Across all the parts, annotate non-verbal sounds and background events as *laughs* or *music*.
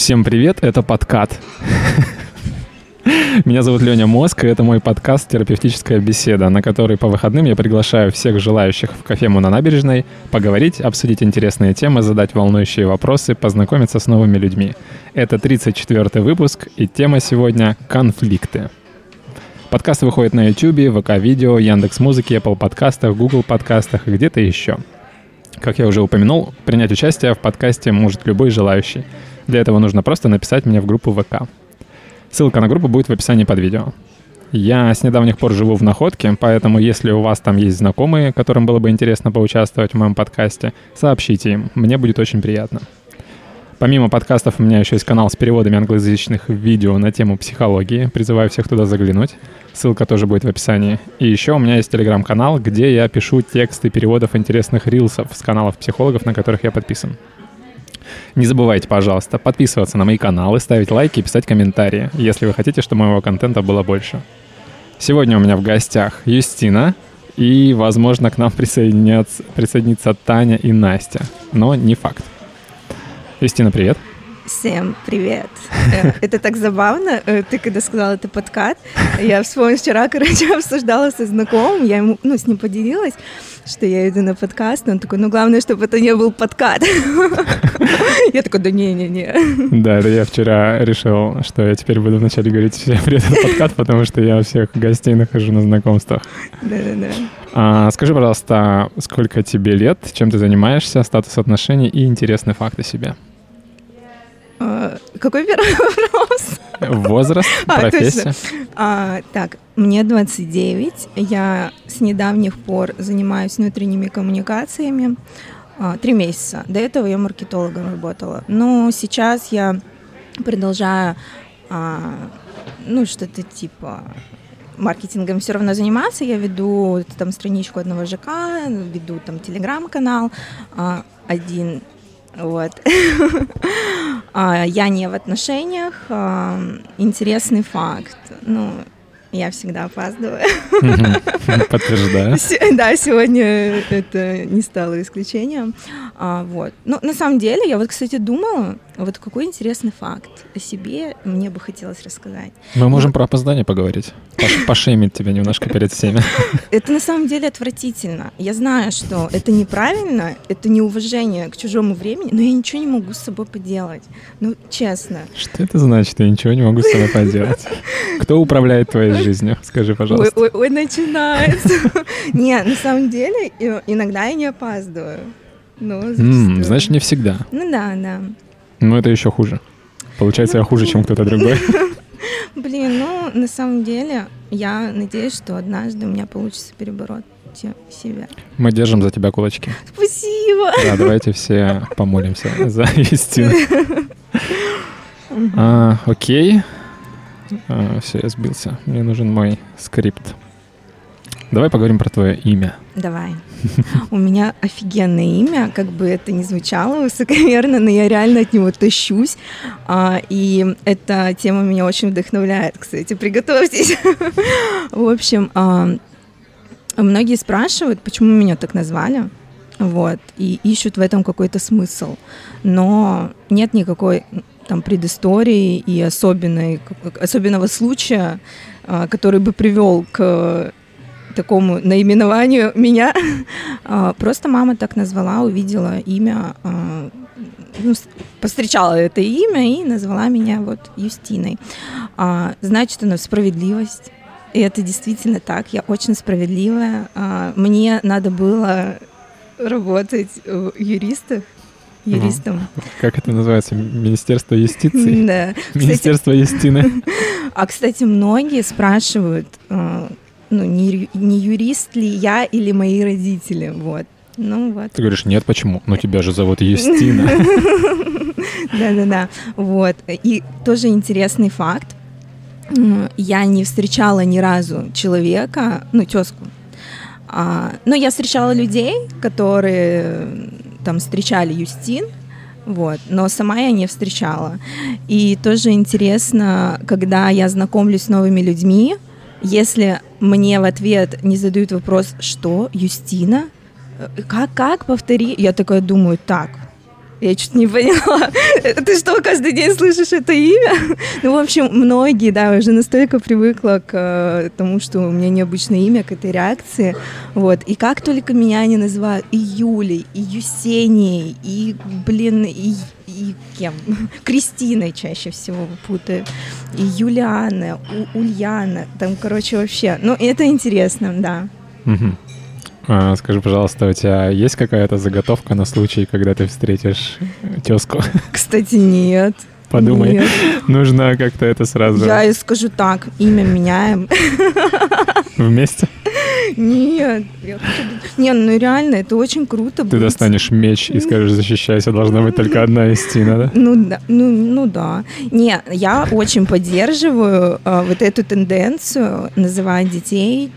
Всем привет, это подкат. *laughs* Меня зовут Леня Мозг, и это мой подкаст «Терапевтическая беседа», на который по выходным я приглашаю всех желающих в кафему на набережной поговорить, обсудить интересные темы, задать волнующие вопросы, познакомиться с новыми людьми. Это 34-й выпуск, и тема сегодня — конфликты. Подкаст выходит на YouTube, ВК-видео, Яндекс.Музыке, Apple подкастах, Google подкастах и где-то еще. Как я уже упомянул, принять участие в подкасте может любой желающий. Для этого нужно просто написать мне в группу ВК. Ссылка на группу будет в описании под видео. Я с недавних пор живу в Находке, поэтому если у вас там есть знакомые, которым было бы интересно поучаствовать в моем подкасте, сообщите им, мне будет очень приятно. Помимо подкастов у меня еще есть канал с переводами англоязычных видео на тему психологии. Призываю всех туда заглянуть. Ссылка тоже будет в описании. И еще у меня есть телеграм-канал, где я пишу тексты переводов интересных рилсов с каналов психологов, на которых я подписан. Не забывайте, пожалуйста, подписываться на мои каналы, ставить лайки и писать комментарии, если вы хотите, чтобы моего контента было больше. Сегодня у меня в гостях Юстина, и, возможно, к нам присоединятся, присоединится Таня и Настя, но не факт. Юстина, привет. Всем привет. Э, это так забавно. Э, ты когда сказала это подкат, я вспомнила вчера, короче, *laughs* обсуждала со знакомым, я ему, ну, с ним поделилась, что я иду на подкаст, но он такой, ну, главное, чтобы это не был подкат. *laughs* Я такой, да не-не-не. Да, это я вчера решил, что я теперь буду вначале говорить всем *laughs* привет, подкат, потому что я всех гостей нахожу на знакомствах. Да-да-да. А, скажи, пожалуйста, сколько тебе лет, чем ты занимаешься, статус отношений и интересный факт о себе? А, какой первый *laughs* вопрос? Возраст, а, профессия. А, так, мне 29. Я с недавних пор занимаюсь внутренними коммуникациями. А, три месяца. До этого я маркетологом работала. Но сейчас я продолжаю, а, ну, что-то типа маркетингом все равно заниматься. Я веду там страничку одного ЖК, веду там телеграм-канал а, один вот. *laughs* А, я не в отношениях. А, интересный факт. Ну, я всегда опаздываю. Подтверждаю. Да, сегодня это не стало исключением. А, вот. Но на самом деле, я вот, кстати, думала, вот какой интересный факт о себе мне бы хотелось рассказать. Мы можем про опоздание поговорить. Пош *laughs* пошемить тебя немножко перед всеми. *laughs* Это на самом деле отвратительно. Я знаю, что это неправильно, это неуважение к чужому времени, но я ничего не могу с собой поделать. Ну, честно. Что это значит? Я ничего не могу с собой поделать. Кто управляет твоей жизнью? Скажи, пожалуйста. Ой, ой, ой начинается. *laughs* Не, на самом деле, иногда я не опаздываю. Ну, значит, не всегда. Ну да, да. Ну, это еще хуже. Получается, я хуже, чем кто-то другой. *laughs* Блин, ну, на самом деле, я надеюсь, что однажды у меня получится перебороть себя. Мы держим за тебя кулачки. Спасибо. Да, давайте все помолимся за *laughs* истину. А, окей. А, все, я сбился. Мне нужен мой скрипт. Давай поговорим про твое имя. Давай. У меня офигенное имя, как бы это ни звучало высокомерно, но я реально от него тащусь. А, и эта тема меня очень вдохновляет, кстати, приготовьтесь. *laughs* В общем, а, многие спрашивают, почему меня так назвали. Вот, и ищут в этом какой-то смысл. Но нет никакой там предыстории и особенной, особенного случая, а, который бы привел к такому наименованию меня. А, просто мама так назвала, увидела имя, а, ну, постречала это имя и назвала меня вот Юстиной. А, значит, она справедливость. И это действительно так. Я очень справедливая. Мне надо было работать юристов, юристом. Как это называется? Министерство юстиции? *laughs* Да. Министерство Юстины. *laughs* А, кстати, многие спрашивают, ну, не, не юрист ли я или мои родители, вот. Ну вот. Ты говоришь, нет, почему? Ну тебя же зовут Юстина. *laughs* Да-да-да, вот. И тоже интересный факт. Я не встречала ни разу человека, ну, тезку, а, но я встречала людей, которые там встречали Юстин, вот, но сама я не встречала. И тоже интересно, когда я знакомлюсь с новыми людьми, если мне в ответ не задают вопрос, что, Юстина? Как, как, повтори? Я такая думаю, так, Я чуть не поняла. *laughs* Ты что, каждый день слышишь это имя? *laughs* Ну, в общем, многие, да, уже настолько привыкла к э, тому, что у меня необычное имя, к этой реакции. Вот. И как только меня они называют и Юлей, и Юсенией, и, блин, и, и кем? *laughs* Кристиной чаще всего путают. И Юлиана, Ульяна. Там, короче, вообще. Ну, это интересно, да. Угу. А, скажи, пожалуйста, у тебя есть какая-то заготовка на случай, когда ты встретишь тезку? *laughs* Кстати, нет. Подумай, нет. нужно как-то это сразу... Я и скажу так, имя меняем. *laughs* Вместе? Нет. Я хочу... Не, ну реально, это очень круто. Ты быть. достанешь меч и скажешь, защищайся, должна быть только одна истина, да? Ну да, ну, ну да. Не, я очень поддерживаю э, вот эту тенденцию называть детей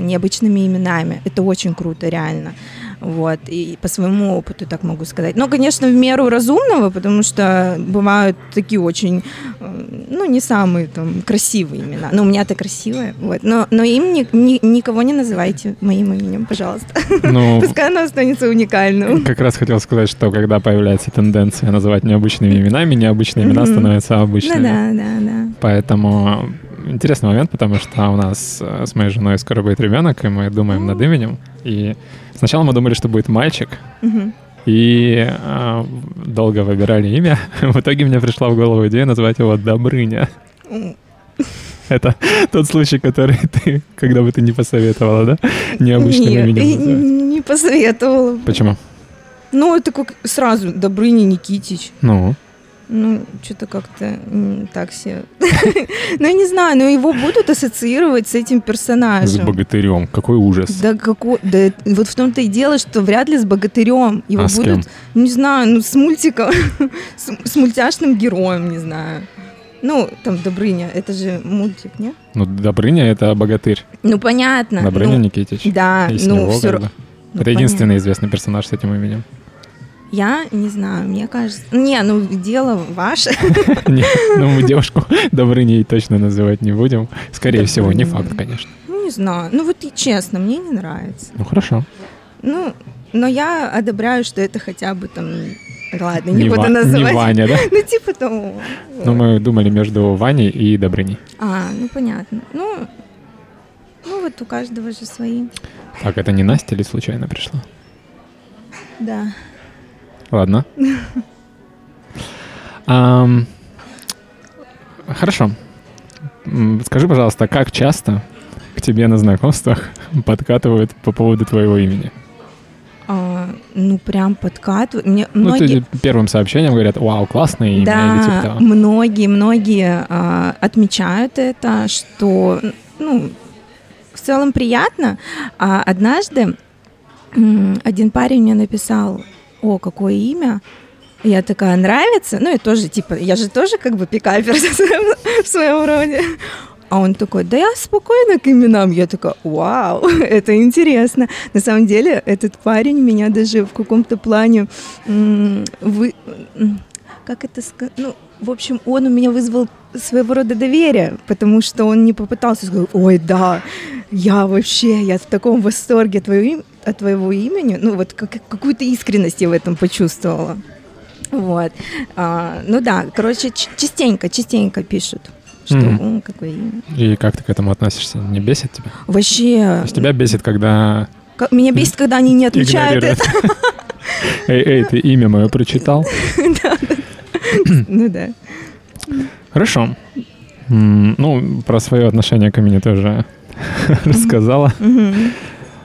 необычными именами. Это очень круто, реально. Вот, и по своему опыту так могу сказать. Но, конечно, в меру разумного, потому что бывают такие очень, э, ну, не самые там красивые имена. Но у меня-то красивые, вот. Но, но им ни, ни, никого не называйте моим именем, пожалуйста. Ну, *laughs* Пускай оно останется уникальным. Как раз хотел сказать, что когда появляется тенденция называть необычными именами, необычные имена становятся обычными. Да, да, да, да. Поэтому интересный момент, потому что у нас э, с моей женой скоро будет ребенок, и мы думаем над именем. И сначала мы думали, что будет мальчик, и э, долго выбирали имя. *laughs* В итоге мне пришла в голову идея назвать его Добрыня. Это тот случай, который ты, когда бы ты не посоветовала, да? Необычным Нет, именем не посоветовала. Почему? Ну, это как сразу Добрыня Никитич. Ну? Ну, что-то как-то так все. *laughs* ну, я не знаю, но его будут ассоциировать с этим персонажем. С богатырем. Какой ужас. Да, какой, да вот в том-то и дело, что вряд ли с богатырем. Его а будут, кем? не знаю, ну, с мультиком, *laughs* с, с мультяшным героем, не знаю. Ну, там Добрыня, это же мультик, не? Ну, Добрыня — это богатырь. Ну, понятно. Добрыня ну, Никитич. Да, ну, все равно. Ну, это единственный известный персонаж с этим именем. Я не знаю, мне кажется... Не, ну, дело ваше. *laughs* Ну, мы девушку Добрыней точно называть не будем. Скорее всего, не факт, конечно. Ну, не знаю. Ну, вот и честно, мне не нравится. Ну, хорошо. Ну, но я одобряю, что это хотя бы там... Ладно, не, буду называть. Не Ваня, да? *laughs* Ну, типа того. Ну, мы думали между Ваней и Добрыней. А, ну, понятно. Ну, ну, вот у каждого же свои. Так, это не Настя или случайно пришла? Да. Ладно. *laughs* Um, хорошо. Скажи, пожалуйста, как часто к тебе на знакомствах *laughs* подкатывают по поводу твоего имени? А, ну, прям подкатывают. Мне ну, многие... ты первым сообщением говорят, вау, классное имя. Да, или типа того. многие, многие а, отмечают это, что, ну, в целом приятно. А однажды один парень мне написал, о, какое имя, я такая, нравится? Ну, и тоже, типа, я же тоже как бы пикапер *laughs* в своем роде. А он такой, да я спокойно к именам. Я такая, вау, *laughs* это интересно. На самом деле, этот парень меня даже в каком-то плане вы, как это сказать, ну, в общем, он у меня вызвал своего рода доверие, потому что он не попытался сказать, ой, да, я вообще, я в таком восторге твоего, от твоего имени, ну вот как, какую-то искренность я в этом почувствовала. Вот. А, ну да, короче, частенько, частенько пишут. Что, mm-hmm. какое имя. И как ты к этому относишься? Не бесит тебя? Вообще. То есть тебя бесит, когда... Меня бесит, когда они не отмечают это. *laughs* Эй, эй, ты имя мое прочитал? *laughs* *clears throat* Ну да. Хорошо. Ну, про свое отношение к имени тоже рассказала.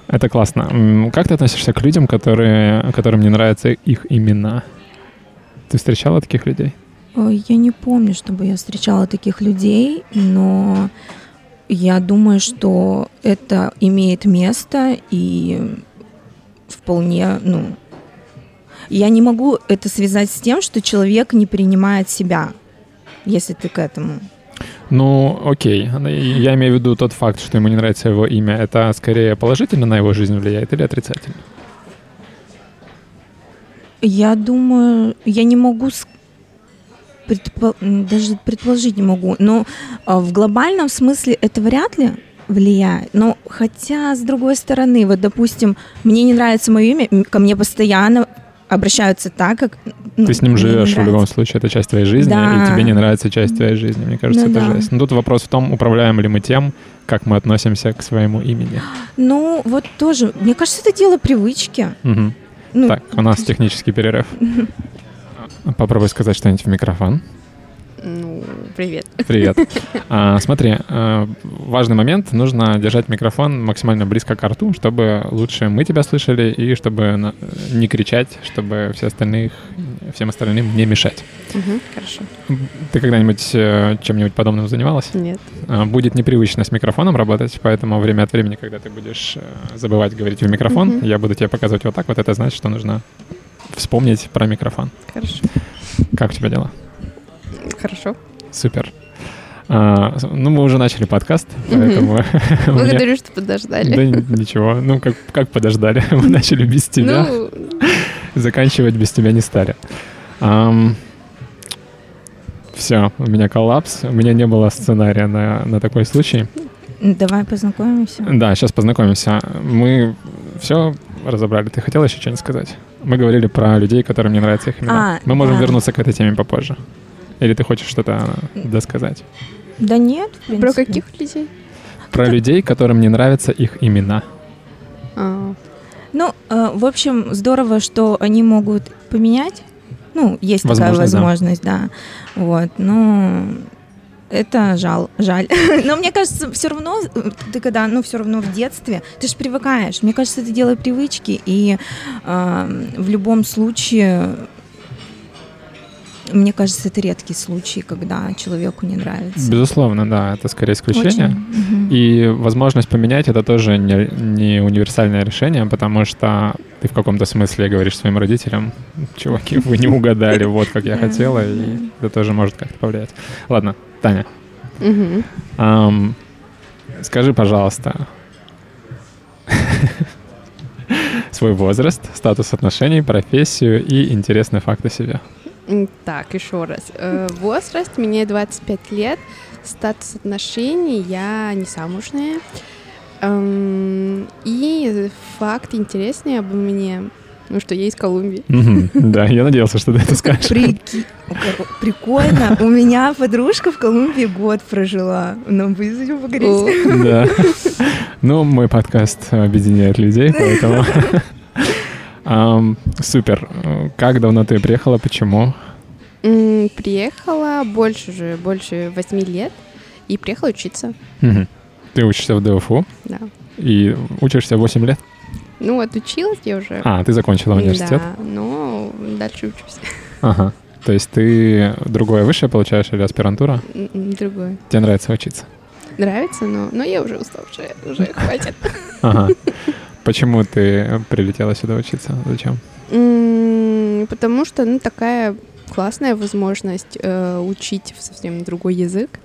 Это классно. Как ты относишься к людям, которые, которым не нравятся их имена? Ты встречала таких людей? Я не помню, чтобы я встречала таких людей, но я думаю, что это имеет место и вполне, ну, я не могу это связать с тем, что человек не принимает себя, если ты к этому. Ну, окей. Я имею в виду тот факт, что ему не нравится его имя. Это скорее положительно на его жизнь влияет или отрицательно? Я думаю, я не могу предпо... даже предположить не могу, но а, в глобальном смысле это вряд ли влияет. Но хотя, с другой стороны, вот, допустим, мне не нравится мое имя, ко мне постоянно обращаются так, как... Ну, Ты с ним живешь в любом случае, это часть твоей жизни, да. и тебе не нравится часть твоей жизни. Мне кажется, ну, это да. жесть. Но тут вопрос в том, управляем ли мы тем, как мы относимся к своему имени. Ну, вот тоже, мне кажется, это дело привычки. Угу. Ну, так, у нас технический перерыв. Попробуй сказать что-нибудь в микрофон. Ну, привет. Привет. *laughs* А, смотри, а, важный момент. Нужно держать микрофон максимально близко к рту, чтобы лучше мы тебя слышали и чтобы не кричать, чтобы все остальных, всем остальным не мешать. Угу, хорошо. Ты когда-нибудь э, чем-нибудь подобным занималась? Нет. А, будет непривычно с микрофоном работать, поэтому время от времени, когда ты будешь э, забывать говорить в микрофон, угу. я буду тебе показывать вот так. Вот это значит, что нужно вспомнить про микрофон. Хорошо. Как у тебя дела? Хорошо. Супер. А, ну, мы уже начали подкаст, поэтому... *laughs* Благодарю, меня... что подождали. Да ничего, ну как, как подождали? *laughs* Мы начали без тебя. Ну... Заканчивать без тебя не стали. Um, все, у меня коллапс. У меня не было сценария на, на такой случай. Давай познакомимся. Да, сейчас познакомимся. Мы все разобрали. Ты хотела еще что-нибудь сказать? Мы говорили про людей, которым не нравятся их имена. А, Мы можем да. вернуться к этой теме попозже. Или ты хочешь что-то досказать? Да нет, в принципе. Про каких людей? Про людей, которым не нравятся их имена. А. Ну, э, в общем, здорово, что они могут поменять. Ну, есть такая возможность, да. да. Вот, ну, это жал, жаль. *laughs* Но мне кажется, все равно, ты когда, ну, все равно в детстве, ты же привыкаешь. Мне кажется, это дело привычки, и э, в любом случае мне кажется, это редкий случай, когда человеку не нравится. Безусловно, да, это скорее исключение. Очень. И возможность поменять это тоже не, не универсальное решение, потому что ты в каком-то смысле говоришь своим родителям, чуваки, вы не угадали, вот как я хотела, и это тоже может как-то повлиять. Ладно, Таня. Скажи, пожалуйста, *laughs* свой возраст, статус отношений, профессию и интересные факты себе. Так, еще раз. Э, возраст, мне 25 лет. Статус отношений, я не замужная. Эм, и факт интересный обо мне, ну что я из Колумбии. Да, я надеялся, что ты это скажешь. Прикольно. У меня подружка в Колумбии год прожила. Нам будет за поговорить. Да. Ну, мой подкаст объединяет людей, поэтому... *laughs* Um, супер. Как давно ты приехала? Почему? Mm, приехала больше уже, больше восьми лет. И приехала учиться. Угу. Ты учишься в ДФУ? Да. И учишься 8 лет? Ну, отучилась я уже. А, ты закончила университет? Да, но дальше учусь. Ага. То есть ты другое высшее получаешь или аспирантура? М-м, другое. Тебе нравится учиться? Нравится, но, но я уже уставшая, уже *laughs* хватит. Ага. Почему ты прилетела сюда учиться? Зачем? Потому что, ну, такая классная возможность э, учить в совсем другой язык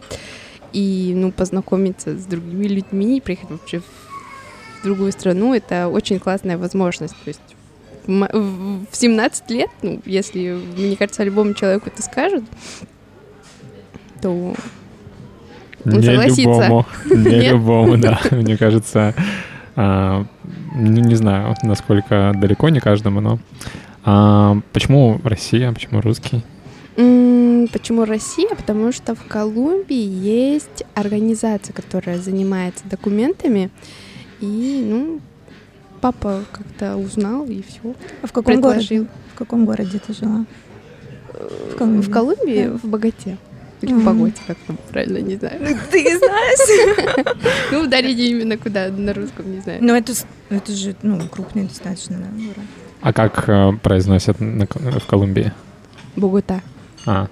и, ну, познакомиться с другими людьми, приехать вообще в другую страну. Это очень классная возможность. То есть в 17 лет, ну, если, мне кажется, любому человеку это скажут, то он не согласится. Любому, не *laughs* любому, да. Мне кажется, ну, не знаю, насколько далеко, не каждому, но... А, почему Россия, почему русский? Почему Россия? Потому что в Колумбии есть организация, которая занимается документами, и, ну, папа как-то узнал и все. А в каком предложил. городе? В каком городе ты жила? В Колумбии, в, Колумбии, да. в Богате. Или в Боготе, как там правильно, не знаю. Ну, ты не знаешь? *laughs* Ну, ударение именно куда, на русском, не знаю. Ну, это, это же, ну, крупный достаточно, да, город. А как э, произносят на, в Колумбии? Богота. А.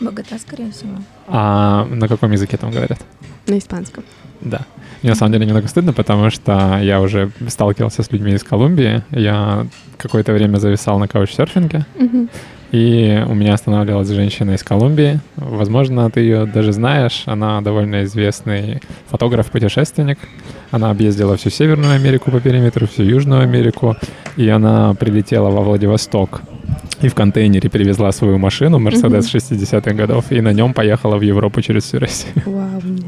Богота, скорее всего. А на каком языке там говорят? На испанском. Да. Мне на самом деле немного стыдно, потому что я уже сталкивался с людьми из Колумбии. Я какое-то время зависал на каучсерфинге. Угу. И у меня останавливалась женщина из Колумбии. Возможно, ты ее даже знаешь. Она довольно известный фотограф-путешественник. Она объездила всю Северную Америку по периметру, всю Южную Америку. И она прилетела во Владивосток и в контейнере перевезла свою машину, mm 60-х годов, и на нем поехала в Европу через всю Россию.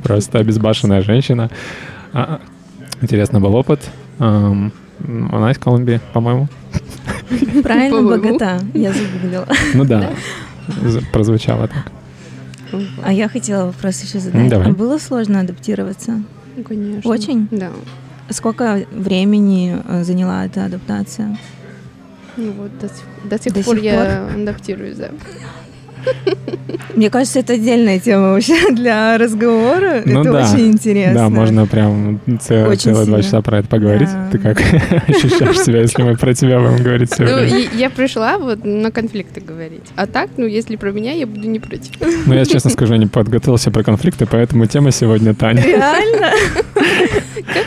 Просто обезбашенная женщина. А, интересный был опыт. Она из Колумбии, по-моему. Правильно. Богота. Я загуглила. Ну да, прозвучало так. А я хотела вопрос еще задать. давай. А было сложно адаптироваться? Ну, конечно. Очень? Да. Сколько времени э, заняла эта адаптация? Ну вот до сих, до сих До пор сих я адаптируюсь, да. Мне кажется, это отдельная тема вообще *laughs* для разговора. Ну это да. очень интересно. Да, можно прям цел- Очень целые два часа про это поговорить. Да. Ты как *laughs* ощущаешь себя, если мы про тебя будем говорить все Ну, время? я пришла вот на конфликты говорить. А так, ну, если про меня, я буду не против. Ну, я честно скажу, я не подготовился про конфликты, поэтому тема сегодня Таня. Реально?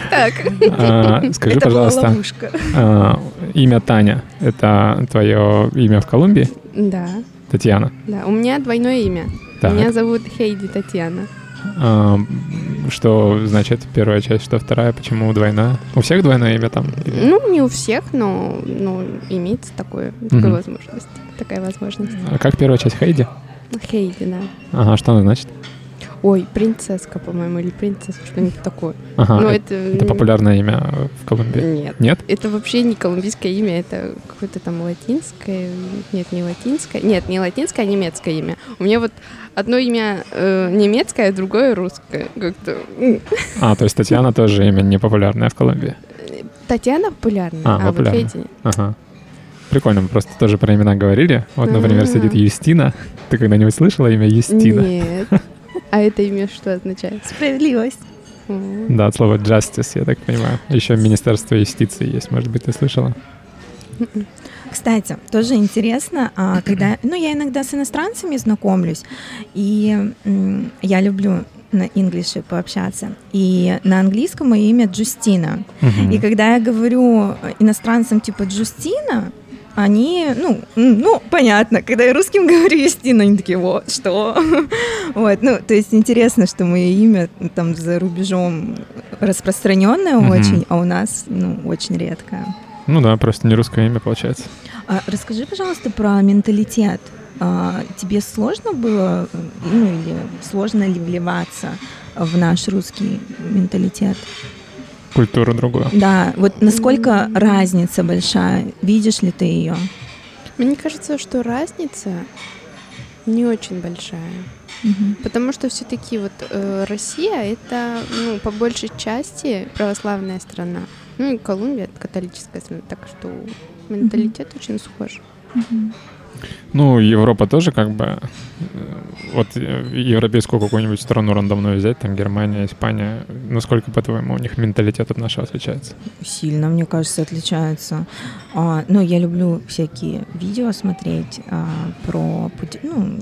Так. А, Скажи, пожалуйста, ловушка. а, имя Таня — это твое имя в Колумбии? Да, Татьяна. да. У меня двойное имя. Так. Меня зовут Хейди Татьяна. А, Что значит первая часть, что вторая? Почему двойная? У всех двойное имя там? Или- Ну, не у всех, но ну, имеется такое, такая Мгм. возможность. Такая возможность. А как первая часть Хейди? Хейди, да. Ага, что она значит? Ой, принцесска, по-моему, или принцесса, что-нибудь такое. Ага, ну, это, это... это популярное имя в Колумбии. Нет. Нет? Это вообще не колумбийское имя, это какое-то там латинское. Нет, не латинское. Нет, не латинское, а немецкое имя. У меня вот одно имя э, немецкое, а другое русское. Как-то. А, то есть Татьяна тоже имя не популярное в Колумбии. Татьяна популярная, А, а, вот популярная. Ага. Прикольно, мы просто тоже про имена говорили. Вот, например, А. сидит Юстина. Ты когда-нибудь слышала имя Юстина? Нет. А это имя что означает? Справедливость. Да, от слова justice, я так понимаю. Еще Министерство юстиции есть, может быть, ты слышала? Кстати, тоже интересно, а, когда, ну, я иногда с иностранцами знакомлюсь, и я люблю на инглише пообщаться. И на английском мое имя Джустина. Мгм. И когда я говорю иностранцам типа Джустина, они, ну, ну, понятно, когда я русским *laughs* говорю Юстина, они такие, вот, что? *laughs* Вот, ну, то есть интересно, что мое имя там за рубежом распространенное Мгм. очень, а у нас, ну, очень редкое. Ну да, просто не русское имя получается. А расскажи, пожалуйста, про менталитет. А, тебе сложно было, ну или сложно ли вливаться в наш русский менталитет? Культуру другую. Да, вот насколько разница большая? Видишь ли ты ее? Мне кажется, что разница не очень большая. Потому что все-таки вот э, Россия это ну, по большей части православная страна. Ну и Колумбия это католическая страна, так что менталитет очень схож. Ну, Европа тоже как бы... э, Вот э, европейскую какую-нибудь страну рандомную взять, там Германия, Испания. Насколько, по-твоему, у них менталитет от нашего отличается? Сильно, мне кажется, отличаются. А, ну, я люблю всякие видео смотреть а, про, пути- ну,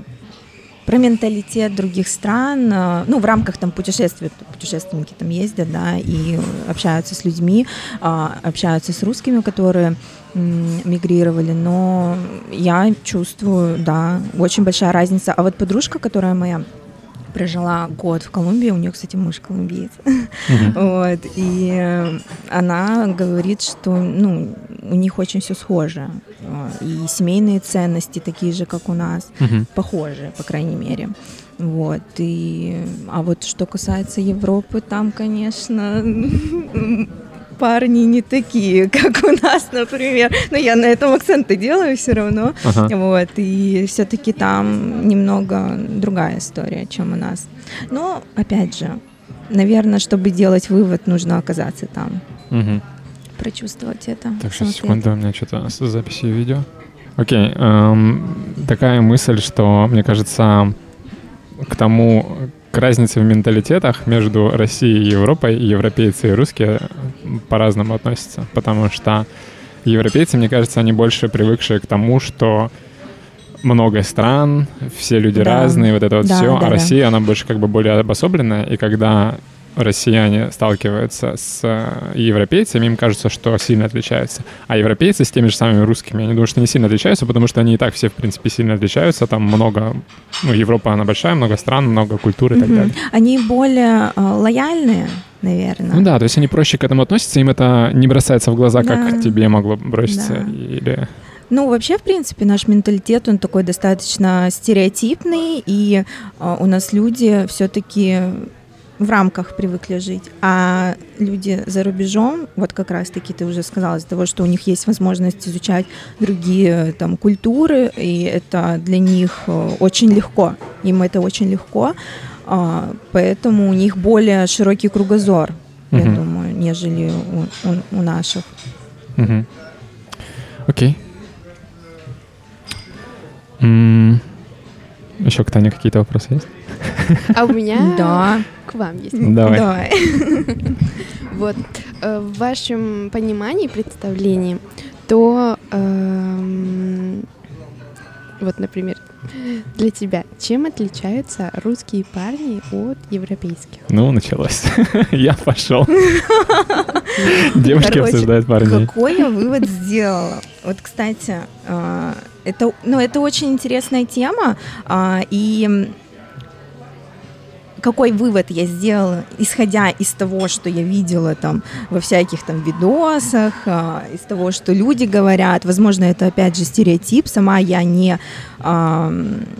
про менталитет других стран. а, ну, в рамках там путешествий, путешественники там ездят, да, и общаются с людьми, а, общаются с русскими, которые мигрировали, но я чувствую, да, очень большая разница. А вот подружка, которая моя прожила год в Колумбии, у нее, кстати, муж колумбиец, Мгм. *laughs* вот, и э, она говорит, что, ну, у них очень все схоже, и семейные ценности такие же, как у нас, Мгм. похожи, по крайней мере. Вот, и, а вот что касается Европы, там, конечно, *laughs* парни не такие, *laughs* как у нас, например. Но я на этом акценты делаю все равно. Ага. Вот, и все-таки там немного другая история, чем у нас. Но, опять же, наверное, чтобы делать вывод, нужно оказаться там, Мгм. прочувствовать это. Так, сейчас, секунду, у меня что-то с записью видео. Окей, эм, такая мысль, что, мне кажется, к тому, к разнице в менталитетах между Россией и Европой, европейцы и русские по-разному относятся, потому что европейцы, мне кажется, они больше привыкшие к тому, что много стран, все люди Да. разные, вот это вот Да, все, да, а да. Россия, она больше как бы более обособленная, и когда россияне сталкиваются с э, европейцами, им кажется, что сильно отличаются. А европейцы с теми же самыми русскими, они думают, что не сильно отличаются, потому что они и так все, в принципе, сильно отличаются. Там много... Ну, Европа, она большая, много стран, много культур и так далее. Они более э, лояльные, наверное. Ну да, то есть они проще к этому относятся, им это не бросается в глаза, как Да. тебе могло броситься. Да. Или... Ну, вообще, в принципе, наш менталитет, он такой достаточно стереотипный, и а, у нас люди все-таки в рамках привыкли жить, а люди за рубежом, вот как раз-таки ты уже сказала, из-за того, что у них есть возможность изучать другие там культуры, и это для них э, очень легко, им это очень легко, а, поэтому у них более широкий кругозор, я угу. думаю, нежели у, у, у наших. Угу. Окей. М- Еще к Тане какие-то вопросы есть? А у меня *laughs* да. к вам есть. Давай. Давай. *laughs* Вот. Э, в вашем понимании, представлении, то эм, вот, например, для тебя, чем отличаются русские парни от европейских? Ну, началось. *laughs* Я пошел. Девушки Короче, обсуждают парней. Какой я вывод сделала? Вот, кстати, а, это, ну, это очень интересная тема, а, и какой вывод я сделала, исходя из того, что я видела там во всяких там видосах, а, из того, что люди говорят, возможно, это опять же стереотип, сама я не, а,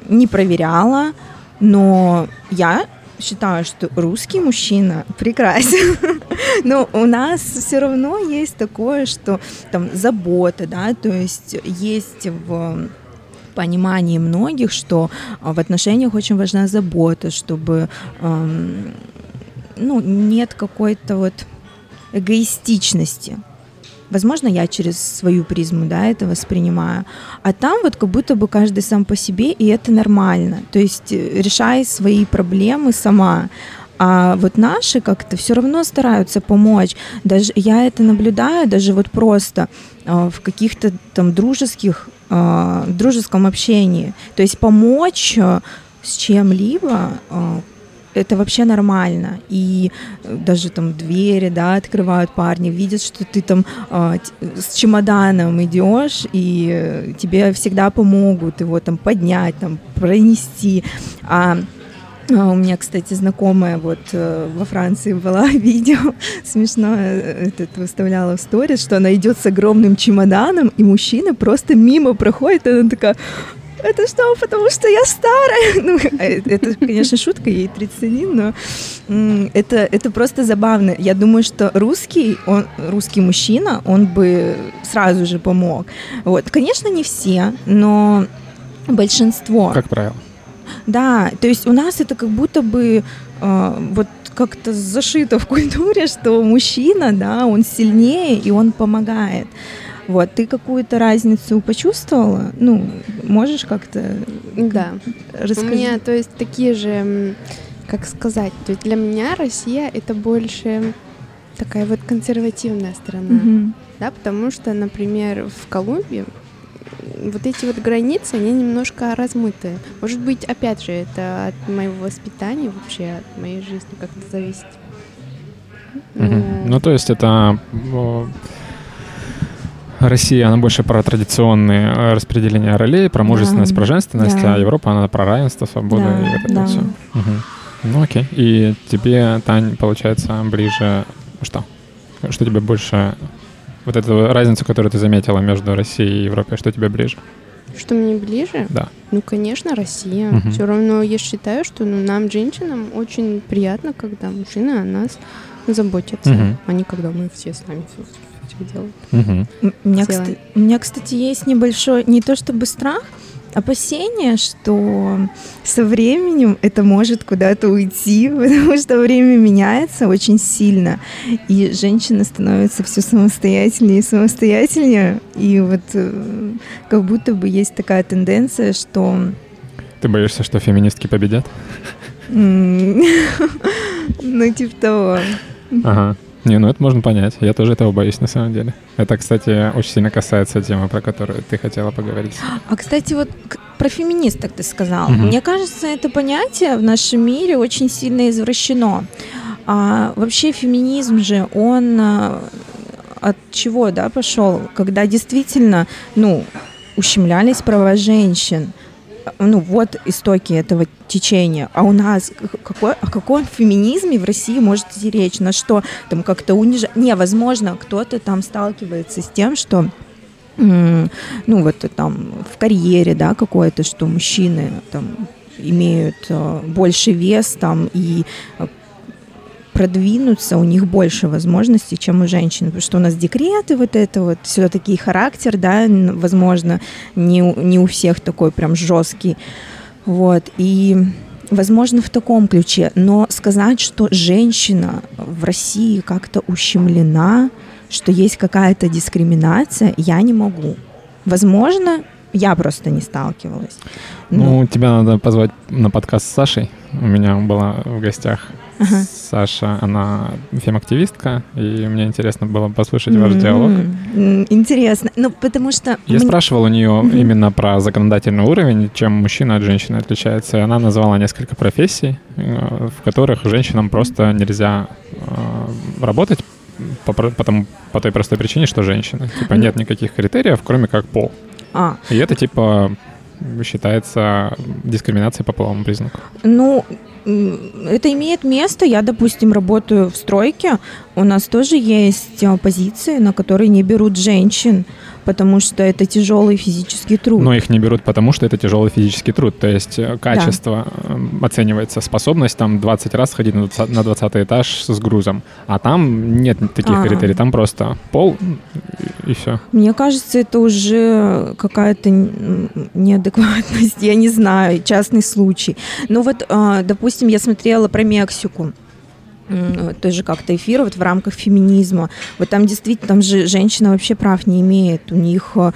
не проверяла, но я считаю, что русский мужчина прекрасен, *laughs* но у нас все равно есть такое, что там забота, да, то есть есть в понимании многих, что а, в отношениях очень важна забота, чтобы эм, ну, нет какой-то вот эгоистичности. Возможно, я через свою призму да, это воспринимаю. А там вот как будто бы каждый сам по себе, и это нормально. То есть э, решай свои проблемы сама. А вот наши как-то все равно стараются помочь. Даже я это наблюдаю, даже вот просто э, в каких-то там дружеских э, дружеском общении. То есть помочь с чем-либо это вообще нормально. И даже там двери, да, открывают парни, видят, что ты там э, с чемоданом идешь, и тебе всегда помогут его там поднять, там пронести. А а у меня, кстати, знакомая вот э, во Франции была *laughs* видео смешно э, этот выставляла в сторис, что она идет с огромным чемоданом, и мужчина просто мимо проходит, и она такая, это что, потому что я старая? *laughs* Ну, э, это, конечно, шутка, ей 31, но это, это просто забавно. Я думаю, что русский, он, русский мужчина, он бы сразу же помог. Вот, конечно, не все, но большинство. Как правило. Да, то есть у нас это как будто бы э, вот как-то зашито в культуре, *laughs* что мужчина, да, он сильнее и он помогает. Вот, ты какую-то разницу почувствовала? Ну, можешь как-то да. рассказать? У меня, то есть, такие же, как сказать, то есть для меня Россия это больше такая вот консервативная страна, угу. да, потому что, например, в Колумбии вот эти вот границы, они немножко размытые. Может быть, опять же, это от моего воспитания вообще, от моей жизни как-то зависит. Mm-hmm. Ну, то есть это Россия, она больше про традиционные э, распределения ролей, про мужественность, да. про женственность, да. а Европа, она про равенство, свободу да. и это да. все. Угу. Ну окей. И тебе, Тань, получается, ближе что? Что тебе больше вот эту разницу, которую ты заметила между Россией и Европой, что тебе ближе? Что мне ближе? Да. Ну, конечно, Россия. Угу. Все равно я считаю, что ну, нам, женщинам, очень приятно, когда мужчины о нас заботятся, угу. а не когда мы все сами делаем. Угу. У, меня, кстати, у меня, кстати, есть небольшой, не то чтобы страх, опасение, что со временем это может куда-то уйти, *laughs* потому что время меняется очень сильно, и женщина становится все самостоятельнее и самостоятельнее, и вот э, как будто бы есть такая тенденция, что... Ты боишься, что феминистки победят? *laughs* Ну, типа того. Ага. Не, ну это можно понять. Я тоже этого боюсь на самом деле. Это, кстати, очень сильно касается темы, про которую ты хотела поговорить. А, кстати, вот про феминисток ты сказал. Угу. Мне кажется, это понятие в нашем мире очень сильно извращено. А вообще феминизм же, он а, от чего, да, пошел? Когда действительно, ну, ущемлялись права женщин, ну, вот истоки этого течения. А у нас какой, о каком феминизме в России может идти речь? На что там как-то унижать? Не, возможно, кто-то там сталкивается с тем, что ну, вот там в карьере, да, какое-то, что мужчины там имеют э, больше вес там и продвинуться, у них больше возможностей, чем у женщин, потому что у нас декреты, вот это вот, все-таки характер, да, возможно, не, не у всех такой прям жесткий, вот, и возможно в таком ключе, но сказать, что женщина в России как-то ущемлена, что есть какая-то дискриминация, я не могу. Возможно, я просто не сталкивалась. Но... Ну, тебя надо позвать на подкаст с Сашей. У меня была в гостях ага. Саша, она фем-активистка, и мне интересно было послушать ваш mm-hmm. диалог. Интересно, ну потому что... Я мне... спрашивал у нее mm-hmm. именно про законодательный уровень, чем мужчина от женщины отличается, и она назвала несколько профессий, э, в которых женщинам просто нельзя э, работать по, по, тому, по той простой причине, что женщина. Типа нет никаких критериев, кроме как пол. А. И это типа считается дискриминацией по половому признаку? Ну, это имеет место. Я, допустим, работаю в стройке. У нас тоже есть э, позиции, на которые не берут женщин потому что это тяжелый физический труд. Но их не берут, потому что это тяжелый физический труд. То есть э, качество да. Э, оценивается, способность там 20 раз ходить на 20, на 20 этаж с грузом. А там нет таких а. критерий, там просто пол и, и все. Мне кажется, это уже какая-то неадекватность, *laughs* я не знаю, частный случай. Ну вот, а, допустим, я смотрела про Мексику тоже как-то эфир вот в рамках феминизма. Вот там действительно, там же женщина вообще прав не имеет. У них а,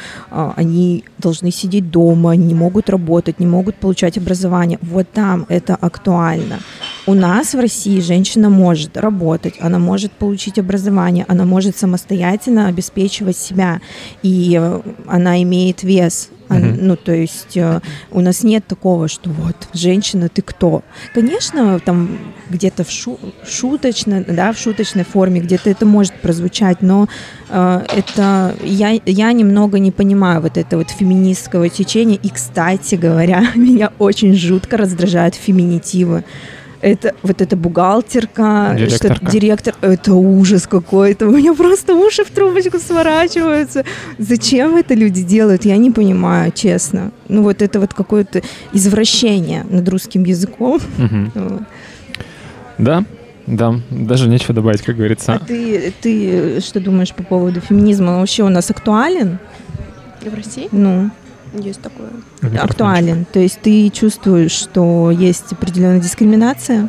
они должны сидеть дома, не могут работать, не могут получать образование. Вот там это актуально. У нас в России женщина может работать, она может получить образование, она может самостоятельно обеспечивать себя, и э, она имеет вес. Mm-hmm. Ну, то есть э, у нас нет такого, что вот, женщина, ты кто? Конечно, там где-то в шу- шуточно, да, в шуточной форме, где-то это может прозвучать, но э, это я, я немного не понимаю вот это вот феминистского течения. И, кстати говоря, *laughs* меня очень жутко раздражают феминитивы это вот эта бухгалтерка, что директор, это ужас какой-то. *laughs* У меня просто уши в трубочку сворачиваются. Зачем это люди делают, я не понимаю, честно. Ну вот это вот какое-то извращение над русским языком. Угу. *laughs* Да, да, даже нечего добавить, как говорится. А ты, ты что думаешь по поводу феминизма? Он вообще у нас актуален? В России? Ну. Есть такое. Актуален. То есть ты чувствуешь, что есть определенная дискриминация?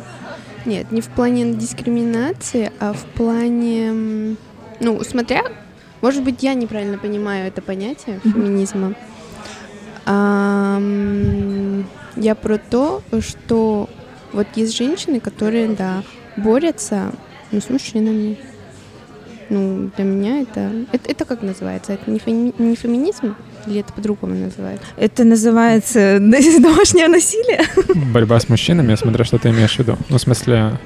Нет, не в плане дискриминации, а в плане, ну, смотря, может быть, я неправильно понимаю это понятие феминизма. А, я про то, что вот есть женщины, которые, да, борются ну, с мужчинами. Ну, для меня это, это... Это как называется? Это не, феми, не феминизм? Или это по-другому называется? Это называется *laughs* домашнее насилие. Борьба с мужчинами, смотря что ты имеешь в виду. Ну, в смысле,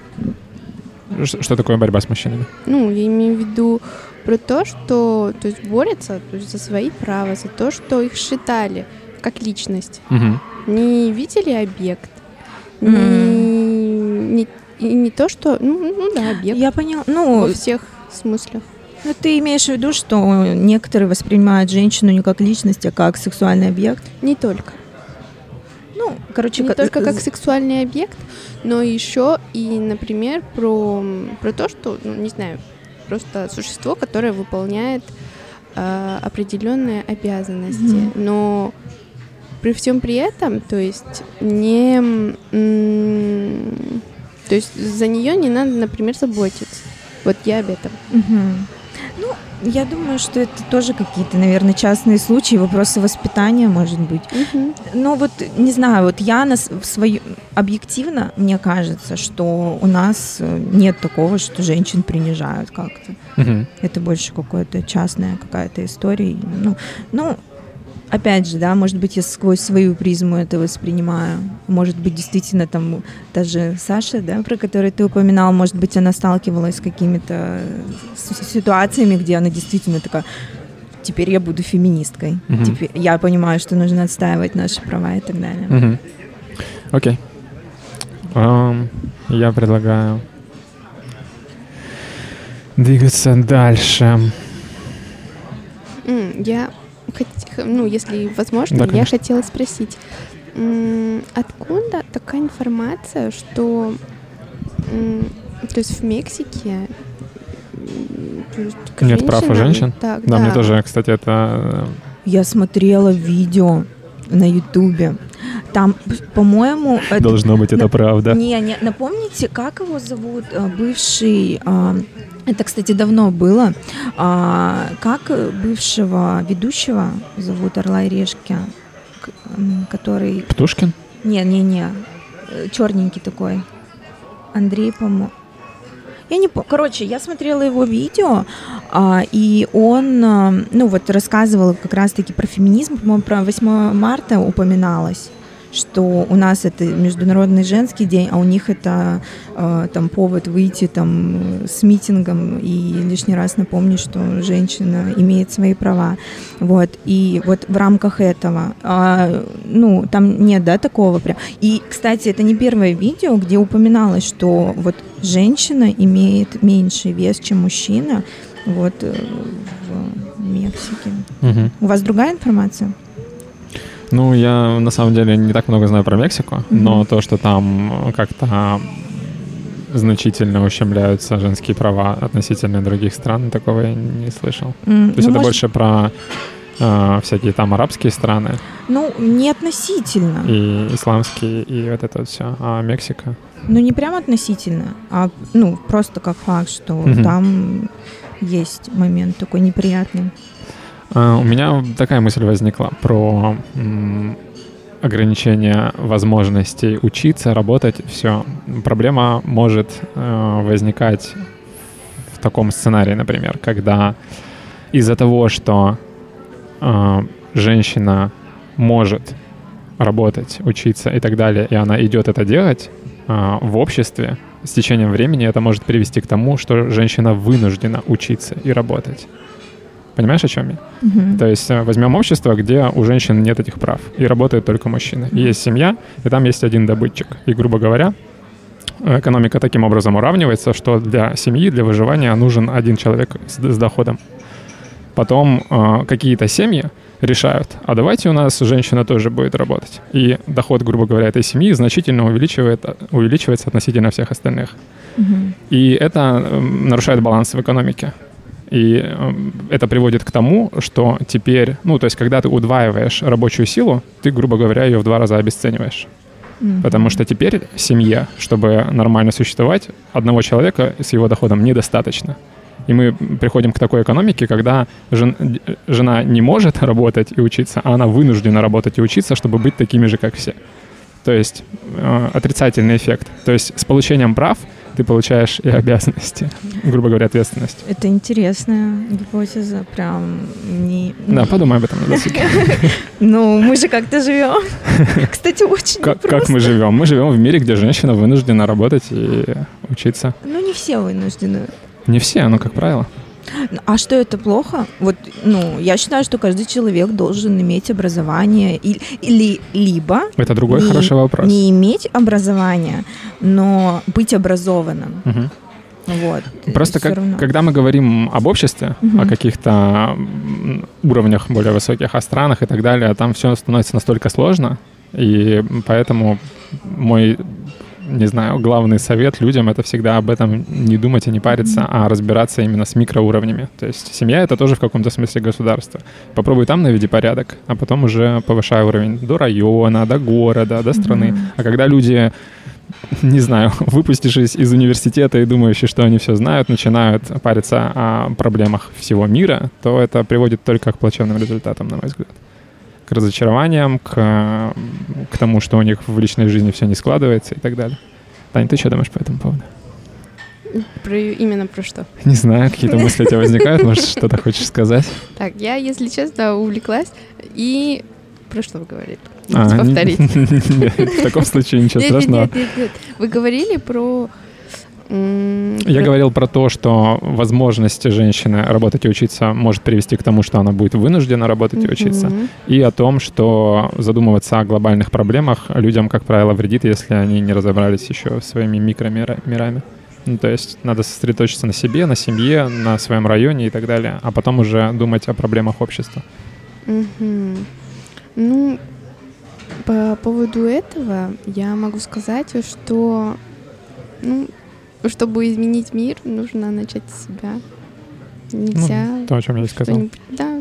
что такое борьба с мужчинами? Ну, я имею в виду про то, что то есть борются то есть за свои права, за то, что их считали как личность. Угу. Не видели объект, не, не, и не то, что, ну, ну да, объект. Я поняла. Ну, во всех смыслах. Ну, ты имеешь в виду, что некоторые воспринимают женщину не как личность, а как сексуальный объект? Не только. Ну, короче, не как... только как сексуальный объект, но еще и, например, про, про то, что, ну, не знаю, просто существо, которое выполняет э, определенные обязанности, mm-hmm. но при всем при этом, то есть не, то есть за нее не надо, например, заботиться. Вот я об этом. Mm-hmm. Ну, я думаю, что это тоже какие-то, наверное, частные случаи, вопросы воспитания, может быть. Угу. Но вот, не знаю, вот я на свою... Объективно, мне кажется, что у нас э, нет такого, что женщин принижают как-то. Угу. Это больше какая-то частная какая-то история. Ну, ну, опять же, да, может быть, я сквозь свою призму это воспринимаю. Может быть, действительно, там, даже Саша, да, про которую ты упоминал, может быть, она сталкивалась с какими-то ситуациями, где она действительно такая, теперь я буду феминисткой. Угу. Теперь я понимаю, что нужно отстаивать наши права и так далее. Угу. Окей. Um, я предлагаю двигаться дальше. Mm, я ну, если возможно, да, я хотела спросить, откуда такая информация, что То есть в Мексике нет прав у женщин? Так, да, да, мне тоже, кстати, это... Э, Я смотрела видео на Ютубе. Там, по-моему... Должно быть, это правда. Не, не, напомните, как его зовут? Э, бывший... А, это, кстати, давно было. А, как бывшего ведущего зовут Орла и Решки, который... Птушкин? Не, не, не. Э, Черненький такой. Андрей, по-моему. Я не помню. Короче, я смотрела его видео, а, и он, а, ну вот, рассказывал как раз-таки про феминизм, по-моему, про 8 марта упоминалось что у нас это Международный женский день, а у них это э, там повод выйти там с митингом и лишний раз напомнить, что женщина имеет свои права. Вот. И вот в рамках этого, э, ну, там нет, да, такого прям. И, кстати, это не первое видео, где упоминалось, что вот женщина имеет меньший вес, чем мужчина, вот э, в Мексике. Угу. У вас другая информация? Ну, я на самом деле не так много знаю про Мексику, mm-hmm. но то, что там как-то значительно ущемляются женские права относительно других стран, такого я не слышал. Mm, то есть ну, это может... больше про э, всякие там арабские страны. Ну, не относительно. И исламские, и вот это вот все. А Мексика? Ну, не прям относительно, а ну, просто как факт, что mm-hmm. там есть момент такой неприятный. А, у меня такая мысль возникла про ограничение возможностей учиться, работать, все. Проблема может э, возникать в таком сценарии, например, когда из-за того, что э, женщина может работать, учиться и так далее, и она идет это делать э, в обществе, с течением времени это может привести к тому, что женщина вынуждена учиться и работать. Понимаешь, о чем я? Угу. То есть э, возьмем общество, где у женщин нет этих прав, и работают только мужчины. И есть семья, и там есть один добытчик. И, грубо говоря, экономика таким образом уравнивается, что для семьи, для выживания нужен один человек с, с доходом. Потом э, какие-то семьи решают, а давайте у нас женщина тоже будет работать. И доход, грубо говоря, этой семьи значительно увеличивает, увеличивается относительно всех остальных. Угу. И это э, нарушает баланс в экономике. И эм, это приводит к тому, что теперь, ну, то есть, когда ты удваиваешь рабочую силу, ты, грубо говоря, ее в два раза обесцениваешь. Mm-hmm. Потому что теперь семье, чтобы нормально существовать, одного человека с его доходом недостаточно. И мы приходим к такой экономике, когда жен, жена не может *laughs* работать и учиться, а она вынуждена работать и учиться, чтобы быть такими же, как все. То есть э, отрицательный эффект. То есть с получением прав – ты получаешь и обязанности, *laughs* грубо говоря, ответственность. Это интересная гипотеза, прям не... Да, подумай об этом на досуге. *laughs* Ну, мы же как-то живем. *laughs* Кстати, очень как, как мы живем? Мы живем в мире, где женщина вынуждена работать и учиться. Ну, не все вынуждены. Не все, но как правило. А что это плохо? Вот, ну, я считаю, что каждый человек должен иметь образование или, или либо это другой не, хороший вопрос. Не иметь образования, но быть образованным. Угу. Вот. Просто как, когда мы говорим об обществе, угу. о каких-то уровнях более высоких, о странах и так далее, там все становится настолько сложно, и поэтому мой не знаю, главный совет людям — это всегда об этом не думать и не париться, а разбираться именно с микроуровнями. То есть семья — это тоже в каком-то смысле государство. Попробуй там наведи порядок, а потом уже повышай уровень до района, до города, до страны. А когда люди не знаю, *laughs* выпустившись из университета и думающие, что они все знают, начинают париться о проблемах всего мира, то это приводит только к плачевным результатам, на мой взгляд к разочарованиям, к, к тому, что у них в личной жизни все не складывается и так далее. Таня, ты что думаешь по этому поводу? Про, именно про что? Не знаю, какие-то мысли у тебя возникают, может, *laughs* что-то хочешь сказать? Так, я, если честно, увлеклась. И про что вы говорили? А, повторить. *laughs* В таком случае ничего страшного. Нет, нет, нет. Вы говорили про я говорил про то, что возможность женщины работать и учиться может привести к тому, что она будет вынуждена работать и учиться, и о том, что задумываться о глобальных проблемах людям, как правило, вредит, если они не разобрались еще своими микромирами. Ну, то есть надо сосредоточиться на себе, на семье, на своем районе и так далее, а потом уже думать о проблемах общества. Ну, по поводу этого я могу сказать, что ну, чтобы изменить мир, нужно начать с себя. Нельзя. Ну, то, о чем я и сказал. Да.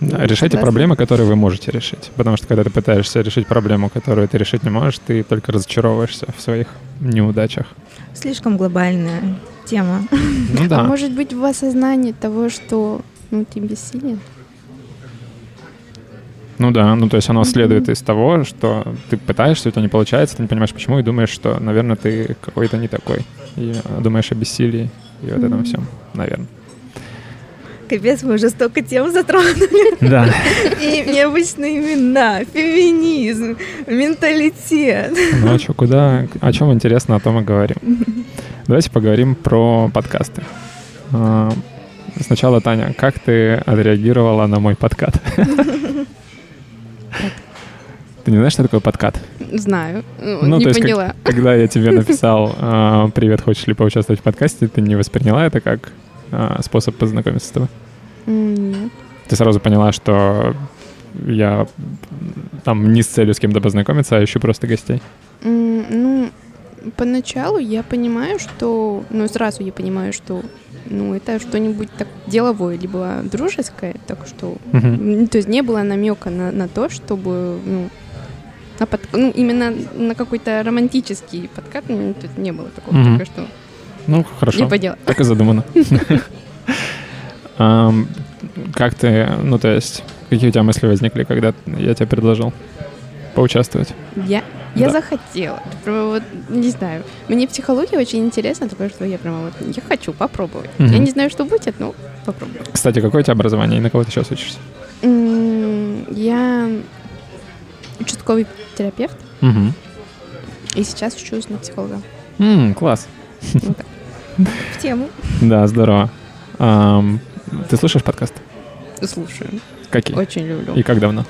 Да, решайте проблемы, которые вы можете решить. Потому что когда ты пытаешься решить проблему, которую ты решить не можешь, ты только разочаровываешься в своих неудачах. Слишком глобальная тема. Ну А да. может быть в осознании того, что ну, ты бессилен? Ну да, ну то есть оно следует из того, что ты пытаешься, у тебя не получается, ты не понимаешь почему, и думаешь, что, наверное, ты какой-то не такой. И думаешь о бессилии и вот этом всем, наверное. Капец, мы уже столько тем затронули. Да. И необычные имена, феминизм, менталитет. Ну а что, куда, о чем интересно, о том и говорим. *laughs* Давайте поговорим про подкасты. А, Сначала, Таня, как ты отреагировала на мой подкат? *laughs* Ты не знаешь, что такое подкат? Знаю. Ну, не то есть как- поняла. Когда я тебе *laughs* написал а, «Привет, хочешь ли поучаствовать в подкасте?», ты не восприняла это как а, способ познакомиться с тобой? Нет. Ты сразу поняла, что я там не с целью с кем-то познакомиться, а ищу просто гостей? Ну, поначалу я понимаю, что... Ну, сразу я понимаю, что ну, это что-нибудь так деловое, либо дружеское, так что... М, То есть не было намека на, на то, чтобы, ну, на под- ну, именно на какой-то романтический подкат, ну, есть не было такого, Мгм. только что Ну, хорошо. не по делу. Так и задумано. *laughs* Как ты, ну, то есть, какие у тебя мысли возникли, когда я тебе предложил поучаствовать? Я, я Да. захотела. Прямо вот, не знаю. Мне психология очень интересна, такое, что я прямо вот, я хочу попробовать. Мгм. Я не знаю, что будет, но попробую. Кстати, какое у тебя образование и на кого ты сейчас учишься? Я участковый терапевт, Мгм. и сейчас учусь на психолога. М, Класс. Вот. В тему. Да, здорово. Ты слушаешь подкаст? Слушаю. Какие? Очень люблю. И как давно?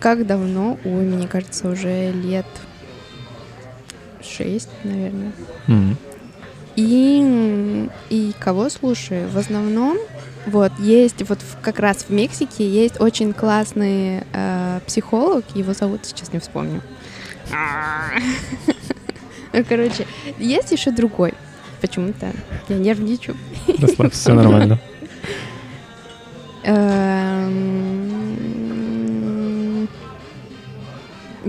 Как давно? Ой, мне кажется, уже лет шесть, наверное. М. И, и кого слушаю? В основном, вот, есть, вот в- как раз в Мексике есть очень классный э, психолог, его зовут, сейчас не вспомню. *laughs* Ну, Короче, есть еще другой. Почему-то я нервничаю. Расслабься, все нормально. *laughs*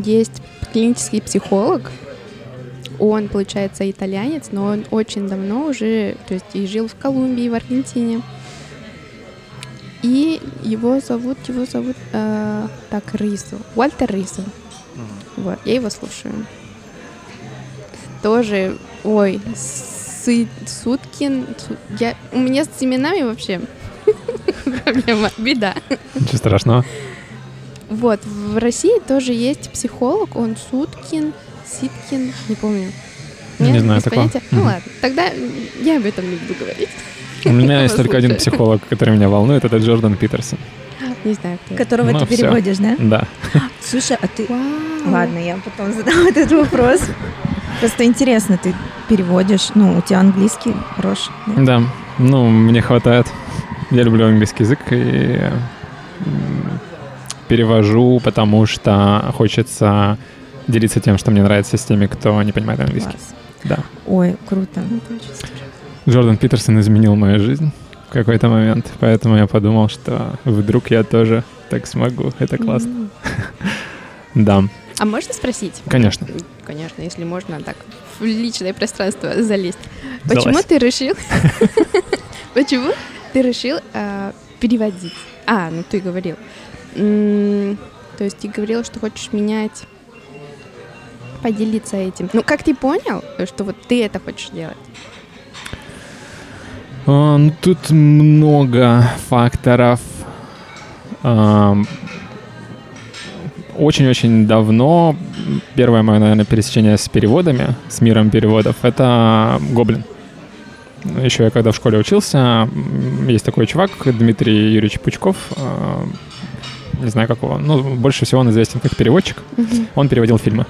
Есть клинический психолог. Он, получается, итальянец, но он очень давно уже, то есть и жил в Колумбии, в Аргентине. И его зовут, его зовут, э, так, Рису, Уальтер Рису. Вот, я его слушаю. Тоже, ой, Сы- Суткин, Су- я, у меня с именами вообще *laughs* проблема, беда. Ничего страшного. Вот, в России тоже есть психолог, он Суткин, Ситкин, не помню. Не Нет, знаю без такого. понятия? Ну ладно, тогда я об этом не буду говорить. У меня есть только один психолог, который меня волнует, это Джордан Питерсон. Не знаю, кто. Которого Ну, ты переводишь, да? Да. *gasps* Слушай, а ты... Вау. Ладно, я потом задам *laughs* этот вопрос. Просто интересно, ты переводишь, ну, у тебя английский хороший. да? Да, ну, мне хватает. Я люблю английский язык и перевожу, потому что хочется делиться тем, что мне нравится с теми, кто не понимает английский. Класс. Да. Ой, круто. Здорово. Джордан Питерсон изменил мою жизнь в какой-то момент, поэтому я подумал, что вдруг я тоже так смогу. Это классно. М. *laughs* Да, А можно спросить? конечно. Конечно, если можно, так, в личное пространство залезть. Почему Залазь. ты решил... *laughs* Почему ты решил переводить? А, ну ты говорил. То есть ты говорил, что хочешь менять поделиться этим. Ну, как ты понял, что вот ты это хочешь делать? А, ну, тут много факторов. Ам, Очень-очень давно первое мое, наверное, пересечение с переводами, с миром переводов, это Гоблин. Еще я когда в школе учился, есть такой чувак, Дмитрий Юрьевич Пучков, а, не знаю какого, ну, больше всего он известен как переводчик. Он переводил фильмы.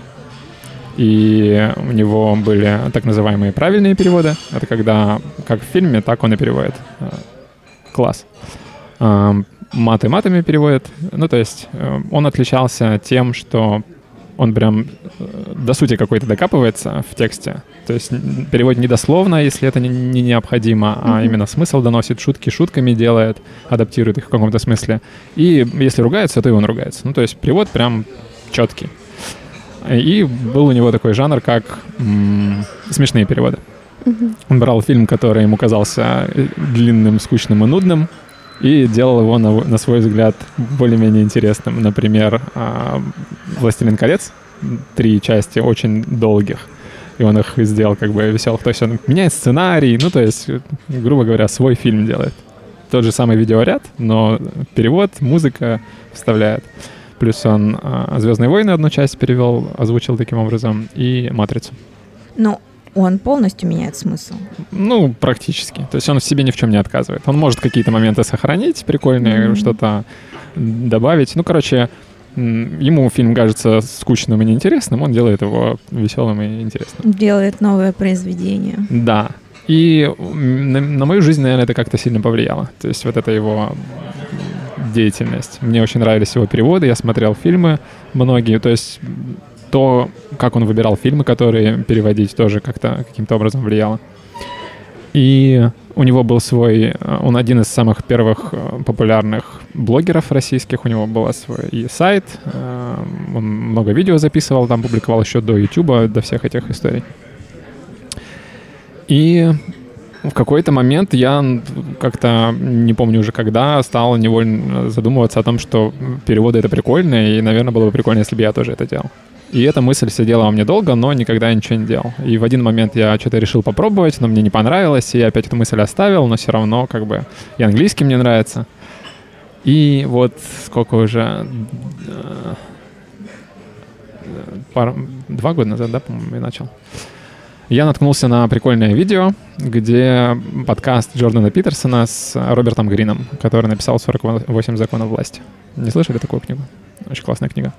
И у него были так называемые правильные переводы. Это когда как в фильме, так он и переводит. Э, Класс. Маты матами переводит. Ну, то есть э, он отличался тем, что он прям э, до сути какой-то докапывается в тексте. То есть переводит не дословно, если это не, не необходимо, а mm-hmm. именно смысл доносит, шутки шутками делает, адаптирует их в каком-то смысле. И если ругается, то и он ругается. Ну, то есть перевод прям четкий. И был у него такой жанр, как м- смешные переводы. Mm-hmm. Он брал фильм, который ему казался э, длинным, скучным и нудным, и делал его, на, на свой взгляд, более-менее интересным. Например, а, «Властелин колец», три части очень долгих, и он их сделал как бы веселых. То есть он меняет сценарий, ну, то есть, грубо говоря, свой фильм делает. Тот же самый видеоряд, но перевод, музыка вставляет. Плюс он а, «Звездные войны» одну часть перевел, озвучил таким образом, и «Матрицу». Ну, он полностью меняет смысл. Ну, практически. То есть он в себе ни в чем не отказывает. Он может какие-то моменты сохранить, прикольные, mm-hmm. что-то добавить. Ну, короче, ему фильм кажется скучным и неинтересным, он делает его веселым и интересным. Делает новое произведение. Да. И на, на мою жизнь, наверное, это как-то сильно повлияло. То есть вот это его деятельность. Мне очень нравились его переводы, я смотрел фильмы многие. То есть то, как он выбирал фильмы, которые переводить, тоже как-то каким-то образом влияло. И у него был свой, э, он один из самых первых э, популярных блогеров российских, у него был свой сайт, э, он много видео записывал, там публиковал еще до YouTube, до всех этих историй. И в какой-то момент я как-то, не помню уже когда, стал невольно задумываться о том, что переводы — это прикольно, и, наверное, было бы прикольно, если бы я тоже это делал. И эта мысль сидела у меня долго, но никогда ничего не делал. И в один момент я что-то решил попробовать, но мне не понравилось, и я опять эту мысль оставил, но все равно как бы и английский мне нравится. И вот сколько уже... Э, пар, два года назад, да, по-моему, я начал. Я наткнулся на прикольное видео, где подкаст Джордана Питерсона с Робертом Грином, который написал «48 законов власти». Не слышали такую книгу? Очень классная книга.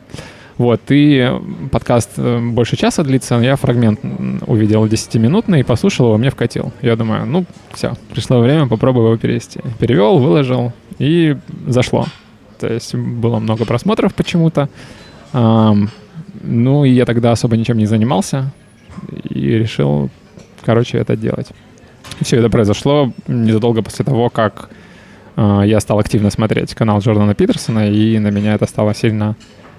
Вот, и подкаст э, больше часа длится, я фрагмент увидел 10-минутный, послушал его, мне вкатил. Я думаю, ну, все, пришло время, попробую его перевести. Перевел, выложил, и зашло. То есть было много просмотров почему-то. ну, и я тогда особо ничем не занимался, и решил, короче, это делать. Все это произошло незадолго после того, как э, я стал активно смотреть канал Джордана Питерсона, и на меня это стало сильно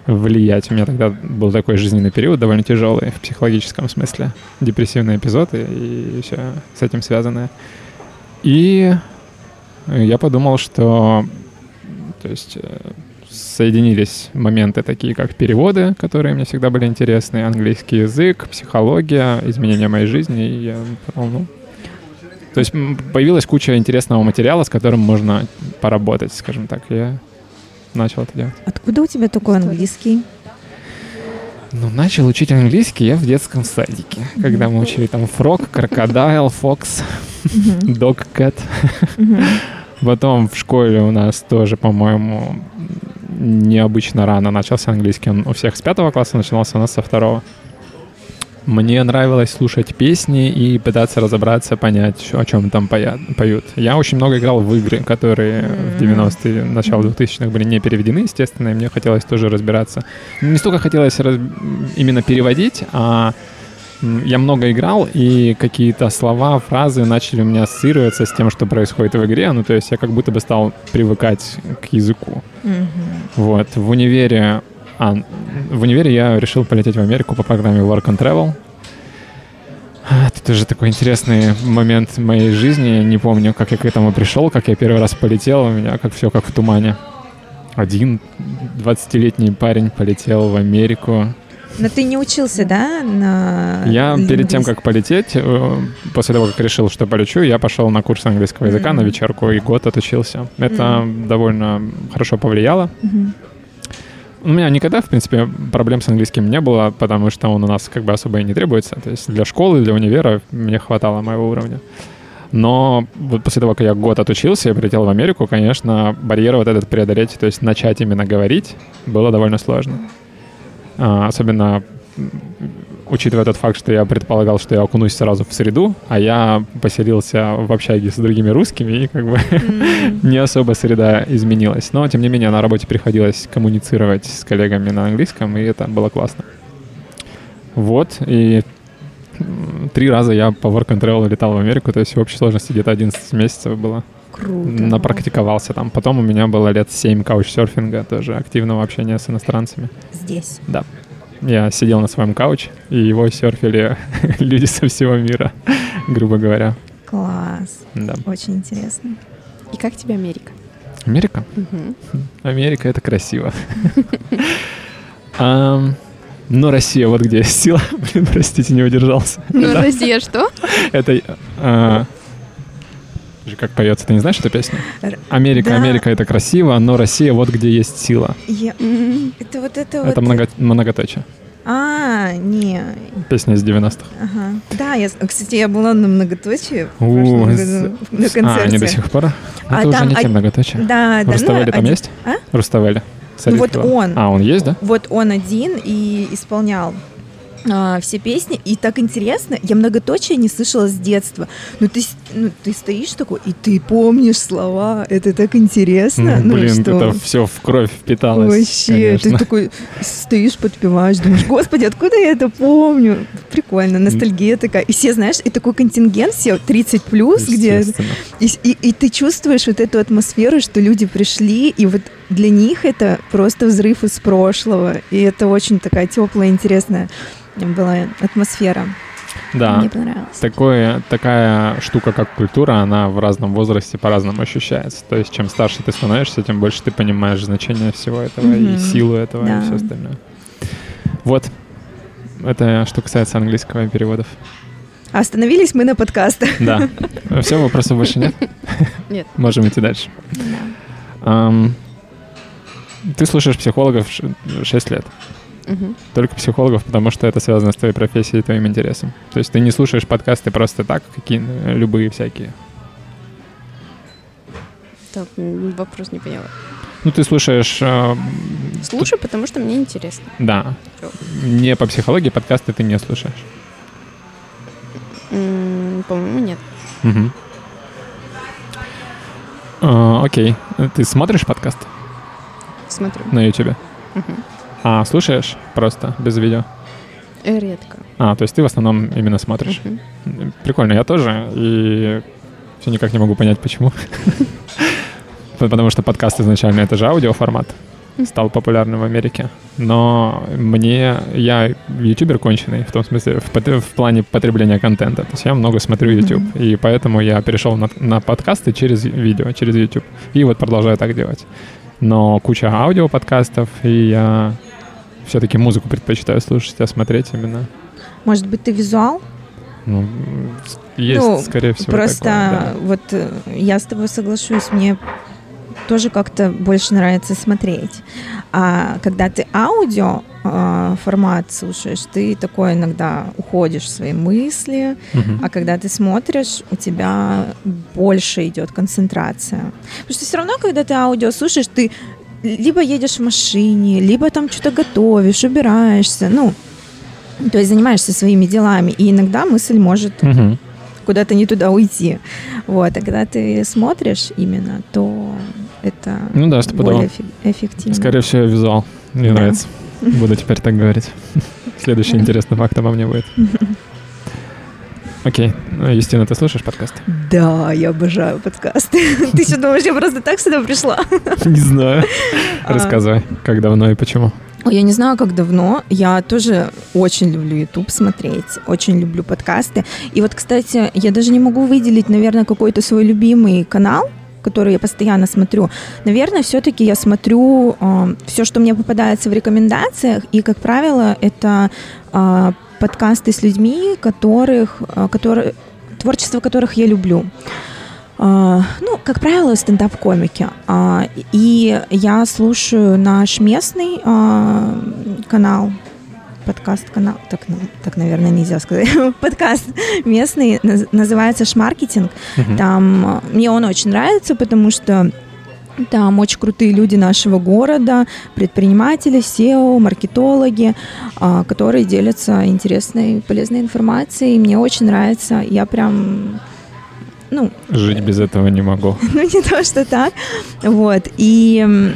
влиять. У меня тогда был такой жизненный период довольно тяжелый в психологическом смысле. Депрессивные эпизоды и все с этим связанное. И я подумал, что то есть э, соединились моменты такие, как переводы, которые мне всегда были интересны, английский язык, психология, изменения моей жизни. И я подумал, ну, то есть появилась куча интересного материала, с которым можно поработать, скажем так. Я начал это делать. Откуда у тебя такой английский? Ну, начал учить английский я в детском садике, mm-hmm. когда мы учили там фрог, крокодайл, фокс, дог, кэт. Потом в школе у нас тоже, по-моему, необычно рано начался английский. Он у всех с пятого класса начинался, у нас со второго. Мне нравилось слушать песни и пытаться разобраться, понять, о чем там поют. Я очень много играл в игры, которые в 90-е, начало 2000-х были не переведены, естественно, и мне хотелось тоже разбираться. Не столько хотелось раз... именно переводить, а я много играл, и какие-то слова, фразы начали у меня ассоциироваться с тем, что происходит в игре. Ну, то есть я как будто бы стал привыкать к языку. Mm-hmm. Вот. В универе а, в универе я решил полететь в Америку по программе Work and Travel. Это тоже такой интересный момент моей жизни. Не помню, как я к этому пришел, как я первый раз полетел. У меня как все как в тумане. Один 20-летний парень полетел в Америку. Но ты не учился, да? На я перед тем, как полететь, э, после того, как решил, что полечу, я пошел на курс английского языка, mm-hmm. на вечерку, и год отучился. Это mm-hmm. довольно хорошо повлияло. Mm-hmm. У меня никогда, в принципе, проблем с английским не было, потому что он у нас как бы особо и не требуется. То есть для школы, для универа мне хватало моего уровня. Но вот после того, как я год отучился и прилетел в Америку, конечно, барьер вот этот преодолеть, то есть начать именно говорить, было довольно сложно. А, особенно учитывая тот факт, что я предполагал, что я окунусь сразу в среду, а я поселился в общаге с другими русскими, и как бы mm-hmm. *laughs* не особо среда изменилась. Но, тем не менее, на работе приходилось коммуницировать с коллегами на английском, и это было классно. Вот, и три раза я по work and travel летал в Америку, то есть в общей сложности где-то 11 месяцев было. Круто. Напрактиковался там. Потом у меня было лет 7 каучсерфинга, тоже активного общения с иностранцами. Здесь. Я сидел на своем кауч, и его серфили *laughs* люди со всего мира, грубо говоря. Класс. Да. Очень интересно. И как тебе Америка? Америка? Мгм. Америка — это красиво. *laughs* Но Россия, вот где сила. *laughs* Блин, простите, не удержался. Ну, Это- Россия что? Это... а, же Как поется, ты не знаешь эту песню? Америка, Да. Америка — это красиво, но Россия — вот где есть сила. Я... Это вот это Это вот... много- многоточие. А, не. Песня из 90-х. Ага. Да, я, кстати, я была на многоточии У, году на А, концерте. они до сих пор? А Это уже там не те од- многоточия. Да, да. Руставели ну, там один- есть? А? Руставели. Ну, вот он. А, он есть, да? Вот он один и исполнял а, все песни, и так интересно, я многоточие не слышала с детства. Ну ты, с- ну, ты стоишь такой, и ты помнишь слова, это так интересно. Ну, ну, Блин, что... это все в кровь впиталось. Вообще, ты конечно. такой стоишь, подпеваешь, думаешь, господи, откуда я это помню? Прикольно, ностальгия такая. И все, знаешь, и такой контингент, все 30 плюс, где... И, и- и ты чувствуешь вот эту атмосферу, что люди пришли, и вот для них это просто взрыв из прошлого. И это очень такая теплая, интересная была атмосфера. Да. Мне понравилось. Такое, такая штука, как культура, она в разном возрасте по-разному ощущается. То есть, чем старше ты становишься, тем больше ты понимаешь значение всего этого и Мгм. силу этого Да. и все остальное. Вот. Это что касается английского и переводов. Остановились мы на подкастах. *laughs* Да. Все, вопросов больше нет? *laughs* Нет. Можем идти дальше. Ам, Ты слушаешь психологов 6 лет. Мгм. Только психологов, потому что это связано с твоей профессией и твоим интересом. То есть ты не слушаешь подкасты просто так, какие любые всякие. Так, вопрос не поняла. Ну, ты слушаешь, э, Слушай, потому что мне интересно. да, Всё. не по психологии подкасты ты не слушаешь. По-моему, нет. Мгм. А, Окей. Ты смотришь подкаст Смотрю. на YouTube? Мгм. А слушаешь просто, без видео? Редко. А, то есть ты в основном именно смотришь. Мгм. Прикольно, я тоже. И все никак не могу понять, почему. *laughs* Потому что подкаст изначально это же аудиоформат. Стал популярным в Америке. Но мне... Я ютубер конченый, в том смысле, в, в плане потребления контента. То есть я много смотрю YouTube. И поэтому я перешел на, на подкасты через видео, через YouTube. И вот продолжаю так делать. Но куча аудиоподкастов, и я все-таки музыку предпочитаю слушать, а смотреть именно Может быть, ты визуал? ну, есть, Ну, скорее всего, Просто такое, вот э, я с тобой соглашусь, мне тоже как-то больше нравится смотреть. А когда ты аудио э, формат слушаешь, ты такой иногда уходишь в свои мысли, да. Мгм. а когда ты смотришь, у тебя больше идет концентрация. Потому что все равно, когда ты аудио слушаешь, ты либо едешь в машине, либо там что-то готовишь, убираешься, ну, то есть занимаешься своими делами, и иногда мысль может Мгм. куда-то не туда уйти. Вот, а когда ты смотришь именно, то это Ну да, стопудово. более эффе- эффективно. Скорее всего, визуал. Мне Да. нравится. Буду теперь так говорить. *laughs* Следующий интересный факт обо мне будет. *laughs* Окей. Ну, Юстина, ты слушаешь подкасты? Да, я обожаю подкасты. *laughs* Ты что думаешь, я просто так сюда пришла? *laughs* Не знаю. А. Рассказывай, как давно и почему. Я не знаю, как давно. Я тоже очень люблю YouTube смотреть, очень люблю подкасты. И вот, кстати, я даже не могу выделить, наверное, какой-то свой любимый канал, который я постоянно смотрю. Наверное, все-таки я смотрю все, что мне попадается в рекомендациях, и, как правило, это а, подкасты с людьми, которых, а, которые, творчество которых я люблю. А, ну, как правило, стендап-комики. А, и я слушаю наш местный а, канал, подкаст-канал, так, ну, так, наверное, нельзя сказать, *laughs* подкаст местный, наз- называется «Шмаркетинг». Там э, мне он очень нравится, потому что там очень крутые люди нашего города, предприниматели, SEO, маркетологи, а, которые делятся интересной, полезной информацией. Мне очень нравится. Я прям, ну, Жить без этого не могу. *laughs* ну не то, что так. Вот. И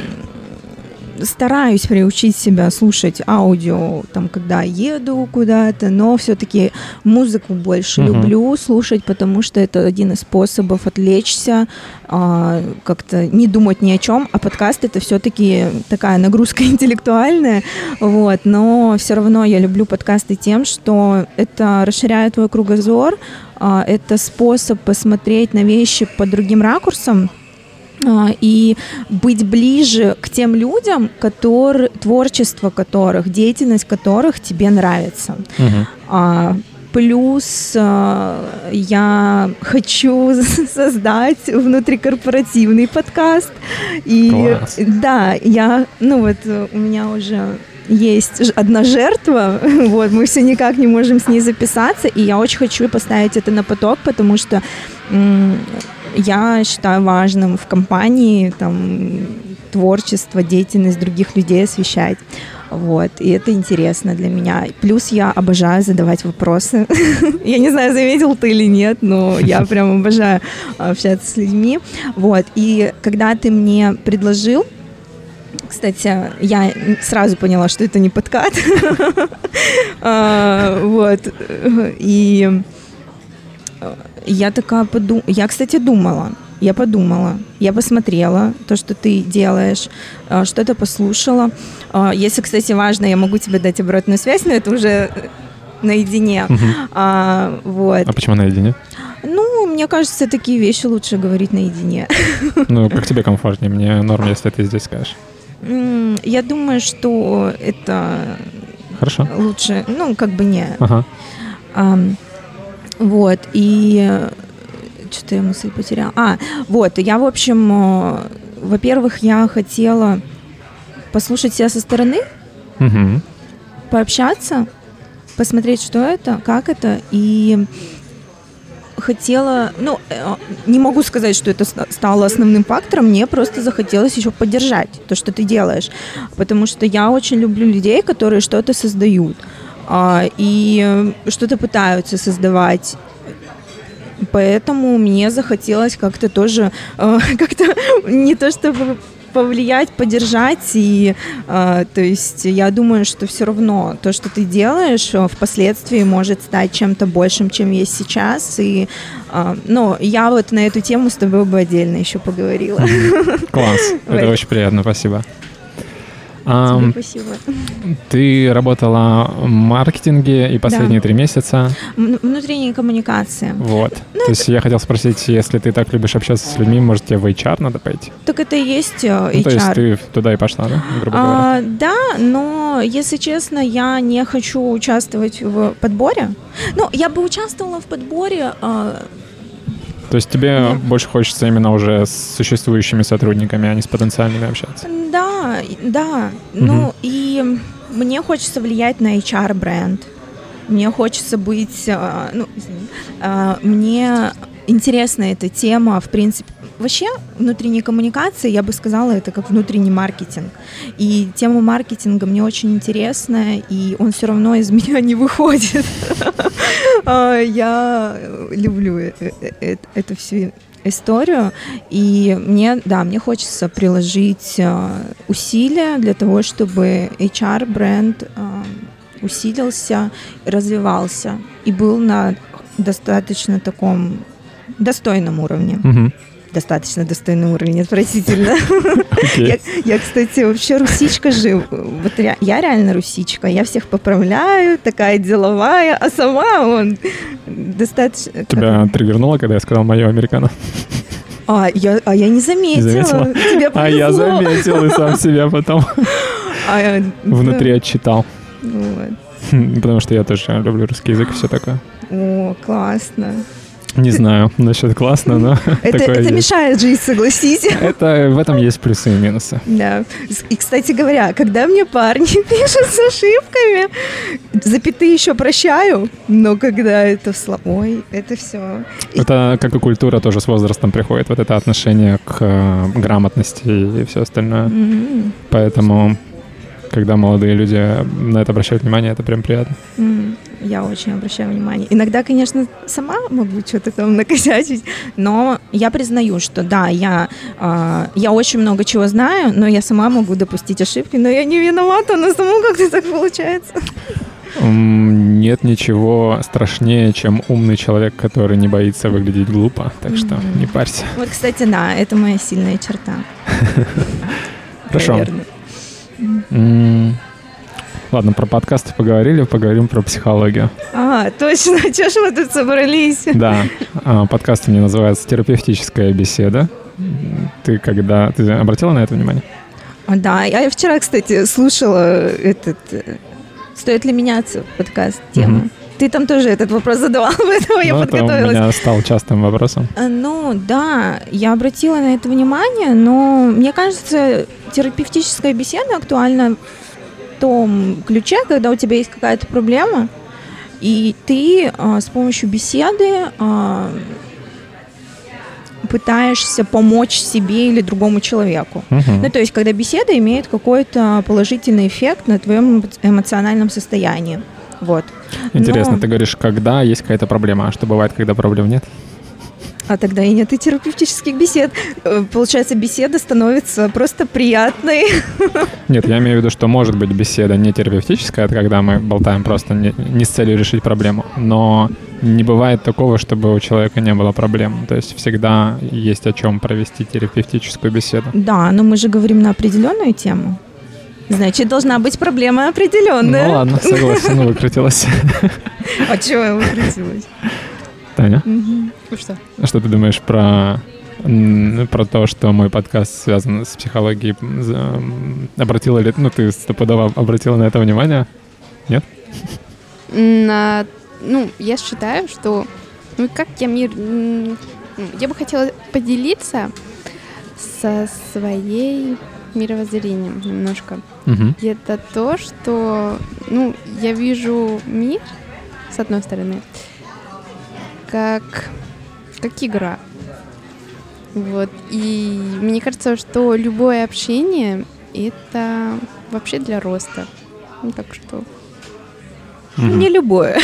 стараюсь приучить себя слушать аудио, там, когда еду куда-то, но все-таки музыку больше угу. люблю слушать, потому что это один из способов отвлечься, а, как-то не думать ни о чем, а подкаст это все-таки такая нагрузка *laughs* интеллектуальная, вот, но все равно я люблю подкасты тем, что это расширяет твой кругозор, а, это способ посмотреть на вещи под другим ракурсом, и быть ближе к тем людям, которые, творчество которых, деятельность которых тебе нравится. Угу. Плюс а, я хочу *laughs* создать внутрикорпоративный подкаст. И Класс. да, я, ну вот у меня уже есть одна жертва, *laughs* вот, мы все никак не можем с ней записаться, и я очень хочу поставить это на поток, потому что я считаю важным в компании там, творчество, деятельность других людей освещать. Вот, и это интересно для меня. Плюс я обожаю задавать вопросы. *laughs* я не знаю, заметил ты или нет, но я *laughs* прям обожаю общаться с людьми. Вот, и когда ты мне предложил кстати, я сразу поняла, что это не подкат. *laughs* А, вот. И я такая подумала. Я, кстати, думала. Я подумала, я посмотрела то, что ты делаешь, а, что-то послушала. А, если, кстати, важно, я могу тебе дать обратную связь, но это уже наедине. Угу. А, вот. а почему наедине? Ну, мне кажется, такие вещи лучше говорить наедине. *laughs* Ну, как тебе комфортнее? Мне норм, если ты здесь скажешь. Я думаю, что это Хорошо. лучше, ну, как бы не. Ага. Вот, и что-то я мысль потеряла. А, вот, я, в общем, э, во-первых, я хотела послушать себя со стороны, угу. пообщаться, посмотреть, что это, как это, и хотела, ну, э, не могу сказать, что это стало основным фактором, мне просто захотелось еще поддержать то, что ты делаешь, потому что я очень люблю людей, которые что-то создают и что-то пытаются создавать. Поэтому мне захотелось как-то тоже, э, *laughs* как-то не то чтобы повлиять, поддержать. И, э, то есть, я думаю, что все равно то, что ты делаешь, э, впоследствии может стать чем-то большим, чем есть сейчас. И, э, ну, я вот на эту тему с тобой бы отдельно еще поговорила. *laughs* Класс. Это очень приятно, спасибо. Тебе спасибо. Ты работала в маркетинге и последние три месяца. Внутренние коммуникации. Вот. Ну, То есть я хотел спросить, если ты так любишь общаться с людьми, может, тебе в HR надо пойти? Так это и есть HR. Ну, то есть ты туда и пошла, да, грубо а, Да, но, если честно, я не хочу участвовать в подборе. Ну, я бы участвовала в подборе а, то есть тебе Нет. больше хочется именно уже с существующими сотрудниками, а не с потенциальными общаться? Да, да. Угу. Ну и мне хочется влиять на HR-бренд. Мне хочется быть, а, ну, извини, а, мне интересна эта тема, в принципе. Вообще, внутренние коммуникации, я бы сказала, это как внутренний маркетинг. И тема маркетинга мне очень интересная, и он все равно из *laughs* меня не выходит. А, я люблю э, э, э, эту всю историю, и мне, да, мне хочется приложить усилия для того, чтобы HR-бренд усилился, развивался и был на достаточно таком достойном уровне. Угу. Достаточно достойный уровень, отвратительно. Okay. я, я, кстати, вообще русичка жив. Вот я, я реально русичка. Я всех поправляю, такая деловая, а сама он достаточно... Тебя как... триггернуло, когда я сказал «моё американо»? А я, а я не заметила. Не заметила? Тебе а я заметил и сам себя потом а, внутри отчитал. Вот. Потому что я тоже люблю русский язык и все такое. О, классно. Не знаю насчет классно, но это, *laughs* это мешает жить, согласись. Это в этом есть плюсы и минусы. Да. И, кстати говоря, когда мне парни *laughs* пишут с ошибками, запятые еще прощаю, но когда это слой, это все. Это как и культура тоже с возрастом приходит, вот это отношение к э, грамотности и все остальное. Поэтому когда молодые люди на это обращают внимание, это прям приятно. Mm. Я очень обращаю внимание. Иногда, конечно, сама могу что-то там накосячить, но я признаю, что да, я, э, я очень много чего знаю, но я сама могу допустить ошибки, но я не виновата, но самому как-то так получается. Нет ничего страшнее, чем умный человек, который не боится выглядеть глупо. Так что не парься. Вот, кстати, да, это моя сильная черта. *laughs* Хорошо. Ладно, про подкасты поговорили, поговорим про психологию. А, точно, *laughs* чего ж мы тут собрались? Да, а, подкаст у меня называется «Терапевтическая беседа». Ты когда... Ты обратила на это внимание? А, да, я вчера, кстати, слушала этот Стоит ли меняться подкаст тему? Ты там тоже этот вопрос задавал, *laughs* поэтому ну, я подготовилась. Это у меня стал частым вопросом. А, ну, да, я обратила на это внимание, но мне кажется, терапевтическая беседа актуальна том ключе, когда у тебя есть какая-то проблема, и ты а, с помощью беседы а, пытаешься помочь себе или другому человеку. Uh-huh. Ну, то есть, когда беседа имеет какой-то положительный эффект на твоем эмоциональном состоянии. Вот. Интересно, Но... ты говоришь, когда есть какая-то проблема, а что бывает, когда проблем нет? А тогда и нет и терапевтических бесед. Э, получается, беседа становится просто приятной. Нет, я имею в виду, что может быть беседа не терапевтическая, это когда мы болтаем просто не, не с целью решить проблему, но не бывает такого, чтобы у человека не было проблем. То есть всегда есть о чем провести терапевтическую беседу. Да, но мы же говорим на определенную тему. Значит, должна быть проблема определенная. Ну ладно, согласен, *laughs* выкрутилась. А чего я выкрутилась? Таня? Угу. Что? Что ты думаешь про про то, что мой подкаст связан с психологией. Обратила ли, ну, ты стопудово обратила на это внимание? Нет? На, ну, я считаю, что, ну, как я мир, я бы хотела поделиться со своей мировоззрением немножко. Угу. Это то, что, ну, я вижу мир, с одной стороны, как, как игра. Вот. И мне кажется, что любое общение — это вообще для роста. Ну, так что... Угу. Не любое.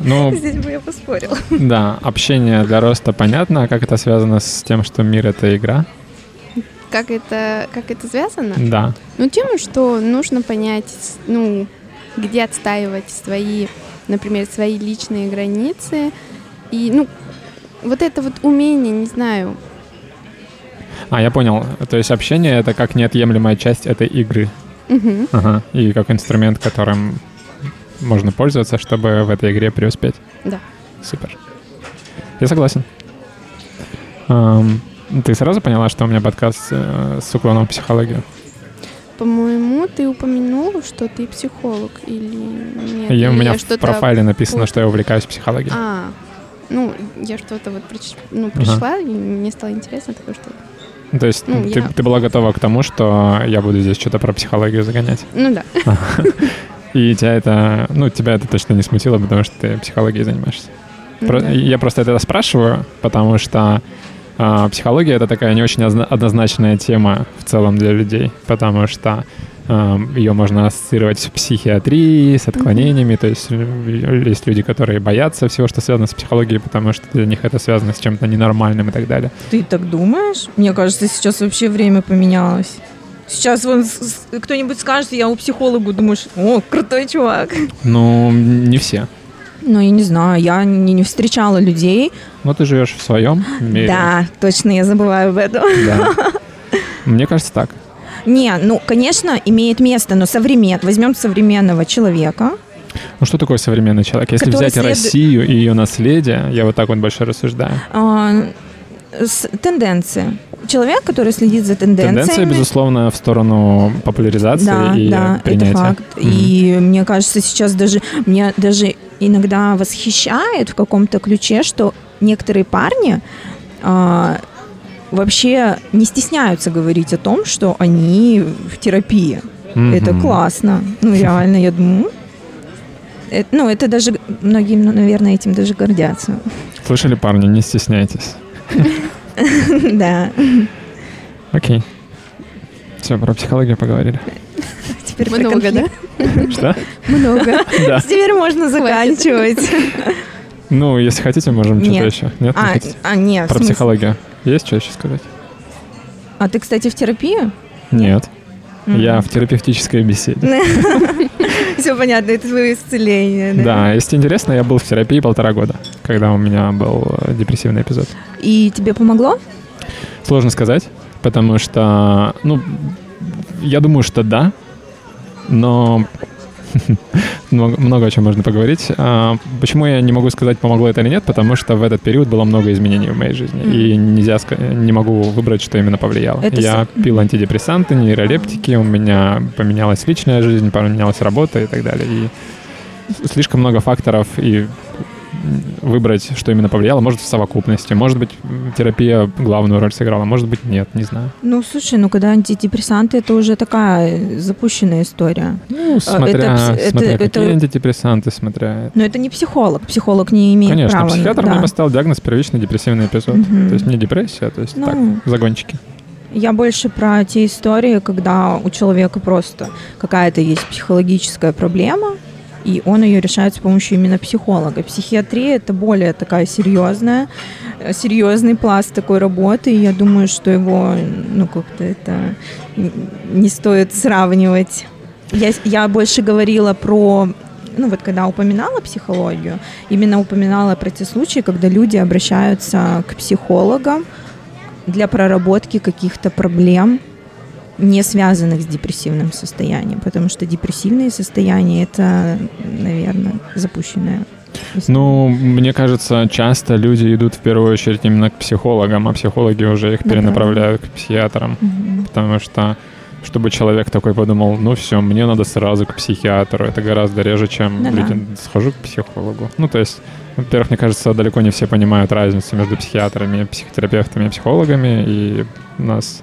Ну, *laughs* Здесь бы я поспорила. Да, общение для роста понятно. А как это связано с тем, что мир — это игра? Как это, как это связано? Да. Ну, тем, что нужно понять, ну, где отстаивать свои например, свои личные границы. И, ну, вот это вот умение, не знаю. А, я понял. То есть общение — это как неотъемлемая часть этой игры. Угу. Ага. И как инструмент, которым можно пользоваться, чтобы в этой игре преуспеть. Да. Супер. Я согласен. Um, ты сразу поняла, что у меня подкаст э, с уклоном в психологию? По-моему, ты упомянул, что ты психолог или нет? Я, у меня в профайле написано, что я увлекаюсь психологией. А, ну, я что-то вот прич... ну, пришла, ага. и мне стало интересно такое, что... Ну, то есть ну, ты, я... ты была готова к тому, что я буду здесь что-то про психологию загонять? Ну да. *laughs* И тебя это, ну, тебя это точно не смутило, потому что ты психологией занимаешься. Ну, Про... да. Я просто это спрашиваю, потому что а, психология это такая не очень однозначная тема в целом для людей, потому что а, ее можно ассоциировать с психиатрией, с отклонениями, mm-hmm. то есть э, есть люди, которые боятся всего, что связано с психологией, потому что для них это связано с чем-то ненормальным и так далее. Ты так думаешь? Мне кажется, сейчас вообще время поменялось. Сейчас вон кто-нибудь скажет, я у психолога, думаешь, о, крутой чувак. Ну, не все. Ну, я не знаю, я не, не встречала людей. Ну, ты живешь в своем мире. Да, точно, я забываю об этом. Да. *laughs* Мне кажется, так. Не, ну, конечно, имеет место, но современ... возьмем современного человека. Ну, что такое современный человек? Если взять след... Россию и ее наследие, я вот так вот больше рассуждаю. А, с... Тенденции человек, который следит за тенденциями. Тенденция, безусловно, в сторону популяризации да, и да, принятия. это факт. Mm-hmm. И мне кажется, сейчас даже мне даже иногда восхищает в каком-то ключе, что некоторые парни а, вообще не стесняются говорить о том, что они в терапии. Mm-hmm. Это классно. Ну, реально, я думаю. Это, ну, это даже многие, наверное, этим даже гордятся. Слышали, парни, не стесняйтесь. *laughs* Да. Окей. Все, про психологию поговорили. Теперь Много, да? Что? Много. *laughs* Да. Теперь можно заканчивать. Ну, если хотите, можем что-то еще. Нет, не А, хотите? а, нет, Про психологию. Есть что еще сказать? А ты, кстати, в терапию? Нет. Мгм. Я в терапевтической беседе. *laughs* Все понятно, это твое исцеление. Да, если интересно, я был в терапии полтора года, когда у меня был э, депрессивный эпизод. И тебе помогло? Сложно сказать, потому что, ну, я думаю, что да, но *laughs* много, много о чем можно поговорить. А, почему я не могу сказать, помогло это или нет? Потому что в этот период было много изменений в моей жизни, Мгм. и нельзя, не могу выбрать, что именно повлияло. Это я с- пил антидепрессанты, нейролептики, у меня поменялась личная жизнь, поменялась работа и так далее. И слишком много факторов и выбрать, что именно повлияло, может, в совокупности, может быть, терапия главную роль сыграла, может быть, нет, не знаю. Ну, слушай, ну когда антидепрессанты, это уже такая э, запущенная история. Ну, смотря, это это- смотря это- какие антидепрессанты, смотря... Но это не психолог. Психолог не имеет Конечно, права. на- психиатр да. мне поставил диагноз первичный депрессивный эпизод. Мгм. То есть не депрессия, то есть Ну. так, загончики. Я больше про те истории, когда у человека просто какая-то есть психологическая проблема, и он ее решает с помощью именно психолога. Психиатрия это более такая серьезная, э, серьезный пласт такой работы, и я думаю, что его, ну, как-то это не стоит сравнивать. Я, я больше говорила про ну вот когда упоминала психологию, именно упоминала про те случаи, когда люди обращаются к психологам для проработки каких-то проблем, не связанных с депрессивным состоянием, потому что депрессивные состояния это, наверное, запущенная. история. Ну, мне кажется, часто люди идут в первую очередь именно к психологам, а психологи уже их Да, перенаправляют к психиатрам. Мгм. Потому что чтобы человек такой подумал, ну все, мне надо сразу к психиатру. Это гораздо реже, чем да. люди, схожу к психологу. Ну, то есть, во-первых, мне кажется, далеко не все понимают разницу между психиатрами, психотерапевтами и психологами, и у нас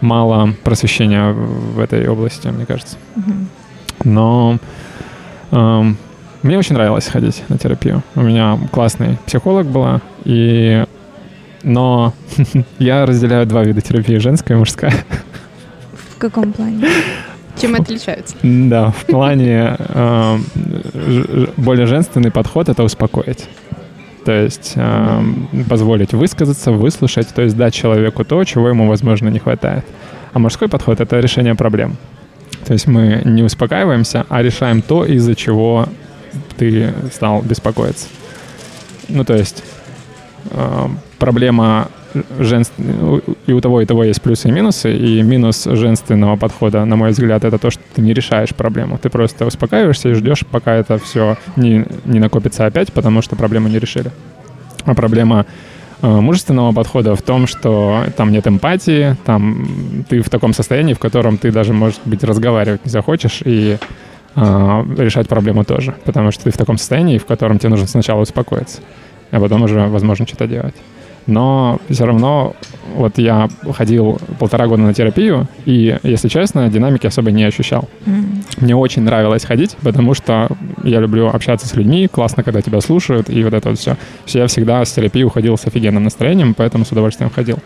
мало просвещения в этой области, мне кажется. Но эм, мне очень нравилось ходить на терапию. У меня классный психолог была, и но *laughs* я разделяю два вида терапии, женская и мужская. В каком плане? Чем отличаются? Да, в плане ж- более женственный подход — это успокоить. То есть эм, позволить высказаться, выслушать, то есть дать человеку то, чего ему, возможно, не хватает. А мужской подход — это решение проблем. То есть мы не успокаиваемся, а решаем то, из-за чего ты стал беспокоиться. Ну, то есть э, проблема женственная, и у того, и того есть плюсы и минусы, и минус женственного подхода, на мой взгляд, это то, что ты не решаешь проблему. Ты просто успокаиваешься и ждешь, пока это все не, не накопится опять, потому что проблему не решили. А проблема э, мужественного подхода в том, что там нет эмпатии, там ты в таком состоянии, в котором ты даже, может быть, разговаривать не захочешь и э, решать проблему тоже, потому что ты в таком состоянии, в котором тебе нужно сначала успокоиться, а потом уже, возможно, что-то делать. Но все равно вот я ходил полтора года на терапию, и, если честно, динамики особо не ощущал. М. Мне очень нравилось ходить, потому что я люблю общаться с людьми, классно, когда тебя слушают, и вот это вот все. Я всегда с терапии уходил с офигенным настроением, поэтому с удовольствием ходил.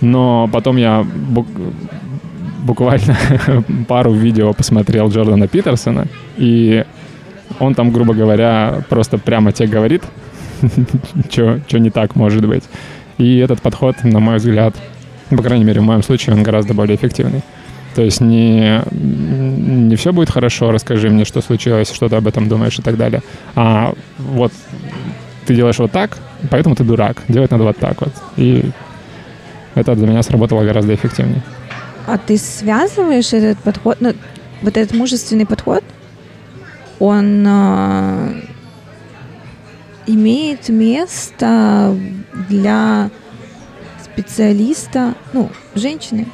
Но потом я бу- буквально *laughs* пару видео посмотрел Джордана Питерсона, и он там, грубо говоря, просто прямо тебе говорит, *laughs* что не так может быть. И этот подход, на мой взгляд, по крайней мере, в моем случае, он гораздо более эффективный. То есть не, не все будет хорошо, расскажи мне, что случилось, что ты об этом думаешь и так далее. А вот ты делаешь вот так, поэтому ты дурак. Делать надо вот так вот. И это для меня сработало гораздо эффективнее. А ты связываешь этот подход, ну, вот этот мужественный подход, он а, имеет место для специалиста, ну, женщины.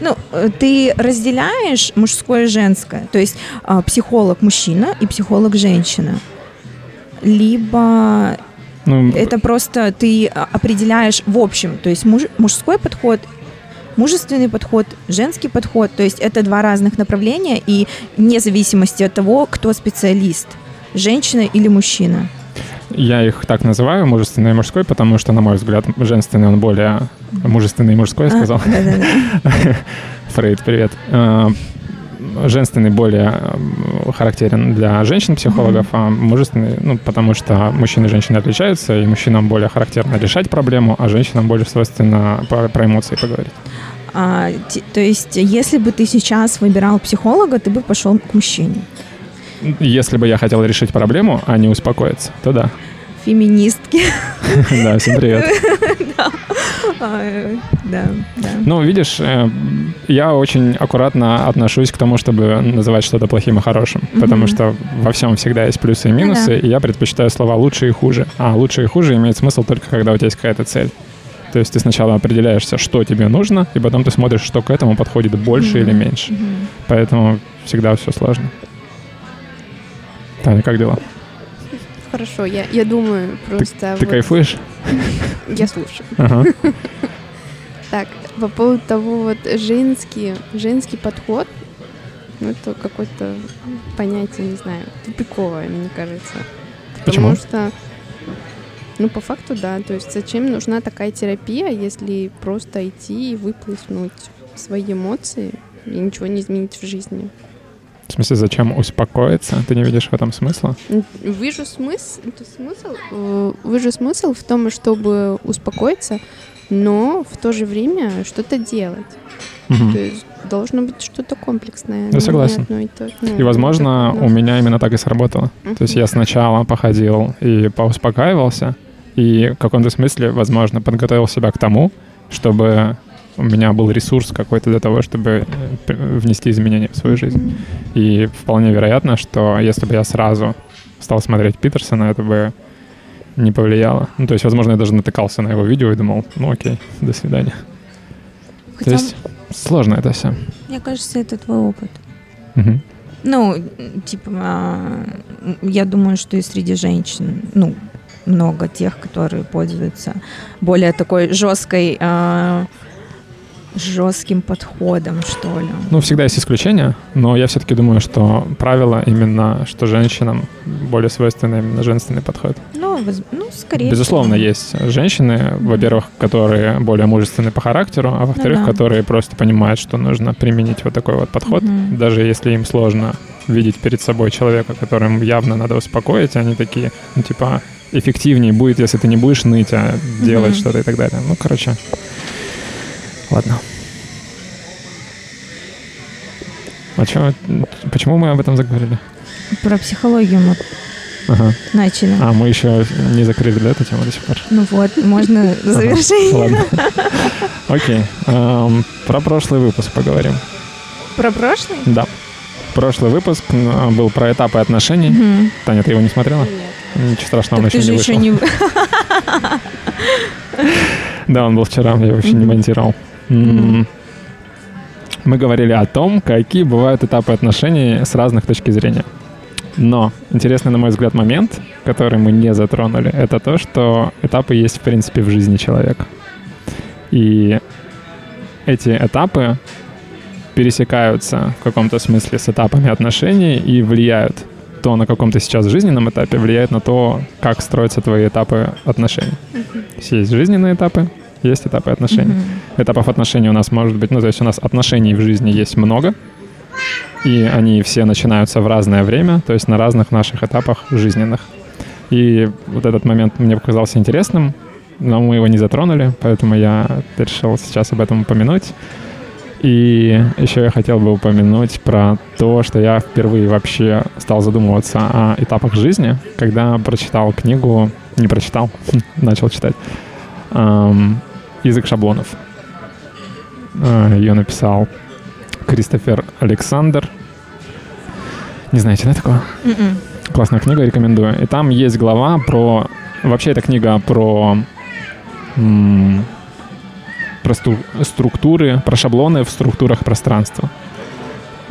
Ну, э, ты разделяешь мужское и женское, то есть а, психолог мужчина и психолог женщина. Либо Ну, это просто ты определяешь в общем, то есть муж- мужской подход, мужественный подход, женский подход, то есть это два разных направления, и вне зависимости от того, кто специалист, женщина или мужчина. Я их так называю, мужественный и мужской, потому что, на мой взгляд, женственный он более мужественный и мужской, я А, сказал. Да-да-да. *laughs* Фрейд, привет. А, женственный более характерен для женщин-психологов, а мужественный, ну, потому что мужчины и женщины отличаются, и мужчинам более характерно решать проблему, а женщинам более свойственно про, про эмоции поговорить. А, то есть, если бы ты сейчас выбирал психолога, ты бы пошел к мужчине. Если бы я хотел решить проблему, а не успокоиться, то да. Феминистки. *laughs* Да, всем привет. *laughs* А, Да, да. Ну, видишь, э, я очень аккуратно отношусь к тому, чтобы называть что-то плохим и хорошим, потому что во всем всегда есть плюсы и минусы, и я предпочитаю слова лучше и хуже. А лучше и хуже имеет смысл только когда у тебя есть какая-то цель. То есть ты сначала определяешься, что тебе нужно, и потом ты смотришь, что к этому подходит больше или меньше. Поэтому всегда все сложно. Таня, как дела? Хорошо, я, я думаю просто... Ты вот- кайфуешь? Я слушаю. Ага. Так, по поводу того вот женский, женский подход, ну это какое-то понятие, не знаю, тупиковое, мне кажется. Почему? Потому что, ну по факту да, то есть зачем нужна такая терапия, если просто идти и выплеснуть свои эмоции и ничего не изменить в жизни? В смысле, зачем успокоиться? Ты не видишь в этом смысла? Вижу смысл, смысл, э, вижу смысл в том, чтобы успокоиться, но в то же время что-то делать. Мгм. То есть должно быть что-то комплексное. Я не согласен. одно и то- ну, И, возможно, ну. у меня именно так и сработало. То есть я сначала походил и поуспокаивался, и в каком-то смысле, возможно, подготовил себя к тому, чтобы у меня был ресурс какой-то для того, чтобы э, внести изменения в свою жизнь. И вполне вероятно, что если бы я сразу стал смотреть Питерсона, это бы не повлияло. Ну, то есть, возможно, я даже натыкался на его видео и думал, ну окей, до свидания. Хотя, То есть сложно это все. мне кажется, это твой опыт. Ну, типа, а, я думаю, что и среди женщин, ну, много тех, которые пользуются более такой жесткой, а, жестким подходом, что ли. Ну, всегда есть исключения, но я все-таки думаю, что правило именно, что женщинам более свойственный именно женственный подход. Ну, воз- ну скорее Безусловно, всего. есть женщины, во-первых, которые более мужественны по характеру, а во-вторых, Ну да. которые просто понимают, что нужно применить вот такой вот подход, Мгм. даже если им сложно видеть перед собой человека, которым явно надо успокоить, они такие, ну, типа, эффективнее будет, если ты не будешь ныть, а делать Мгм. что-то и так далее. Ну, короче, ладно. А чё, почему мы об этом заговорили? Про психологию мы Ага. начали. А, мы еще не закрыли да, эту тему до сих пор. Ну вот, можно завершение. Ладно. Окей. Эм, Про прошлый выпуск поговорим. Про прошлый? Да. Прошлый выпуск м, был про этапы отношений. Таня, ты его не смотрела? Нет. Ничего страшного, он еще не вышел. *laughs* Да, он был вчера, я его еще не монтировал. Мы говорили о том, какие бывают этапы отношений с разных точки зрения. Но интересный, на мой взгляд, момент, который мы не затронули, это то, что этапы есть, в принципе, в жизни человека. И эти этапы пересекаются в каком-то смысле с этапами отношений и влияют то, на каком ты сейчас жизненном этапе, влияет на то, как строятся твои этапы отношений. Есть есть жизненные этапы, есть этапы отношений. Мгм. Этапов отношений у нас может быть, ну, то есть у нас отношений в жизни есть много, и они все начинаются в разное время, то есть на разных наших этапах жизненных. И вот этот момент мне показался интересным, но мы его не затронули, поэтому я решил сейчас об этом упомянуть. И еще я хотел бы упомянуть про то, что я впервые вообще стал задумываться о этапах жизни, когда прочитал книгу, не прочитал, *laughs* начал читать, «Язык шаблонов». А, Ее написал Кристофер Александр. Не знаете, да, такого? Мгм. Классная книга, рекомендую. И там есть глава про... Вообще, эта книга про... м, про стру- структуры, про шаблоны в структурах пространства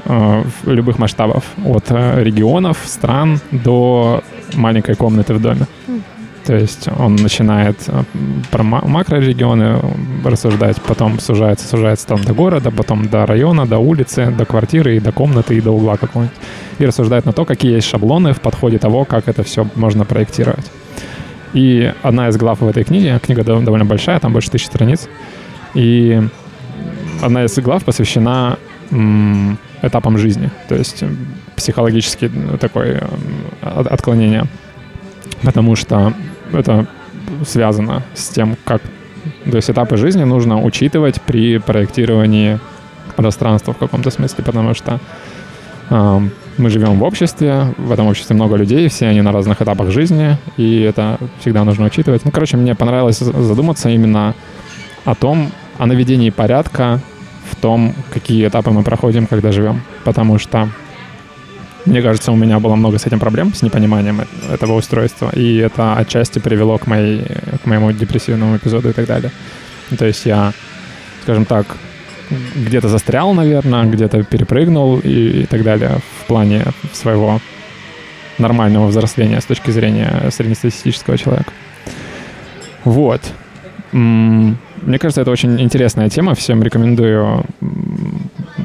э, в любых масштабов. От э, регионов, стран до маленькой комнаты в доме. То есть он начинает э, про ма- макрорегионы рассуждать, потом сужается, сужается там до города, потом до района, до улицы, до квартиры, и до комнаты, и до угла какого-нибудь. И рассуждает на то, какие есть шаблоны в подходе того, как это все можно проектировать. И одна из глав в этой книге, книга дов- довольно большая, там больше тысячи страниц, и одна из глав посвящена м, этапом жизни, то есть м, психологически ну, такое м, от- отклонение, потому что это связано с тем, как, то есть этапы жизни нужно учитывать при проектировании пространства в каком-то смысле, потому что ам, мы живем в обществе, в этом обществе много людей, все они на разных этапах жизни, и это всегда нужно учитывать. Ну, короче, мне понравилось за- задуматься именно о том, о наведении порядка в том, какие этапы мы проходим, когда живем. Потому что, мне кажется, у меня было много с этим проблем, с непониманием этого устройства, и это отчасти привело к, моей, к моему депрессивному эпизоду и так далее. Ну, То есть я, скажем так, где-то застрял, наверное, где-то перепрыгнул и, и так далее в плане своего нормального взросления с точки зрения среднестатистического человека. Вот. Мне кажется, это очень интересная тема. Всем рекомендую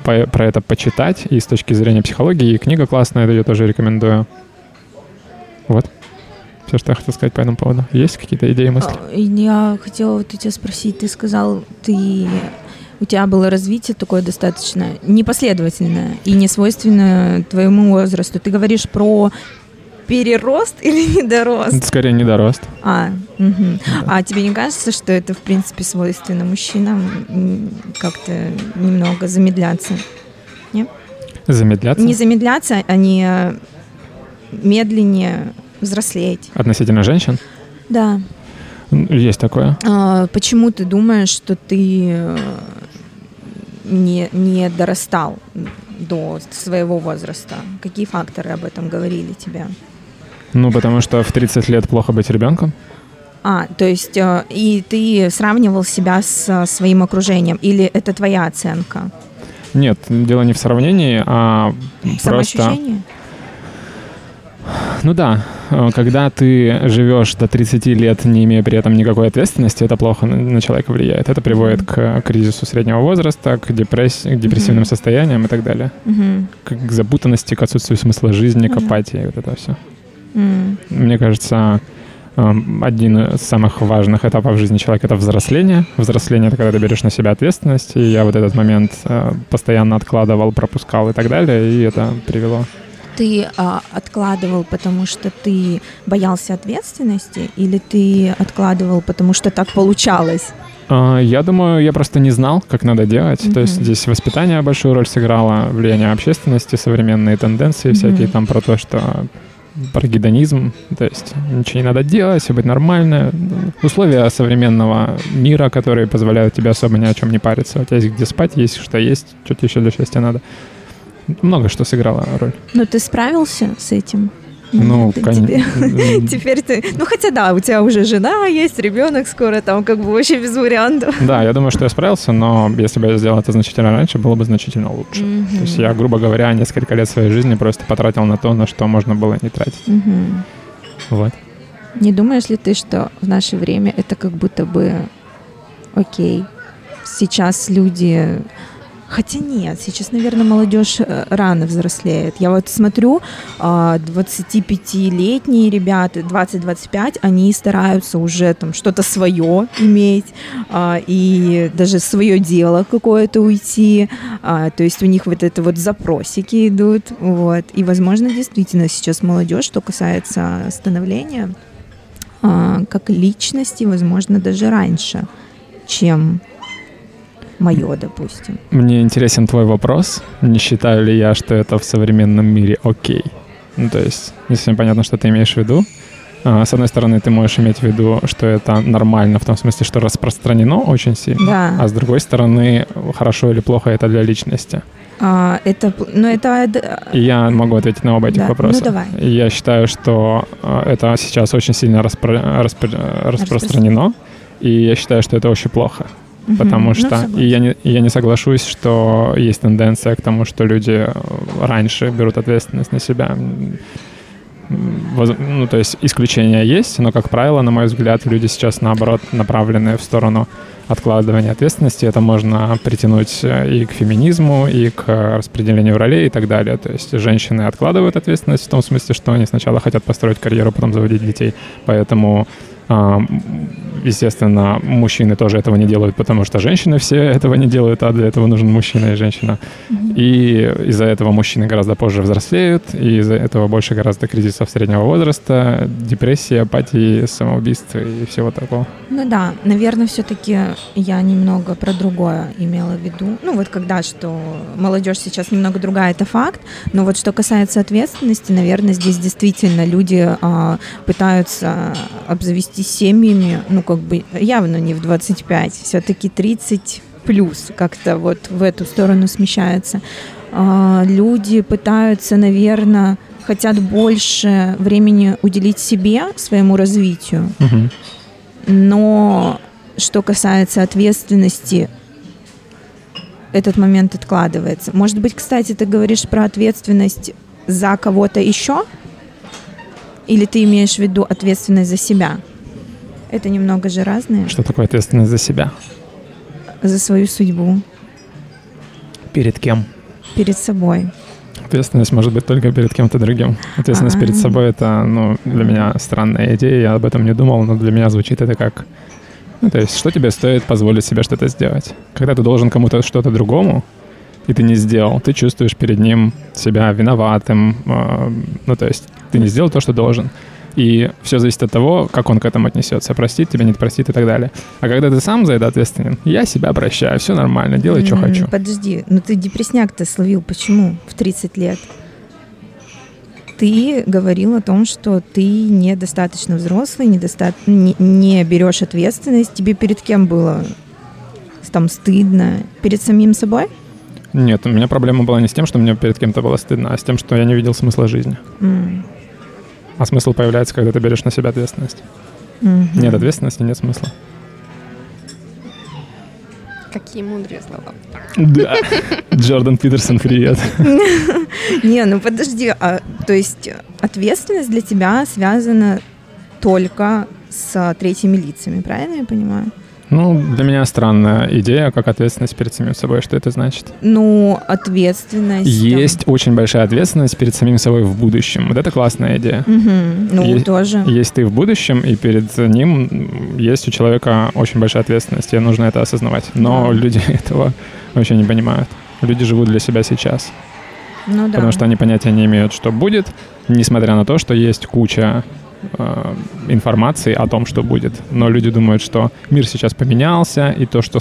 по- про это почитать. И с точки зрения психологии, и книга классная, я тоже рекомендую. Вот. Все, что я хотел сказать по этому поводу. Есть какие-то идеи, мысли? А, Я хотела вот у тебя спросить, ты сказал, ты у тебя было развитие такое достаточно непоследовательное и не свойственное твоему возрасту. Ты говоришь про перерост или *laughs* недорост? Это скорее недорост. А, мгм. а тебе не кажется, что это в принципе свойственно мужчинам как-то немного замедляться? Замедляться Не замедляться, а не медленнее взрослеть. относительно женщин. Да. Есть такое. А, почему ты думаешь, что ты э, не, не дорастал до своего возраста? Какие факторы об этом говорили тебе? Ну, потому что в 30 лет плохо быть ребенком. А, то есть э, и ты сравнивал себя с э, своим окружением, или это твоя оценка? Нет, дело не в сравнении, а просто... Ну да, э, когда ты живешь до 30 лет, не имея при этом никакой ответственности, это плохо на, человека влияет. Это приводит к кризису среднего возраста, к, депрессии, к депрессивным Мгм. состояниям и так далее. Мгм. К, запутанности, к отсутствию смысла жизни, к апатии, вот это все. М. Мне кажется, эм, один из самых важных этапов жизни человека — это взросление. Взросление — это когда ты берешь на себя ответственность, и я вот этот момент э, постоянно откладывал, пропускал и так далее, и это привело. Ты а, откладывал, потому что ты боялся ответственности, или ты откладывал, потому что так получалось? А, Я думаю, я просто не знал, как надо делать. То есть здесь воспитание большую роль сыграло, влияние общественности, современные тенденции всякие Мгм. там про то, что про гедонизм, то есть ничего не надо делать, все быть нормально. Условия современного мира, которые позволяют тебе особо ни о чем не париться. У тебя есть где спать, есть что есть, что тебе еще для счастья надо. Много что сыграло роль. Но ты справился с этим? Ну, конечно. *laughs* Теперь ты... Ну, хотя да, у тебя уже жена есть, ребенок скоро, там как бы вообще без вариантов. Да, я думаю, что я справился, но если бы я сделал это значительно раньше, было бы значительно лучше. То есть я, грубо говоря, несколько лет своей жизни просто потратил на то, на что можно было не тратить. Вот. Не думаешь ли ты, что в наше время это как будто бы окей? Сейчас люди... Хотя нет, сейчас, наверное, молодежь э, рано взрослеет. Я вот смотрю, а, 25-летние ребята, 20-25, они стараются уже там что-то свое иметь, а, и даже свое дело какое-то уйти. А, То есть у них вот это вот запросики идут. Вот. И, возможно, действительно сейчас молодежь, что касается становления, а, как личности, возможно, даже раньше, чем мое, допустим. Мне интересен твой вопрос. Не считаю ли я, что это в современном мире окей? Ну, то есть, не совсем понятно, что ты имеешь в виду. А, С одной стороны, ты можешь иметь в виду, что это нормально, в том смысле, что распространено очень сильно. Да. А с другой стороны, хорошо или плохо это для личности. А, это, ну, это... я могу ответить на оба этих Да, вопроса. ну давай. Я считаю, что э, это сейчас очень сильно распро- распро- распространено. И я считаю, что это очень плохо. Мгм. Потому Ну, что согласна. и я, не, и я не соглашусь, что есть тенденция к тому, что люди э, раньше берут ответственность на себя. Ну, то есть исключения есть, но, как правило, на мой взгляд, люди сейчас, наоборот, направлены в сторону откладывания ответственности. Это можно притянуть э, и к феминизму, и к распределению ролей и так далее. То есть женщины откладывают ответственность в том смысле, что они сначала хотят построить карьеру, потом заводить детей. Поэтому естественно, мужчины тоже этого не делают, потому что женщины все этого не делают, а для этого нужен мужчина и женщина. Mm-hmm. И из-за этого мужчины гораздо позже взрослеют, и из-за этого больше гораздо кризисов среднего возраста, депрессии, апатии, самоубийств и всего такого. Ну да, наверное, все-таки я немного про другое имела в виду. Ну вот когда, что молодежь сейчас немного другая, это факт, но вот что касается ответственности, наверное, здесь действительно люди а, пытаются обзавестись семьями, ну как бы явно не в 25, все-таки 30 плюс как-то вот в эту сторону смещается. А, люди пытаются, наверное, хотят больше времени уделить себе, своему развитию. Угу. Но что касается ответственности, этот момент откладывается. Может быть, кстати, ты говоришь про ответственность за кого-то еще? Или ты имеешь в виду ответственность за себя? Это немного же разные. Что такое ответственность за себя? За свою судьбу. Перед кем? Перед собой. Ответственность может быть только перед кем-то другим. Ответственность А-а-а. перед собой это, ну, для меня странная идея, я об этом не думал, но для меня звучит это как ну, то есть, что тебе стоит позволить себе что-то сделать? Когда ты должен кому-то что-то другому, и ты не сделал, ты чувствуешь перед ним себя виноватым, э, ну, то есть, ты не сделал то, что должен. И все зависит от того, как он к этому отнесется. Простит тебя, не простит и так далее. А когда ты сам за это ответственен, я себя прощаю, все нормально, делай, что хочу. Подожди, ну ты депресняк-то словил почему в 30 лет? Ты говорил о том, что ты недостаточно взрослый, недоста... не, не берешь ответственность. Тебе перед кем было там стыдно? Перед самим собой? Нет, у меня проблема была не с тем, что мне перед кем-то было стыдно, а с тем, что я не видел смысла жизни. Mm. А смысл появляется, когда ты берешь на себя ответственность. Mm-hmm. Нет ответственности, нет смысла. Какие мудрые слова. Да. Джордан Питерсон, привет. *laughs* Не, ну подожди, а, то есть ответственность для тебя связана только с третьими лицами, правильно я понимаю? Ну, для меня странная идея, как ответственность перед самим собой. Что это значит? Ну, ответственность. Есть там... очень большая ответственность перед самим собой в будущем. Вот это классная идея. Угу. Ну, есть, тоже. Есть ты в будущем, и перед ним есть у человека очень большая ответственность. И нужно это осознавать. Но да. люди *laughs* этого вообще не понимают. Люди живут для себя сейчас. Ну, да. Потому что они понятия не имеют, что будет, несмотря на то, что есть куча Э, информации о том, что будет. Но люди думают, что мир сейчас поменялся, и то, что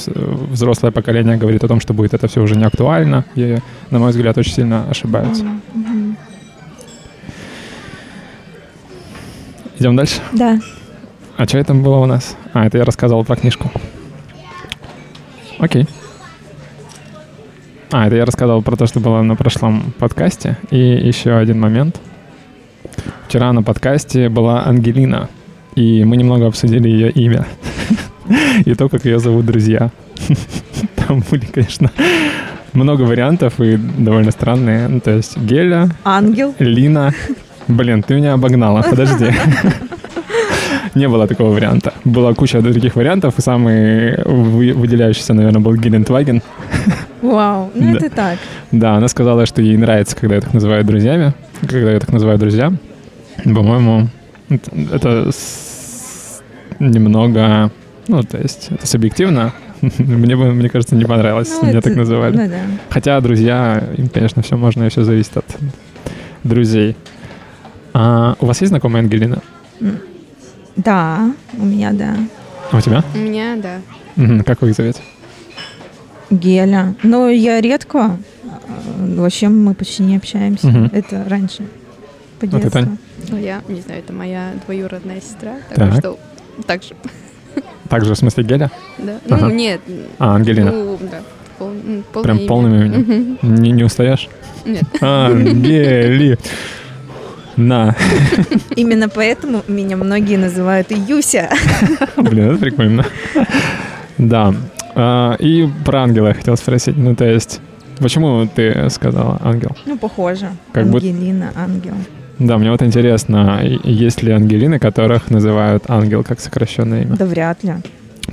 взрослое поколение говорит о том, что будет, это все уже не актуально. И, на мой взгляд, очень сильно ошибаются. Mm-hmm. Идем дальше? Да. А что это было у нас? А, это я рассказывал про книжку. Окей. А, это я рассказывал про то, что было на прошлом подкасте. И еще один момент — Вчера на подкасте была Ангелина, и мы немного обсудили ее имя *laughs* и то, как ее зовут друзья. *laughs* Там были, конечно, много вариантов и довольно странные. Ну, то есть Геля, Ангел, Лина. Блин, ты меня обогнала, подожди. *laughs* Не было такого варианта. Была куча других вариантов, и самый выделяющийся, наверное, был Гелендваген. Вау, ну да. это так. Да, она сказала, что ей нравится, когда я так называю друзьями, когда я так называю друзья. По-моему, это немного, ну, то есть это субъективно. *laughs* мне бы, мне кажется, не понравилось, ну, если меня так называли. Ну, да. Хотя друзья, им, конечно, все можно, и все зависит от друзей. А у вас есть знакомая Ангелина? Да, у меня да. А у тебя? У меня да. Как вы их зовете? Геля. Но я редко. Вообще мы почти не общаемся. Угу. Это раньше. По детству. А ты, Тань? Ну, я не знаю, это моя двоюродная сестра, так, так. что так же. *laughs* Так же, в смысле Геля? Да. Ну, ага. нет. А, Ангелина. Ну, да. Пол, Прям имя. полным именем? Угу. Не, не устаешь? Нет. Ангели. На. *laughs* Именно поэтому меня многие называют Юся. *laughs* Блин, это прикольно. Да. А, и про ангела я хотел спросить. Ну, то есть, почему ты сказала ангел? Ну, похоже. Как Ангелина, будто... ангел. Да, мне вот интересно, есть ли ангелины, которых называют ангел как сокращенное имя? Да вряд ли.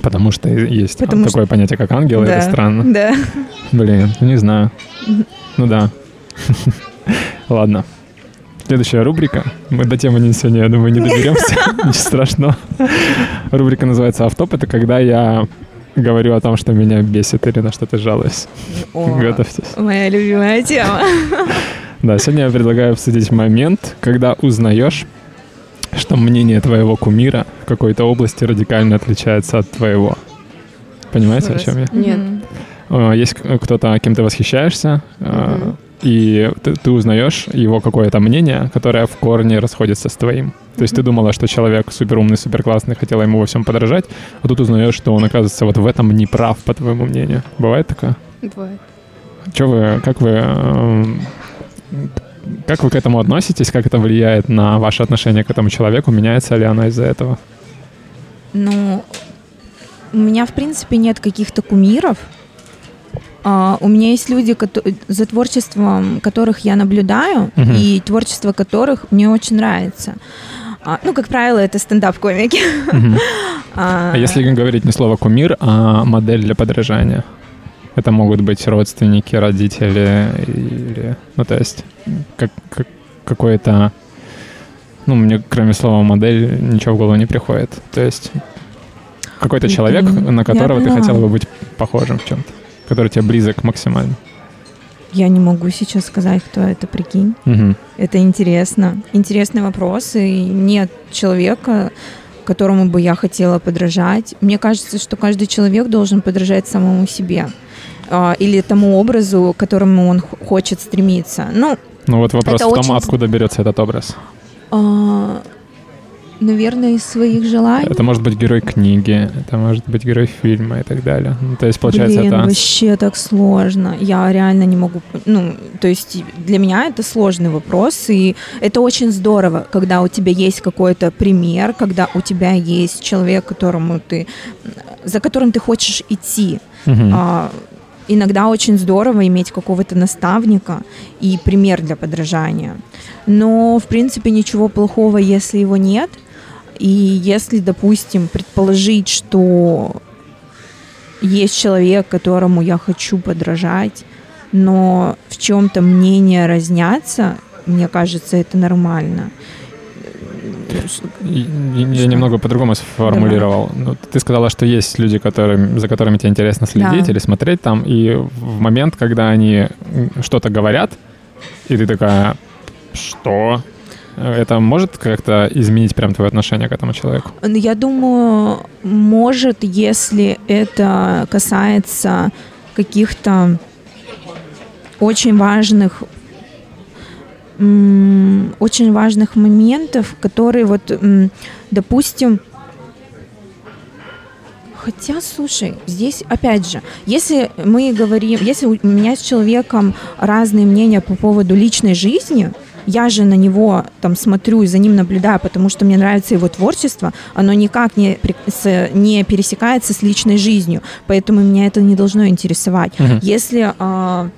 Потому что есть Потому такое что... понятие, как ангел, да, это странно. Да. Блин, не знаю. Ну да. *laughs* Ладно. Следующая рубрика. Мы до темы не сегодня, я думаю, не доберемся. *laughs* Ничего страшного. Рубрика называется «Автоп». Это когда я говорю о том, что меня бесит или на что-то жалуюсь. О, Готовьтесь. Моя любимая тема. *laughs* Да, сегодня я предлагаю обсудить момент, когда узнаешь, что мнение твоего кумира в какой-то области радикально отличается от твоего. Понимаете, о чем я? Нет. Э, Есть кто-то, кем ты восхищаешься, Мгм. И ты, ты узнаешь его какое-то мнение, которое в корне расходится с твоим. То есть ты думала, что человек суперумный, суперклассный, хотела ему во всем подражать, а тут узнаешь, что он, оказывается, вот в этом не прав, по твоему мнению. Бывает такое? Бывает. Че вы, как вы, эм, как вы к этому относитесь, как это влияет на ваше отношение к этому человеку, меняется ли оно из-за этого? Ну, у меня, в принципе, нет каких-то кумиров. А, у меня есть люди, за творчеством которых я наблюдаю, Мгм. и творчество которых мне очень нравится. А, ну, как правило, это стендап-комики. Мгм. *laughs* А, А если говорить не слово кумир, а модель для подражания? Это могут быть родственники, родители или... Ну, то есть как, как- какой-то... Ну, мне кроме слова модель ничего в голову не приходит. То есть какой-то человек, на которого ты хотела бы быть похожим в чем-то, который тебе близок максимально. Я не могу сейчас сказать, кто это, прикинь. Мгм. Это интересно. Интересный вопрос, и нет человека, которому бы я хотела подражать. Мне кажется, что каждый человек должен подражать самому себе а, или тому образу, к которому он хочет стремиться. Ну, Ну вот вопрос в том, очень- откуда берется этот образ. а, наверное, из своих желаний. Это может быть герой книги, это может быть герой фильма и так далее. Ну, то есть, получается, Блин, это... вообще так сложно. Я реально не могу... Ну, то есть для меня это сложный вопрос, и это очень здорово, когда у тебя есть какой-то пример, когда у тебя есть человек, которому ты... за которым ты хочешь идти. Мгм. А, иногда очень здорово иметь какого-то наставника и пример для подражания. Но, в принципе, ничего плохого, если его нет. И если, допустим, предположить, что есть человек, которому я хочу подражать, но в чем-то мнения разнятся, мне кажется, это нормально. И- Я немного по-другому сформулировал. Ну, ты сказала, что есть люди, которым, за которыми тебе интересно следить Да. или смотреть там, и в момент, когда они что-то говорят, и ты такая, что? Это может как-то изменить прям твое отношение к этому человеку? Ну, Я думаю, может, если это касается каких-то очень важных очень важных моментов, которые вот, допустим, Хотя, слушай, здесь опять же, если мы говорим, если у меня с человеком разные мнения по поводу личной жизни, я же на него там смотрю и за ним наблюдаю, потому что мне нравится его творчество, оно никак не, не пересекается с личной жизнью, поэтому меня это не должно интересовать. Мгм. Если а,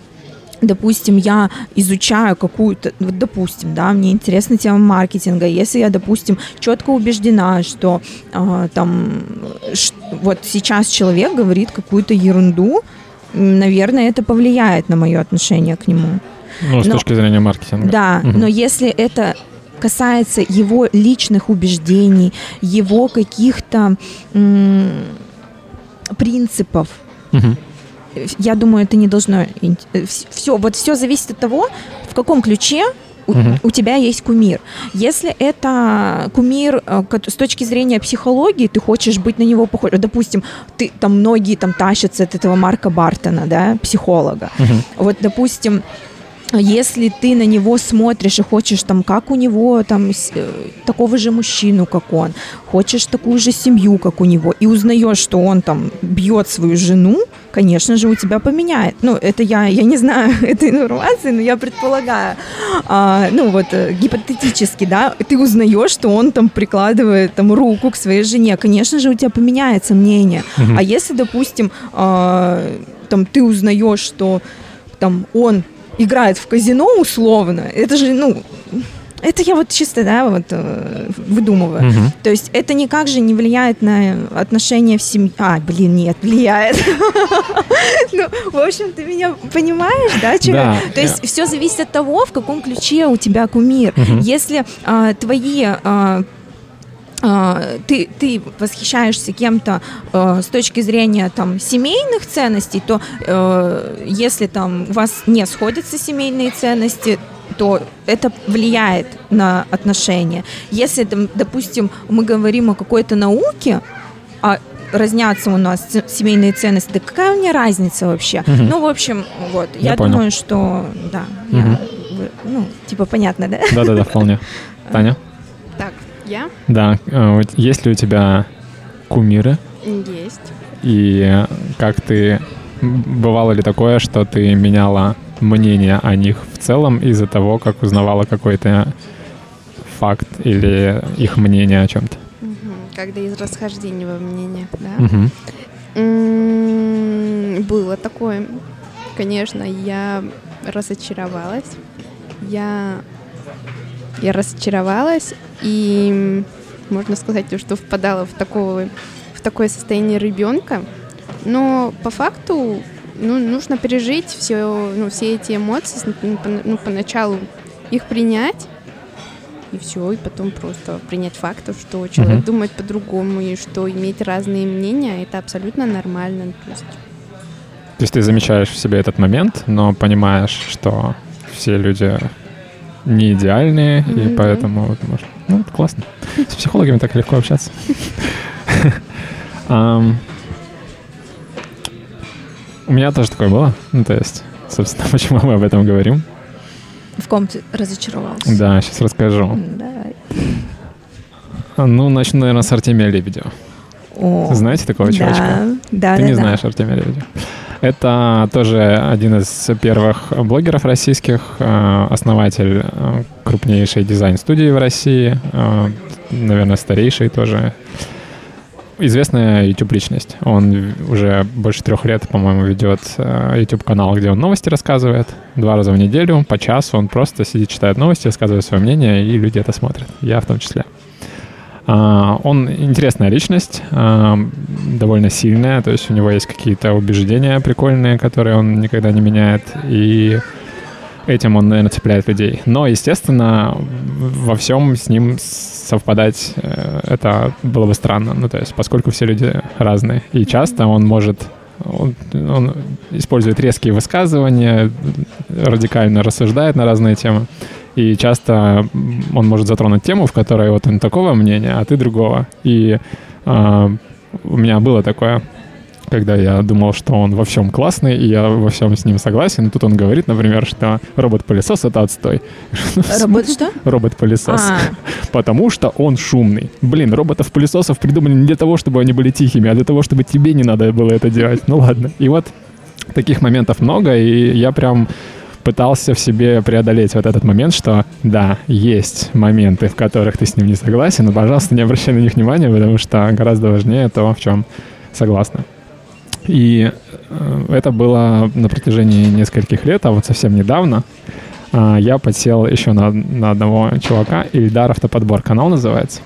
допустим, я изучаю какую-то, вот, допустим, да, мне интересна тема маркетинга, если я, допустим, четко убеждена, что а, там ш- вот сейчас человек говорит какую-то ерунду, наверное, это повлияет на мое отношение к нему. Ну, с Но- точки зрения маркетинга. Да, Мгм. но если это касается его личных убеждений, его каких-то м, принципов, Мгм. Я думаю, это не должно... Все, вот все зависит от того, в каком ключе у, Мгм. у тебя есть кумир. Если это кумир э, с точки зрения психологии, ты хочешь быть на него похож. Допустим, ты там многие там тащатся от этого Марка Бартона, да, психолога. Мгм. Вот, допустим, если ты на него смотришь и хочешь там, как у него там э, такого же мужчину, как он, хочешь такую же семью, как у него, и узнаешь, что он там бьет свою жену, конечно же, у тебя поменяет. Ну, это я, я не знаю *laughs* этой информации, но я предполагаю. А, ну, вот э, гипотетически, да, ты узнаешь, что он там прикладывает там руку к своей жене, конечно же, у тебя поменяется мнение. Мгм. А если, допустим, а, там ты узнаешь, что там он играет в казино условно, это же, ну, это я вот чисто, да, вот э, выдумываю. Мгм. То есть это никак же не влияет на отношения в семье. А, блин, нет, влияет. Ну, в общем, ты меня понимаешь, да? Да. То есть все зависит от того, в каком ключе у тебя кумир. Если а, твои а, ты, ты восхищаешься кем-то э, с точки зрения там семейных ценностей, то э, если там у вас не сходятся семейные ценности, то это влияет на отношения. Если, там, допустим, мы говорим о какой-то науке, а разнятся у нас семейные ценности, да какая мне разница вообще? Мгм. Ну, в общем, вот, Я я, понял. думаю, что, да, я, Мгм. вы- ну, типа, понятно, да? Да-да-да, вполне. *laughs* Таня? Я Да. вот Есть ли у тебя кумиры? есть. И как ты... Бывало ли такое, что ты меняла мнение о них в целом из-за того, как узнавала какой-то факт или их мнение о чем-то? Когда из расхождения во мнениях, да. М, Было такое. Конечно, я разочаровалась. Я, я разочаровалась и, можно сказать, что впадала в такое, в такое состояние ребенка. Но по факту ну, нужно пережить все, ну, все эти эмоции, ну, ну, поначалу их принять, и все, и потом просто принять факт, что человек Мгм. думает по-другому, и что иметь разные мнения, это абсолютно нормально. То есть, То есть ты замечаешь в себе этот момент, но понимаешь, что все люди не идеальные, и Мгм. поэтому вот, может, ну, это классно. С психологами так легко общаться. У меня тоже такое было. Ну, то есть, собственно, *laughs* почему мы об этом говорим. В ком ты разочаровался? Да, сейчас расскажу. Давай. Ну, начну, наверное, с Артемия Лебедева. О, Знаете такого чувачка? да, да, Ты да, не да. знаешь Артемия Лебедева. Это тоже один из первых блогеров российских, э, основатель э, крупнейшей дизайн-студии в России, э, наверное, старейший тоже. Известная YouTube-личность. Он уже больше трех лет, по-моему, ведет YouTube-канал, где он новости рассказывает. Два раза в неделю, по часу. Он просто сидит, читает новости, рассказывает свое мнение, и люди это смотрят. Я в том числе. А, Он интересная личность, а, довольно сильная, то есть у него есть какие-то убеждения прикольные, которые он никогда не меняет, и этим он, наверное, цепляет людей. Но, естественно, во всем с ним совпадать э, это было бы странно, ну, то есть поскольку все люди разные, и часто он может он, он использует резкие высказывания, радикально рассуждает на разные темы. И часто он может затронуть тему, в которой вот он такого мнения, а ты другого. И а, у меня было такое, когда я думал, что он во всем классный, и я во всем с ним согласен. И тут он говорит, например, что робот-пылесос — это отстой. *laughs* Работа что? Робот-пылесос. А, *laughs* Потому что он шумный. Блин, роботов-пылесосов придумали не для того, чтобы они были тихими, а для того, чтобы тебе не надо было это делать. Ну ладно. И вот таких моментов много, и я прям пытался в себе преодолеть вот этот момент, что да, есть моменты, в которых ты с ним не согласен, но, пожалуйста, не обращай на них внимания, потому что гораздо важнее то, в чем согласны. И э, это было на протяжении нескольких лет, а вот совсем недавно а, я подсел еще на, на одного чувака, Ильдар Автоподбор канал называется.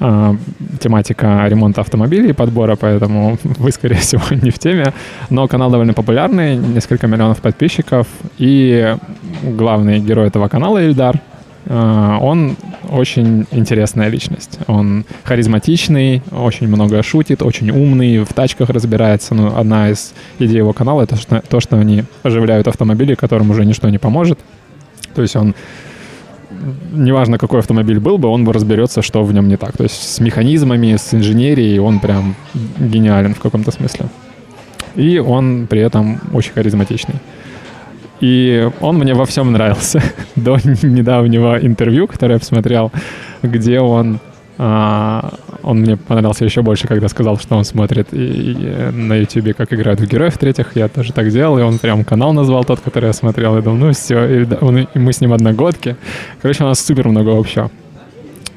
А, тематика ремонта автомобилей и подбора, поэтому *laughs* вы, скорее всего, не в теме. Но канал довольно популярный, несколько миллионов подписчиков. И главный герой этого канала, Ильдар, а, он очень интересная личность. Он харизматичный, очень много шутит, очень умный, в тачках разбирается. Ну, одна из идей его канала — это то, что они оживляют автомобили, которым уже ничто не поможет. То есть он неважно, какой автомобиль был бы, он бы разберется, что в нем не так. То есть с механизмами, с инженерией он прям гениален в каком-то смысле. И он при этом очень харизматичный. И он мне во всем нравился *laughs* до недавнего интервью, которое я посмотрел, где он а, он мне понравился еще больше, когда сказал, что он смотрит и, и на YouTube, как играют в героев третьих. Я тоже так делал, и он прям канал назвал тот, который я смотрел. Я думал, ну все, и, он- и мы с ним одногодки. Короче, у нас супер много общего.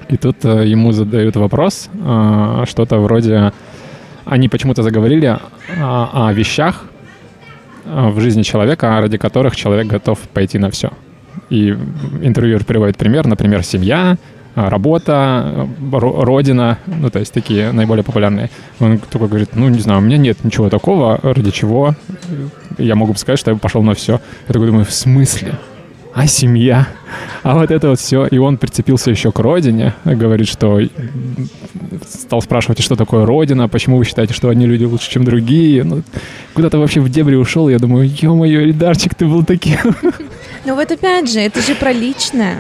И тут э, ему задают вопрос, э, что-то вроде... Они почему-то заговорили о, о вещах э, в жизни человека, ради которых человек готов пойти на все. И интервьюер приводит пример, например, семья, работа, родина, ну, то есть такие наиболее популярные. Он такой говорит, ну, не знаю, у меня нет ничего такого, ради чего я могу сказать, что я пошел на все. Я такой думаю, в смысле? а семья, а вот это вот все. И он прицепился еще к родине, говорит, что стал спрашивать, что такое родина, почему вы считаете, что одни люди лучше, чем другие. Ну, куда-то вообще в дебри ушел, я думаю, ё-моё, Эльдарчик, ты был таким. Ну вот опять же, это же про личное.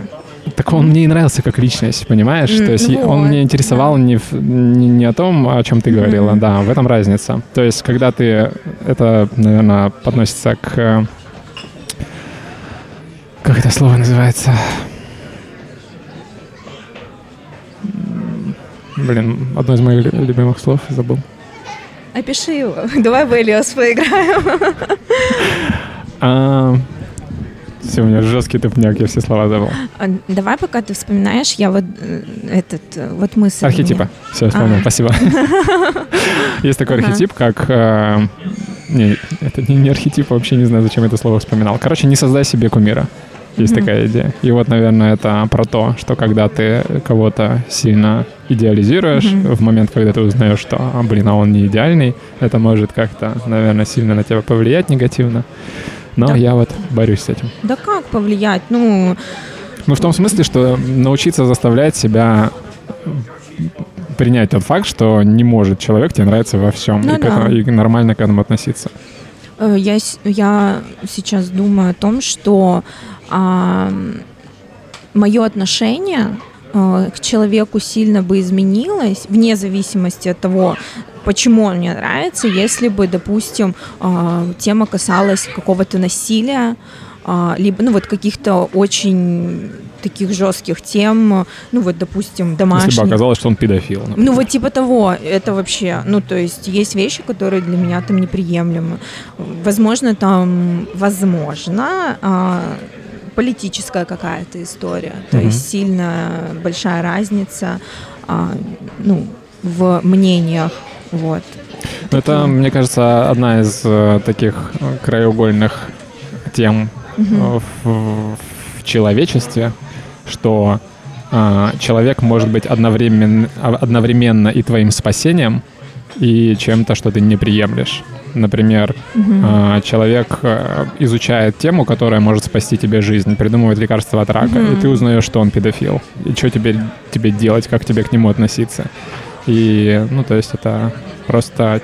Так он мне и нравился как личность, понимаешь? Mm, То есть вот, он меня интересовал да. не, в, не, не о том, о чем ты говорила, mm-hmm. да, в этом разница. То есть когда ты, это, наверное, подносится к как это слово называется? Блин, одно из моих любимых слов забыл. Опиши его. *laughs* Давай в Элиос поиграем. Все, у меня жесткий тупняк, я все слова забыл. А, давай, пока ты вспоминаешь, я вот э, этот, э, вот мысль... Архетипа. Все, вспомнил, а. спасибо. *laughs* Есть такой архетип, как... Э, не, это не архетип, вообще не знаю, зачем это слово вспоминал. Короче, не создай себе кумира. Есть mm-hmm. такая идея. И вот, наверное, это про то, что когда ты кого-то сильно идеализируешь, mm-hmm. в момент, когда ты узнаешь, что, а, блин, а он не идеальный, это может как-то, наверное, сильно на тебя повлиять негативно. Но да. я вот борюсь с этим. Да как повлиять? Ну... Ну, в том смысле, что научиться заставлять себя принять тот факт, что не может человек тебе нравиться во всем, ну, и, да. этому, и нормально к этому относиться. Э, я, я сейчас думаю о том, что а, мое отношение а, к человеку сильно бы изменилось, вне зависимости от того, почему он мне нравится, если бы, допустим, а, тема касалась какого-то насилия, а, либо, ну, вот каких-то очень таких жестких тем, ну вот, допустим, домашних. Если бы оказалось, что он педофил. Например. Ну вот типа того, это вообще, ну то есть есть вещи, которые для меня там неприемлемы. Возможно, там, возможно, политическая какая-то история. То угу. есть сильно большая разница а, ну, в мнениях. Вот. Ну, это, мне кажется, одна из э, таких краеугольных тем угу. в, в человечестве, что э, человек может быть одновременно, одновременно и твоим спасением, и чем-то, что ты не приемлешь. Например, угу. человек э, изучает тему, которая может спасти тебе жизнь, придумывает лекарство от рака, угу. и ты узнаешь, что он педофил. И что тебе, тебе делать, как тебе к нему относиться. И, ну, то есть это просто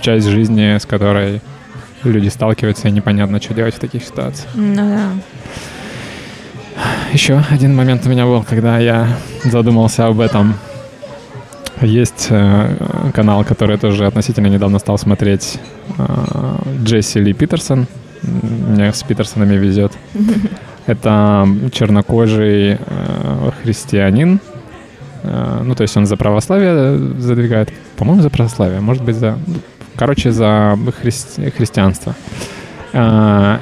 часть жизни, с которой люди сталкиваются, и непонятно, что делать в таких ситуациях. Ну да. Еще один момент у меня был, когда я задумался об этом. Есть э, канал, который тоже относительно недавно стал смотреть. Э, Джесси Ли Питерсон. Мне с Питерсонами везет. *laughs* Это чернокожий э, христианин. Э, ну, то есть он за православие задвигает. По-моему, за православие. Может быть, за... Короче, за христи... христианство. Э,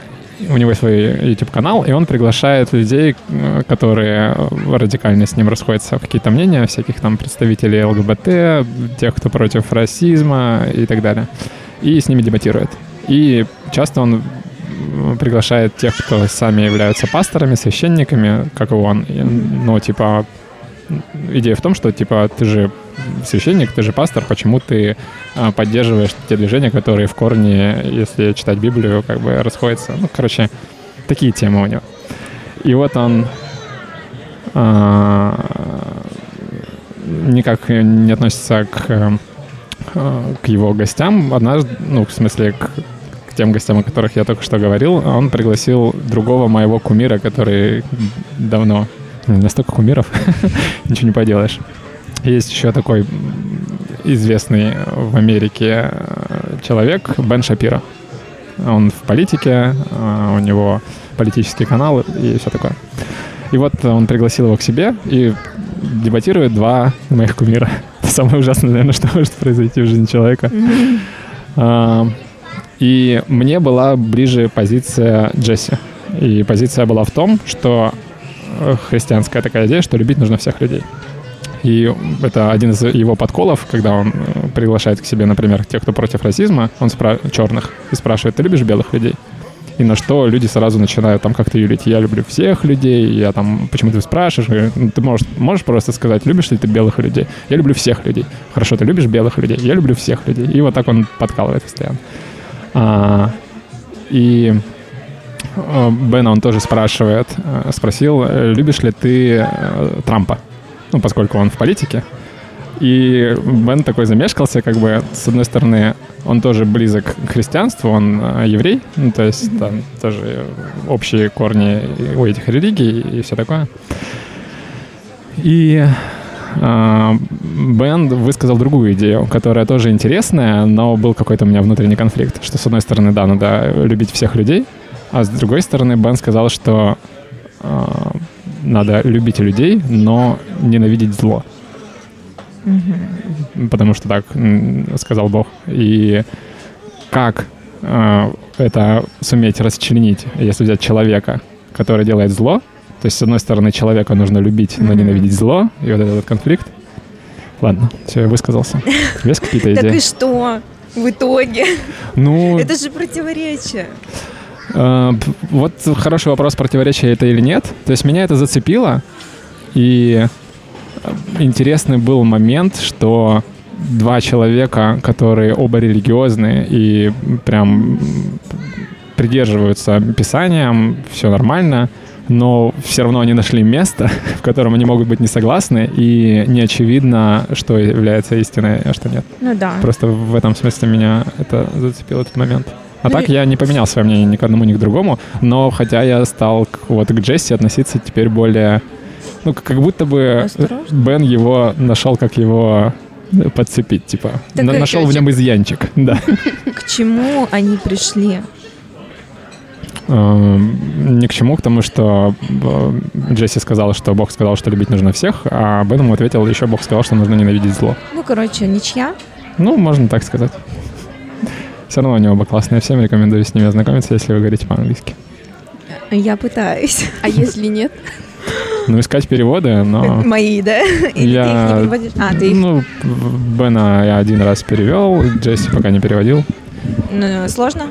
у него свой YouTube-канал, и он приглашает людей, э, которые радикально с ним расходятся в какие-то мнения, всяких там представителей ЛГБТ, тех, кто против расизма и так далее. И с ними дебатирует. И часто он приглашает тех, кто сами являются пасторами, священниками, как и он. Ну, типа, идея в том, что, типа, ты же священник, ты же пастор, почему ты а, поддерживаешь те движения, которые в корне, если читать Библию, как бы расходятся. Ну, короче, такие темы у него. И вот он а, никак не относится к, а, к его гостям. Однажды, ну, в смысле, к, к тем гостям, о которых я только что говорил, он пригласил другого моего кумира, который давно... Настолько кумиров, *laughs* ничего не поделаешь. Есть еще такой известный в Америке э, человек Бен Шапира. Он в политике, э, у него политический канал и все такое. И вот он пригласил его к себе и дебатирует два моих кумира. *laughs* Это самое ужасное, наверное, что может произойти в жизни человека. Mm-hmm. *laughs* И мне была ближе позиция Джесси. И позиция была в том, что христианская такая идея, что любить нужно всех людей. И это один из его подколов, когда он э, приглашает к себе, например, тех, кто против расизма, он спра- черных, и спрашивает, ты любишь белых людей? и на что люди сразу начинают там как-то юлить. Я люблю всех людей, я там, почему ты спрашиваешь? Ну, ты можешь, можешь просто сказать, любишь ли ты белых людей? Я люблю всех людей. Хорошо, ты любишь белых людей? Я люблю всех людей. И вот так он подкалывает постоянно. А, и Бена он тоже спрашивает, а, спросил, любишь ли ты э, Трампа? Ну, поскольку он в политике. И Бен такой замешкался, как бы, с одной стороны, он тоже близок к христианству, он э, еврей, ну, то есть там тоже общие корни у этих религий и все такое. И э, Бен высказал другую идею, которая тоже интересная, но был какой-то у меня внутренний конфликт, что с одной стороны, да, надо любить всех людей, а с другой стороны, Бен сказал, что э, надо любить людей, но ненавидеть зло. Угу. Потому что так сказал Бог. И как э, это суметь расчленить, если взять человека, который делает зло, то есть, с одной стороны, человека нужно любить, но ненавидеть зло, и вот этот конфликт. Ладно, все, я высказался. Есть какие-то идеи? Так и что в итоге? Ну... Это же противоречие. Э, вот хороший вопрос, противоречие это или нет. То есть меня это зацепило, и интересный был момент, что два человека, которые оба религиозные и прям придерживаются Писаниям, все нормально, но все равно они нашли место, *laughs* в котором они могут быть не согласны, и не очевидно, что является истиной, а что нет. Ну да. Просто в этом смысле меня это зацепил этот момент. А ну, так я не поменял свое мнение ни к одному, ни к другому, но хотя я стал к, вот к Джесси относиться теперь более ну, как будто бы Осторожно. Бен его нашел, как его подцепить, типа. Так на, нашел в нем изъянчик, *laughs* да. К чему они пришли? Эм, ни к чему, к тому, что э, Джесси сказал, что Бог сказал, что любить нужно всех, а Бен ему ответил, еще Бог сказал, что нужно ненавидеть зло. Ну, короче, ничья? Ну, можно так сказать. Все равно они оба классные. Всем рекомендую с ними ознакомиться, если вы говорите по-английски. Я пытаюсь. *laughs* А если нет? Ну, искать переводы, но... *laughs* Мои, да? Или я... ты их не переводишь? А, ты их... Ну, Бена я один раз перевел, Джесси пока не переводил. Ну, сложно?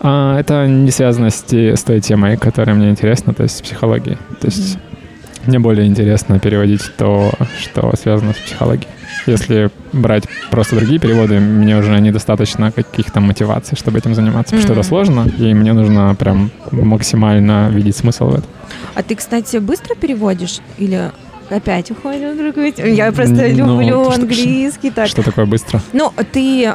А, это не связано с, те, с той темой, которая мне интересна, то есть с психологией. То есть mm-hmm. мне более интересно переводить то, что связано с психологией. Если брать просто другие переводы, мне уже недостаточно каких-то мотиваций, чтобы этим заниматься, mm-hmm. потому что это сложно, и мне нужно прям максимально видеть смысл в этом. А ты, кстати, быстро переводишь или опять уходим в другую тему? Я просто ну, люблю английский. Так. что такое быстро? Ну, ты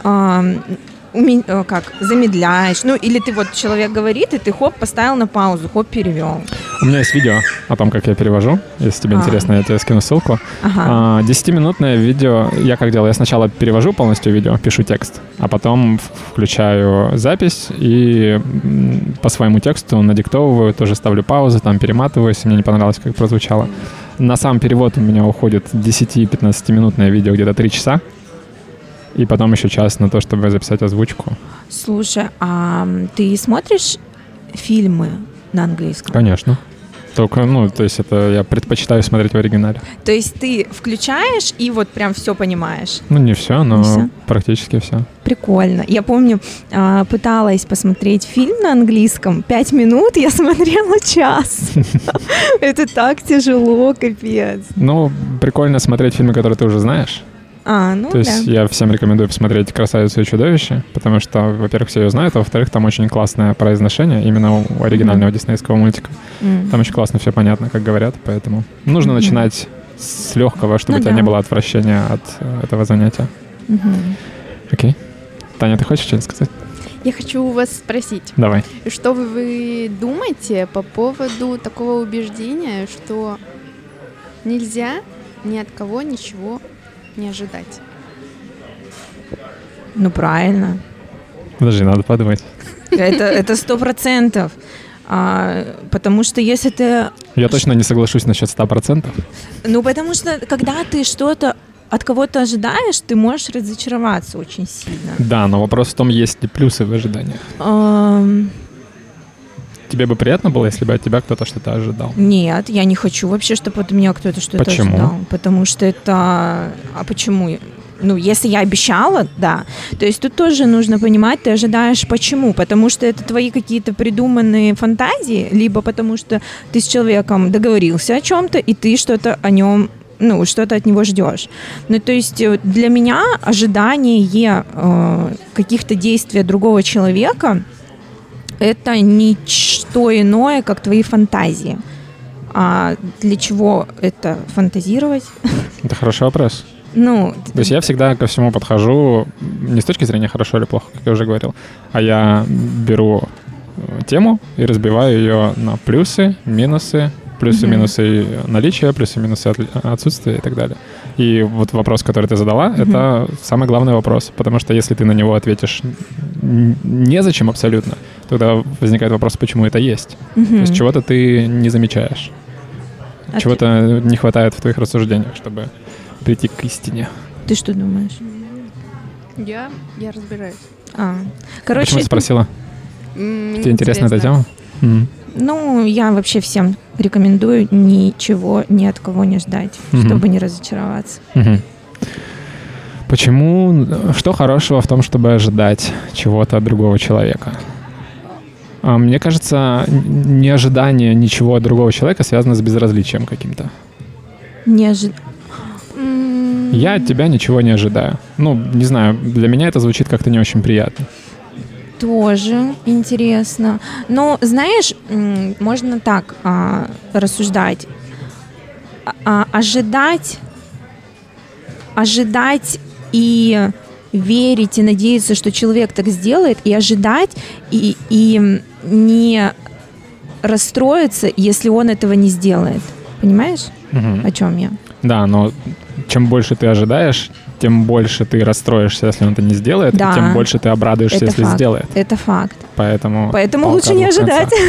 как, замедляешь, ну, или ты вот, человек говорит, и ты хоп, поставил на паузу, хоп, перевел. У меня есть видео о том, как я перевожу. Если тебе а. интересно, я тебе скину ссылку. Ага. 10-минутное а, видео. Я как делаю? Я сначала перевожу полностью видео, пишу текст, а потом включаю запись и по своему тексту надиктовываю, тоже ставлю паузы, там перематываю, если мне не понравилось, как прозвучало. На сам перевод у меня уходит 10-15-минутное видео, где-то 3 часа и потом еще час на то, чтобы записать озвучку. Слушай, а ты смотришь фильмы на английском? Конечно. Только, ну, то есть это я предпочитаю смотреть в оригинале. То есть ты включаешь и вот прям все понимаешь? Ну, не все, но не все. практически все. Прикольно. Я помню, а, пыталась посмотреть фильм на английском. Пять минут я *laughs* смотрела час. *laughs* Это так тяжело, капец. Ну, прикольно смотреть фильмы, которые ты уже знаешь. А, ну То есть да. я всем рекомендую посмотреть «Красавицу и чудовище», потому что, во-первых, все ее знают, а во-вторых, там очень классное произношение именно у оригинального mm-hmm. диснейского мультика. Mm-hmm. Там очень классно все понятно, как говорят, поэтому нужно mm-hmm. начинать с легкого, чтобы ну, у тебя да. не было отвращения от э, этого занятия. Mm-hmm. Окей. Таня, ты хочешь что-нибудь сказать? Я хочу у вас спросить. Давай. Что вы, вы думаете по поводу такого убеждения, что нельзя ни от кого ничего не ожидать. Ну, правильно. Подожди, надо подумать. Это это сто процентов. А, потому что если ты... Я точно не соглашусь насчет ста процентов. Ну, потому что когда ты что-то от кого-то ожидаешь, ты можешь разочароваться очень сильно. Да, но вопрос в том, есть ли плюсы в ожиданиях. Тебе бы приятно было, если бы от тебя кто-то что-то ожидал? Нет, я не хочу вообще, чтобы от меня кто-то что-то почему? ожидал. Потому что это... А почему? ну, если я обещала, да. То есть тут тоже нужно понимать, ты ожидаешь почему. Потому что это твои какие-то придуманные фантазии, либо потому что ты с человеком договорился о чем-то, и ты что-то о нем ну, что-то от него ждешь. Ну, то есть э, для меня ожидание э, каких-то действий другого человека это ничто иное, как твои фантазии. А для чего это фантазировать? Это хороший вопрос. Ну, То есть я всегда ко всему подхожу не с точки зрения хорошо или плохо, как я уже говорил, а я беру э, тему и разбиваю ее на плюсы, минусы, плюсы-минусы наличия, плюсы-минусы отсутствия и так далее. И вот вопрос, который ты задала, mm-hmm. это самый главный вопрос, потому что если ты на него ответишь незачем абсолютно, тогда возникает вопрос, почему это есть. Mm-hmm. То есть чего-то ты не замечаешь, а чего-то ты... не хватает в твоих рассуждениях, чтобы прийти к истине. Ты что думаешь? Я, я разбираюсь. А, короче. Почему ты спросила? Мне Тебе интересна эта тема? Mm. Ну, я вообще всем рекомендую ничего ни от кого не ждать, mm чтобы не разочароваться. mm Почему? Что хорошего в том, чтобы ожидать чего-то от другого человека? А, мне кажется, неожидание ничего от другого человека связано с безразличием каким-то. Неожид... Я от тебя ничего не ожидаю. Ну, не знаю, для меня это звучит как-то не очень приятно. Тоже интересно. Но, знаешь, можно так а, рассуждать. А, ожидать, ожидать и верить и надеяться, что человек так сделает, и ожидать, и, и не расстроиться, если он этого не сделает. Понимаешь, угу. о чем я? Да, но чем больше ты ожидаешь, тем больше ты расстроишься, если он это не сделает, да. и тем больше ты обрадуешься, это если факт. сделает. Это факт. Поэтому... Поэтому лучше не ожидать. *laughs*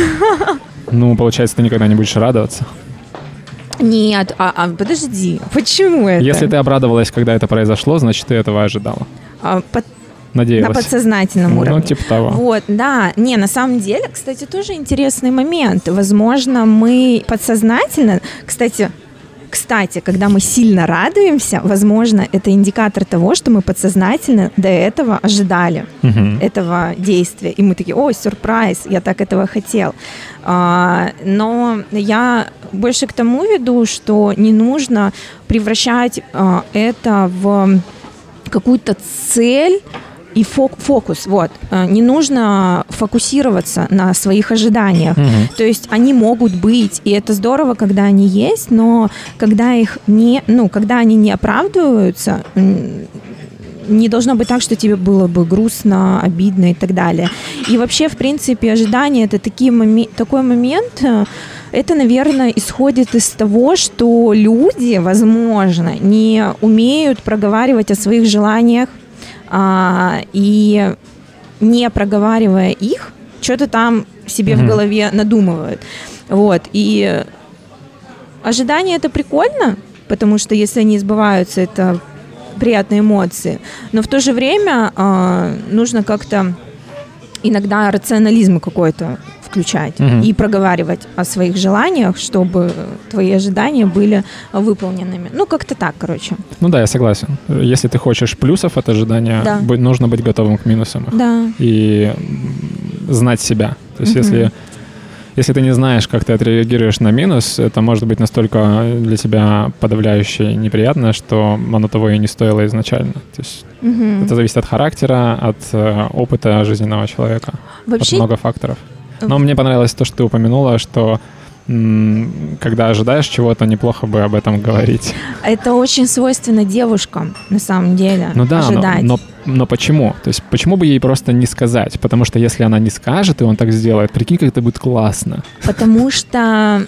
Ну, получается, ты никогда не будешь радоваться. Нет, а, а подожди, почему это? Если ты обрадовалась, когда это произошло, значит, ты этого ожидала. А, под... Надеялась. На подсознательном ну, уровне. Ну, типа того. Вот, да. Не, на самом деле, кстати, тоже интересный момент. Возможно, мы подсознательно... Кстати, кстати, когда мы сильно радуемся, возможно, это индикатор того, что мы подсознательно до этого ожидали угу. этого действия. И мы такие, о, сюрприз, я так этого хотел. А, но я больше к тому веду, что не нужно превращать а, это в какую-то цель, и фокус, вот. Э, не нужно фокусироваться на своих ожиданиях. Угу. То есть они могут быть, и это здорово, когда они есть, но когда их не, ну, когда они не оправдываются, не должно быть так, что тебе было бы грустно, обидно и так далее. И вообще, в принципе, ожидание это такие моми- такой момент, э, это, наверное, исходит из того, что люди, возможно, не умеют проговаривать о своих желаниях, и не проговаривая их, что-то там себе mm-hmm. в голове надумывают. Вот. И ожидание это прикольно, потому что если они сбываются, это приятные эмоции. Но в то же время э, нужно как-то иногда рационализм какой-то включать угу. и проговаривать о своих желаниях, чтобы твои ожидания были выполненными. Ну, как-то так, короче. Ну да, я согласен. Если ты хочешь плюсов от ожидания, да. нужно быть готовым к минусам. Да. И знать себя. То есть угу. если если ты не знаешь, как ты отреагируешь на минус, это может быть настолько для тебя подавляюще неприятно, что оно того и не стоило изначально. То есть угу. это зависит от характера, от э, опыта жизненного человека, Вообще... от много факторов. Но мне понравилось то, что ты упомянула, что когда ожидаешь чего-то, неплохо бы об этом говорить. Это очень свойственно девушкам, на самом деле. Ну да, ожидать. Но, но, но почему? То есть почему бы ей просто не сказать? Потому что если она не скажет, и он так сделает, прикинь, как это будет классно. Потому что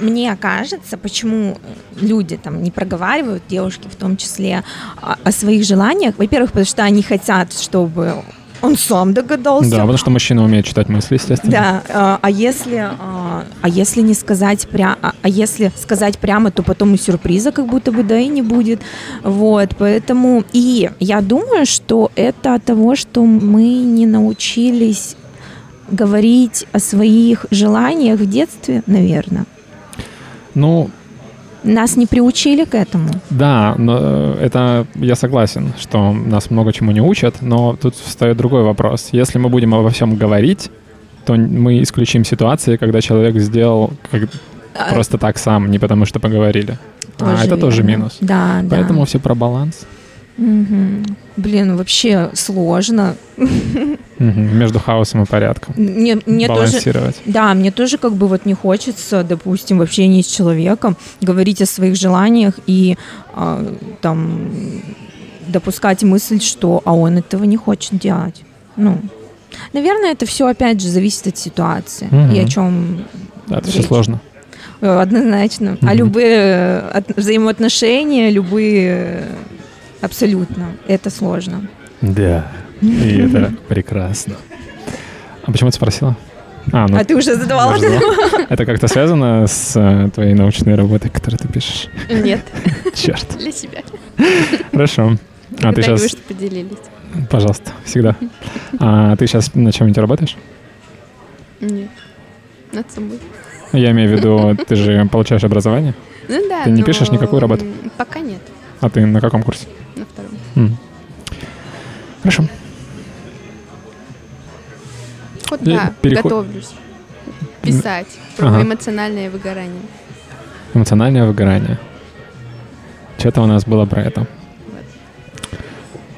мне кажется, почему люди там не проговаривают, девушки в том числе, о, о своих желаниях. Во-первых, потому что они хотят, чтобы он сам догадался. Да, потому что мужчина умеет читать мысли, естественно. Да, а, а если, а, а если не сказать прямо, а, а если сказать прямо, то потом и сюрприза как будто бы да и не будет. Вот, поэтому и я думаю, что это от того, что мы не научились говорить о своих желаниях в детстве, наверное. Ну, Нас не приучили к этому. Да, но э, это я согласен, что нас много чему не учат, но тут встает другой вопрос. Если мы будем обо всем говорить, то мы исключим ситуации, когда человек сделал как, А, просто так сам, не потому что поговорили. а тоже это тоже верно. минус. Да, да. Поэтому все про баланс Мгм. Блин, вообще сложно. *laughs* Мгм. между хаосом и порядком. Мне, мне тоже, Балансировать. да, мне тоже как бы вот не хочется, допустим, в общении с человеком говорить о своих желаниях и а, там допускать мысль, что а он этого не хочет делать. Ну, наверное, это все опять же зависит от ситуации Мгм. и о чем Да, это все речь. сложно. Э, Однозначно. А Мгм. любые э, от- взаимоотношения, любые э, абсолютно, это сложно. Да. И это прекрасно. А почему ты спросила? А, ну, а ты уже задавала? я же задал. Это как-то связано с э, твоей научной работой, которую ты пишешь? Нет, Черт. для себя. Хорошо. А ты сейчас, что поделились. пожалуйста, всегда. А ты сейчас на чем-нибудь работаешь? Нет. Над собой. Я имею в виду, ты же получаешь образование, Ну да, Ты не но, пишешь никакую работу? Пока нет, а ты на каком курсе? на втором. Хорошо. Вот И да, переход- готовлюсь писать про Ага. эмоциональное выгорание. Эмоциональное выгорание. Что-то у нас было про это.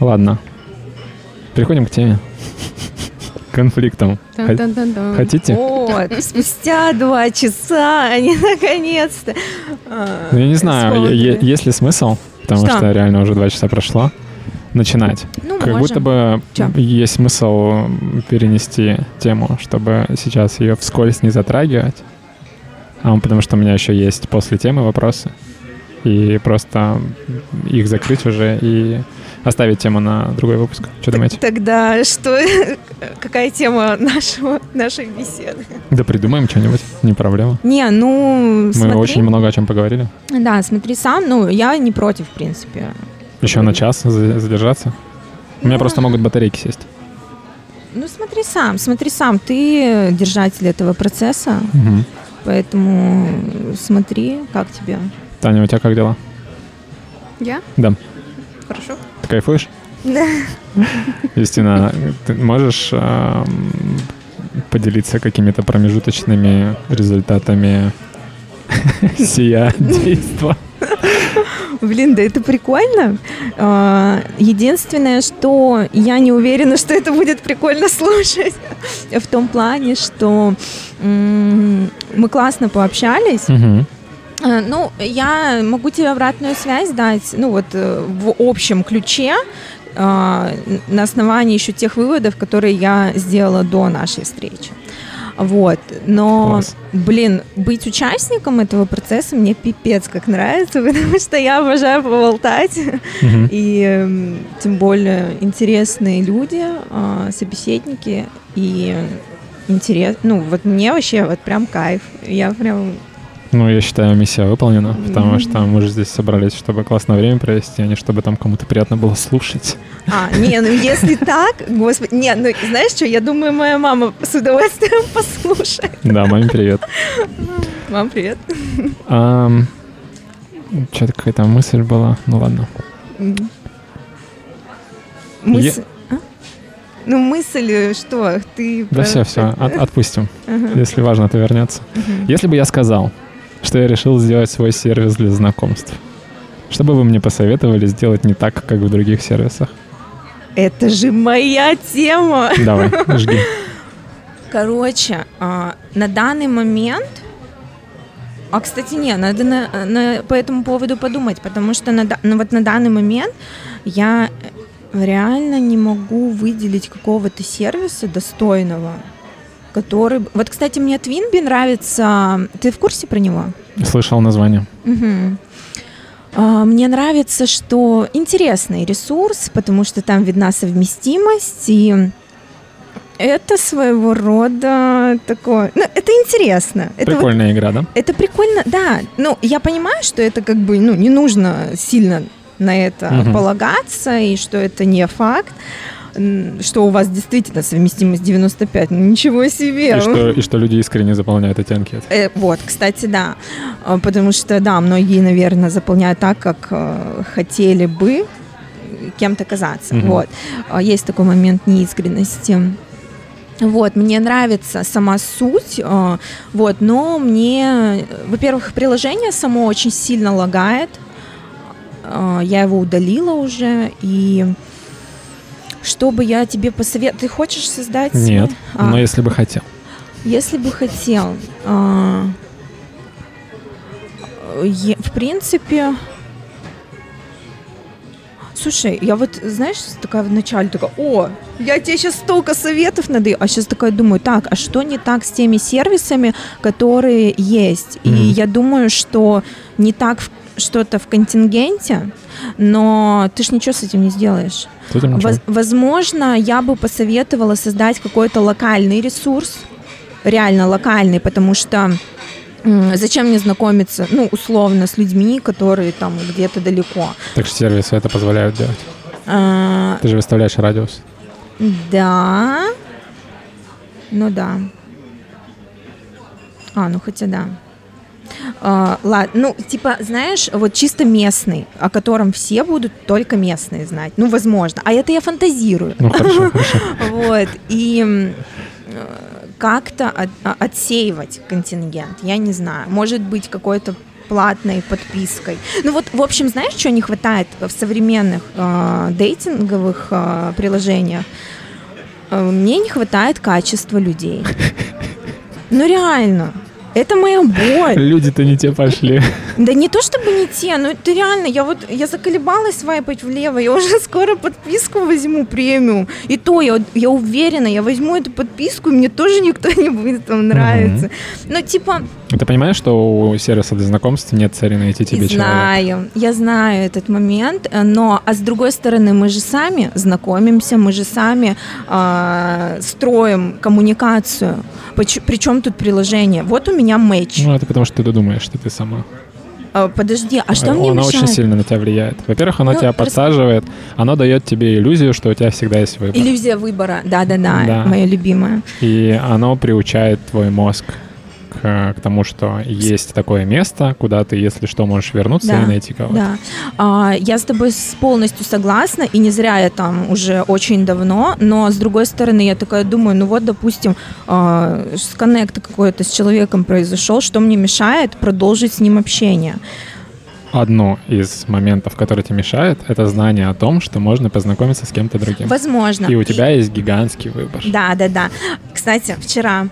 Ладно. Переходим к теме. *laughs* Тан-тан-тан-тан. Хотите? Вот, спустя два часа они наконец-то. а, Ну, я не знаю, е- е- есть ли смысл, потому Что? что реально уже два часа прошло, начинать. Ну, Как можем. будто бы Чё? есть смысл перенести тему, чтобы сейчас ее вскользь не затрагивать. А потому что у меня еще есть после темы вопросы. И просто их закрыть уже и оставить тему на другой выпуск. Что думаете? Тогда что, *laughs* какая тема нашего, нашей беседы? Да придумаем что-нибудь, не проблема. Не, ну, Мы смотри. очень много о чем поговорили. Да, смотри сам, ну, я не против, в принципе. Еще на час за- задержаться. У меня Да. просто могут батарейки сесть. Ну, смотри сам, смотри сам, ты держатель этого процесса, Мгм. поэтому смотри, как тебе. Таня, у тебя как дела? Я? Да. Хорошо. Ты кайфуешь? Да. Юстина, ты можешь эм, поделиться какими-то промежуточными результатами *laughs* сия действа? Блин, да это прикольно. А, Единственное, что я не уверена, что это будет прикольно *laughs* слушать. В том плане, что мы классно пообщались. А, Ну, я могу тебе обратную связь дать, ну вот э, в общем ключе, а, на основании еще тех выводов, которые я сделала до нашей встречи. Вот, но, Класс. блин, быть участником этого процесса мне пипец как нравится, *laughs* потому что я обожаю поболтать, Мгм. и эм, тем более интересные люди, а, собеседники, и интерес, ну вот мне вообще вот прям кайф, я прям Ну, я считаю, миссия выполнена, потому что мы же здесь собрались, чтобы классное время провести, а не чтобы там кому-то приятно было слушать. А, не, ну если *laughs* так, господи, не, ну знаешь что, я думаю, моя мама с удовольствием *laughs* послушает. Да, маме привет. *laughs* Мам, привет. Что-то какая-то мысль была. Ну ладно. Мысль... а? Ну, мысль, что ты... Да все, все, отпустим. Ага. Если важно, то вернется. Мгм. Если бы я сказал, что я решил сделать свой сервис для знакомств, что бы вы мне посоветовали сделать не так, как в других сервисах? Это же моя тема. Давай, *laughs* жги. Короче, а, на данный момент... А, кстати, не, надо на- на- по этому поводу подумать, потому что на, ну, вот на данный момент я реально не могу выделить какого-то сервиса достойного, который... Вот, кстати, мне Twinbee нравится... Ты в курсе про него? Слышал название. А, Мне нравится, что интересный ресурс, потому что там видна совместимость, и это своего рода такое... Ну, это интересно. Это, Прикольная игра, да? это прикольно, да. Ну, я понимаю, что это как бы, ну, не нужно сильно на это Мгм. полагаться, и что это не факт. Что у вас действительно совместимость 95. Ну, ничего себе. И что, и что люди искренне заполняют эти анкеты. Э, вот, кстати, да. А, потому что, да, многие, наверное, заполняют так, как э, хотели бы кем-то казаться. Угу. Вот. А, есть такой момент неискренности. Вот, мне нравится сама суть, э, вот, но мне, во-первых, приложение само очень сильно лагает, я его удалила уже, и что бы я тебе посоветовала? Ты хочешь создать? Нет, а, но если бы хотел. Если бы хотел, э, в принципе, Слушай, я вот, знаешь, такая вначале такая, о, я тебе сейчас столько советов надаю, а сейчас такая думаю, так, а что не так с теми сервисами, которые есть? Mm-hmm. И я думаю, что не так что-то в контингенте, но ты ж ничего с этим не сделаешь. Воз- возможно, я бы посоветовала создать какой-то локальный ресурс, реально локальный, потому что Зачем мне знакомиться, ну, условно, с людьми, которые там где-то далеко? Так что сервисы это позволяют делать. А... Ты же выставляешь радиус. Да. Ну да. А, ну хотя да. А, ладно, ну, типа, знаешь, вот чисто местный, о котором все будут только местные знать. Ну, возможно. А это я фантазирую. Ну, хорошо, *laughs* хорошо. Вот. И как-то от, а, отсеивать контингент. Я не знаю. Может быть, какой-то платной подпиской. Ну вот, в общем, знаешь, что не хватает в современных э, дейтинговых э, приложениях? Э, мне не хватает качества людей. *laughs* Ну реально. Это моя боль. Люди-то не те пошли. Да не то чтобы не те, но это реально, я вот, я заколебалась свайпать влево, я уже *laughs* скоро подписку возьму премиум. И то, я, я уверена, я возьму эту подписку, и мне тоже никто *laughs* не будет там нравиться. Mm-hmm. Но типа... Ты понимаешь, что у сервиса для знакомств нет цели найти тебе знаю, человека? Знаю, я знаю этот момент, но, а с другой стороны, мы же сами знакомимся, мы же сами э, строим коммуникацию. Причем тут приложение? Вот у меня матч. Ну, это потому что ты додумаешь, что ты сама. А, подожди, а что мне Оно мешает? очень сильно на тебя влияет. Во-первых, оно ну, тебя подсаживает, рас... оно дает тебе иллюзию, что у тебя всегда есть выбор. Иллюзия выбора, да-да-да, да. моя любимая. И оно приучает твой мозг к, к тому, что есть такое место, куда ты, если что, можешь вернуться да, и найти кого-то. Да, а, я с тобой полностью согласна, и не зря я там уже очень давно, но с другой стороны, я такая думаю, ну вот, допустим, а, сконнект какой-то с человеком произошел, что мне мешает продолжить с ним общение? одно из моментов, который тебе мешает, это знание о том, что можно познакомиться с кем-то другим. Возможно. И у тебя и... есть гигантский выбор. Да, да, да. Кстати, вчера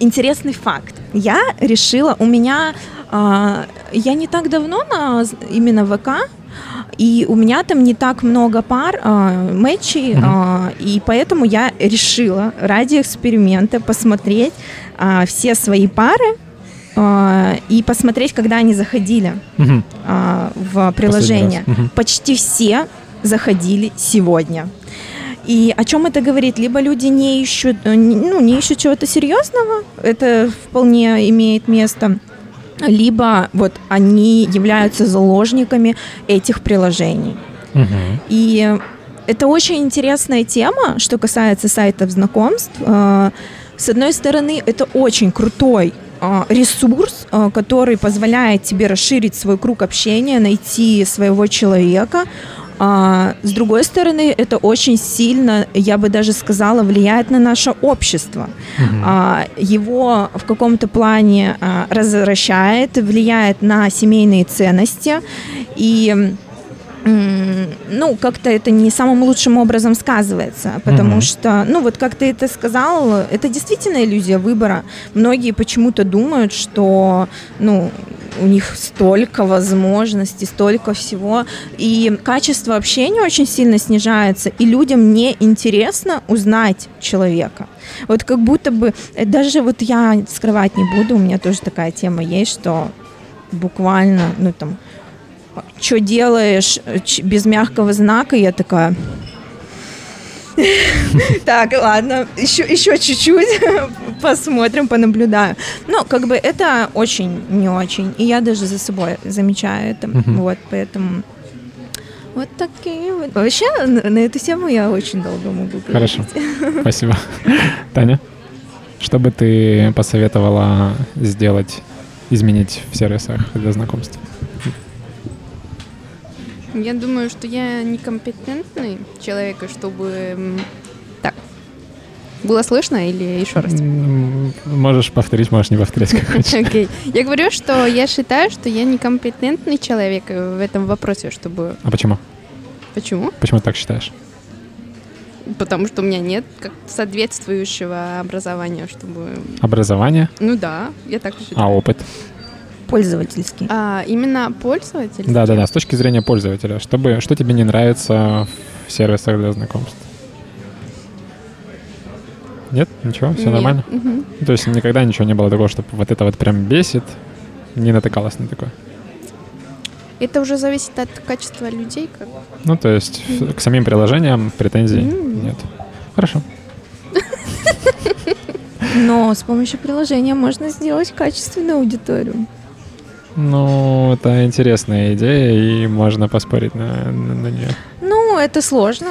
интересный факт. Я решила, у меня, э, я не так давно на именно ВК, и у меня там не так много пар, э, матчей, э, и поэтому я решила ради эксперимента посмотреть э, все свои пары, и посмотреть, когда они заходили uh в приложение. uh Почти все заходили сегодня. И о чем это говорит? Либо люди не ищут, э, ну, не ищут чего-то серьезного, это вполне имеет место, либо вот они являются заложниками этих приложений. Угу. И это очень интересная тема, что касается сайтов знакомств. Э, с одной стороны, это очень крутой э, ресурс, который позволяет тебе расширить свой круг общения, найти своего человека. А, с другой стороны, это очень сильно, я бы даже сказала, влияет на наше общество. Угу. А, его в каком-то плане а, развращает, влияет на семейные ценности и ну, как-то это не самым лучшим образом сказывается, потому mm что, ну, вот как ты это сказал, это действительно иллюзия выбора. Многие почему-то думают, что, ну, у них столько возможностей, столько всего, и качество общения очень сильно снижается, и людям не интересно узнать человека. Вот как будто бы, э, даже вот я скрывать не буду, у меня тоже такая тема есть, что буквально, ну там, что делаешь э, без мягкого знака, я такая, *laughs* так, ладно, еще, еще чуть-чуть *laughs* посмотрим, понаблюдаю. Ну, как бы это очень не очень. И я даже за собой замечаю это. Вот, поэтому Вот такие вот. Вообще, на, на эту тему я очень долго могу говорить. Хорошо. *laughs* Спасибо. Таня, что бы ты посоветовала сделать, изменить в сервисах для знакомств? Я думаю, что я некомпетентный человек, чтобы... Так. Было слышно или еще раз? Можешь повторить, можешь не повторять, как *laughs* хочешь. Окей. Я говорю, что я считаю, что я некомпетентный человек э, в этом вопросе, чтобы... А почему? Почему? Почему ты так считаешь? Потому что у меня нет как соответствующего образования, чтобы... Образование, Ну да, я так считаю. а опыт. Пользовательский. А, именно пользователь? Да-да-да, с точки зрения пользователя. Чтобы, что тебе не нравится в сервисах для знакомств? Нет? Ничего? Все Нет. нормально? Мгм. То есть никогда ничего не было такого, чтобы вот это вот прям бесит? Не натыкалась на такое? Это уже зависит от качества людей, как Ну, то есть в- к самим приложениям претензий М. нет. Хорошо. *laughs* Но с помощью приложения можно сделать качественную аудиторию. Ну, это интересная идея, и можно поспорить на, на, нее. Ну, это сложно,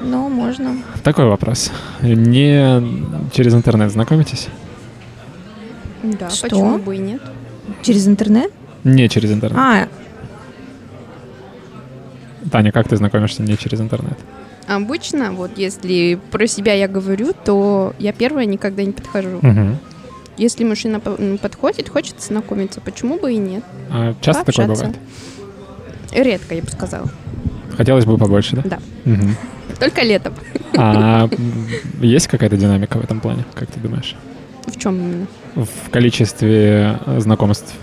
но можно. Такой вопрос. Не через интернет знакомитесь? Да, Что? почему бы и нет? Через интернет? Не через интернет. А, Таня, как ты знакомишься не через интернет? Обычно, вот если про себя я говорю, то я первая никогда не подхожу. Мгм. Если мужчина подходит, хочет знакомиться, почему бы и нет? А часто такое Пообщаться. бывает? Редко, я бы сказала. Хотелось бы побольше, да? Да. Мгм. Только летом. А *laughs* есть какая-то динамика в этом плане, как ты думаешь? В чем именно? В количестве э, знакомств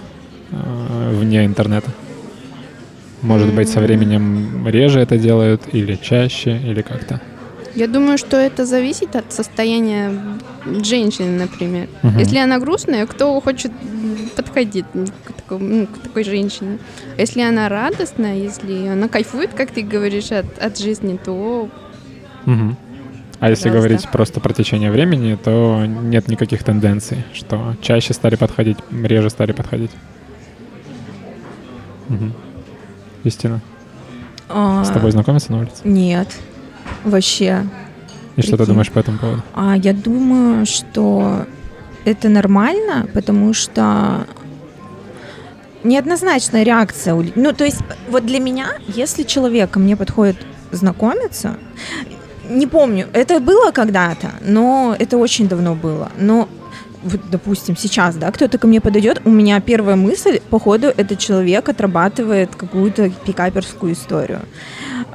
э, вне интернета? Может быть, со временем реже это делают, или чаще, или как-то? Я думаю, что это зависит от состояния женщины, например. Мгм. Если она грустная, кто хочет подходить м, к, такому- ну, к такой женщине? Если она радостная, если она кайфует, как ты говоришь, от, от жизни, то Мгм. А если Пожалуйста. говорить просто про течение времени, то нет никаких тенденций, что чаще стали подходить, реже стали подходить. Мгм. Истина. а, С тобой знакомиться на улице? Нет, вообще. И что ты прикинь. думаешь по этому поводу? А я думаю, что это нормально, потому что неоднозначная реакция. у Ну, то есть, вот для меня, если человек ко мне подходит знакомиться, не помню, это было когда-то, но это очень давно было. Но вот, допустим, сейчас, да, кто-то ко мне подойдет, у меня первая мысль, походу, этот человек отрабатывает какую-то пикаперскую историю.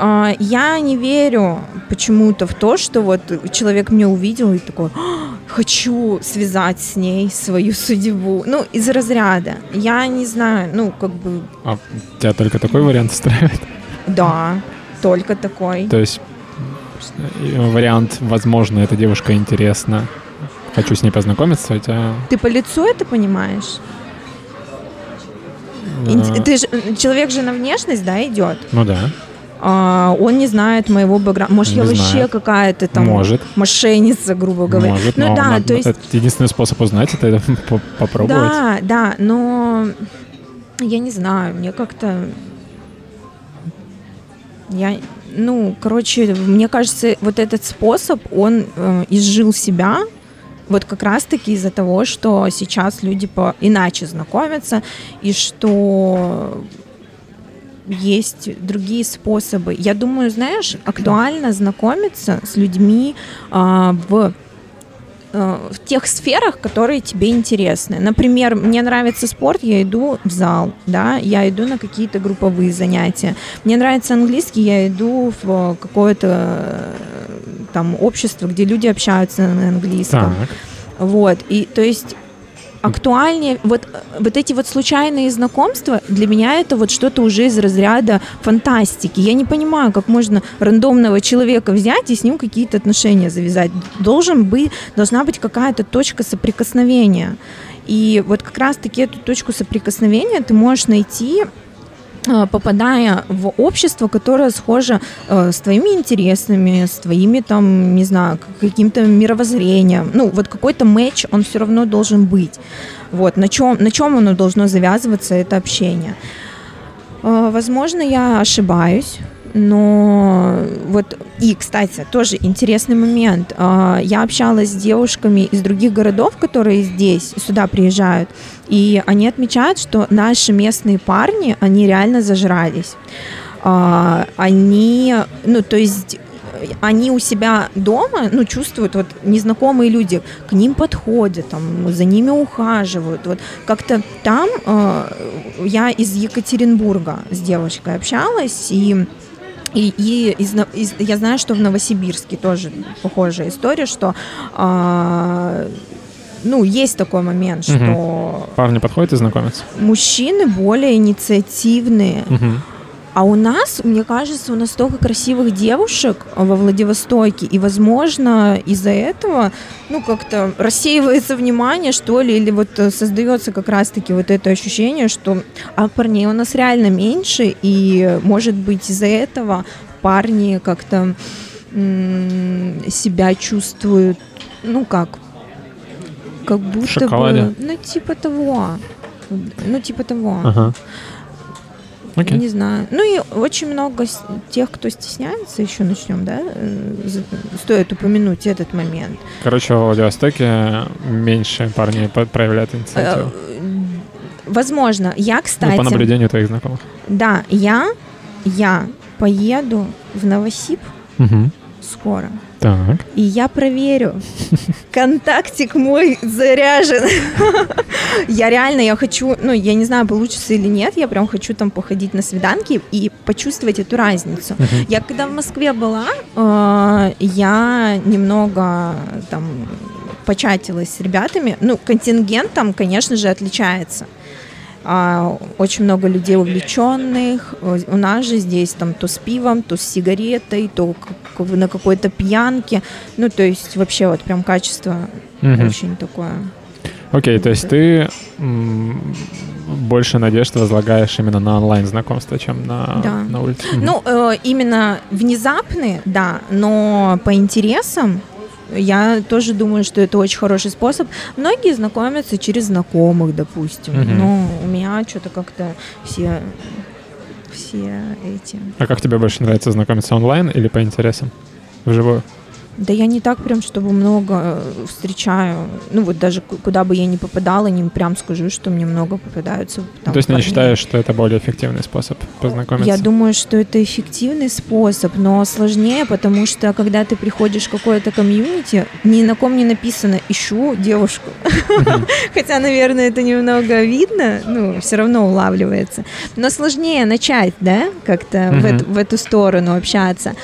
А, Я не верю почему-то в то, что вот человек меня увидел и такой, «А, хочу связать с ней свою судьбу. Ну, из разряда. Я не знаю, ну, как бы, А тебя только такой вариант устраивает? да, только такой. То есть э, вариант, возможно, эта девушка интересна, хочу с ней познакомиться, у тебя... Ты по лицу это понимаешь? э, Ин- Ты же, человек же на внешность, да, идет. Ну да, А, он не знает моего бэкграунда. Может, я Не вообще знает. какая-то там может, мошенница, грубо говоря. может, ну но да, надо- то есть это единственный способ узнать, это *laughs* по- попробовать. Да, да, но я не знаю, мне как-то... Я, ну, короче, мне кажется, вот этот способ, он э, изжил себя, вот как раз-таки из-за того, что сейчас люди по иначе знакомятся, и что есть другие способы. Я думаю, знаешь, актуально знакомиться с людьми а, в э, в тех сферах, которые тебе интересны. Например, мне нравится спорт, я иду в зал, да, я иду на какие-то групповые занятия. Мне нравится английский, я иду в какое-то э, там общество, где люди общаются на английском. Так, Вот, и то есть актуальнее, вот, э, вот эти вот случайные знакомства, для меня это вот что-то уже из разряда фантастики. Я не понимаю, как можно рандомного человека взять и с ним какие-то отношения завязать. Должен быть, должна быть какая-то точка соприкосновения. И вот как раз-таки эту точку соприкосновения ты можешь найти попадая в общество, которое схоже э, с твоими интересами, с твоими там, не знаю, каким-то мировоззрением. Ну, вот какой-то матч, он все равно должен быть. Вот, на чем, на чем оно должно завязываться, это общение. Э, Возможно, я ошибаюсь, но вот и, кстати, тоже интересный момент. А, я общалась с девушками из других городов, которые здесь сюда приезжают, и они отмечают, что наши местные парни, они реально зажрались. А, они, ну, то есть они у себя дома, ну, чувствуют, вот, незнакомые люди к ним подходят, там, за ними ухаживают, вот, как-то там э, я из Екатеринбурга с девочкой общалась, и и, и из, из, я знаю, что в Новосибирске тоже похожая история, что а, ну, есть такой момент, что... Угу. Парни подходят и знакомятся? Мужчины более инициативные. Угу. А у нас, мне кажется, у нас столько красивых девушек во Владивостоке, и, возможно, из-за этого, ну, как-то рассеивается внимание, что ли, или вот э, создается как раз-таки вот это ощущение, что а парней у нас реально меньше, и, может быть, из-за этого парни как-то себя чувствуют, ну, как, как будто бы, ну, типа того, ну, типа того. Ага. Okay. Не знаю. Ну и очень много тех, кто стесняется, еще начнем, да? Э, стоит упомянуть этот момент. Короче, в Владивостоке меньше парней проявляют инициативу. Э, возможно. Я, кстати... Ну, по наблюдению твоих знакомых. Да, я, я поеду в Новосиб угу. скоро. Так. И я проверю. *laughs* Контактик мой заряжен. *laughs* Я реально, я хочу, ну, я не знаю, получится или нет, я прям хочу там походить на свиданки и почувствовать эту разницу. Я когда в Москве была, э, я немного там початилась с ребятами. Ну, контингент там, конечно же, отличается. А, очень много людей увлеченных. У нас же здесь там то с пивом, то с сигаретой, то на какой-то пьянке. Ну, то есть вообще вот прям качество угу. очень такое. Окей, okay, то есть ты больше надежд возлагаешь именно на онлайн знакомства, чем на, да. на улице? Ну, э, именно внезапные, да, но по интересам я тоже думаю, что это очень хороший способ. Многие знакомятся через знакомых, допустим. Угу. Но у меня что-то как-то все все эти. А как тебе больше нравится знакомиться онлайн или по интересам? Вживую? Да я не так прям, чтобы много э, встречаю. Ну вот даже куда бы я ни попадала, не прям скажу, что мне много попадаются. Там, То есть парней. не считаешь, что это более эффективный способ познакомиться? Я думаю, что это эффективный способ, но сложнее, потому что когда ты приходишь в какое-то комьюнити, ни на ком не написано «ищу девушку». *laughs* Хотя, наверное, это немного видно, ну, все равно улавливается. Но сложнее начать, да, как-то в эту сторону общаться.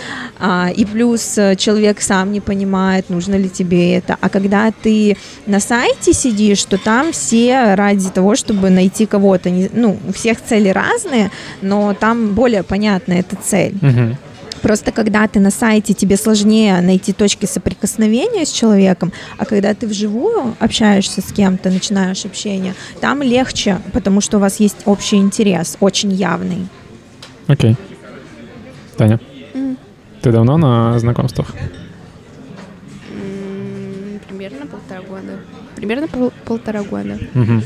А, и плюс э, человек сам сам не понимает, нужно ли тебе это. А когда ты на сайте сидишь, то там все ради того, чтобы найти кого-то. Ну, у всех цели разные, но там более понятна эта цель. Угу. Просто когда ты на сайте, тебе сложнее найти точки соприкосновения с человеком, а когда ты вживую общаешься с кем-то, начинаешь общение, там легче, потому что у вас есть общий интерес, очень явный. Окей. Okay. Таня, mm. ты давно на знакомствах? Примерно пол полтора года. Угу.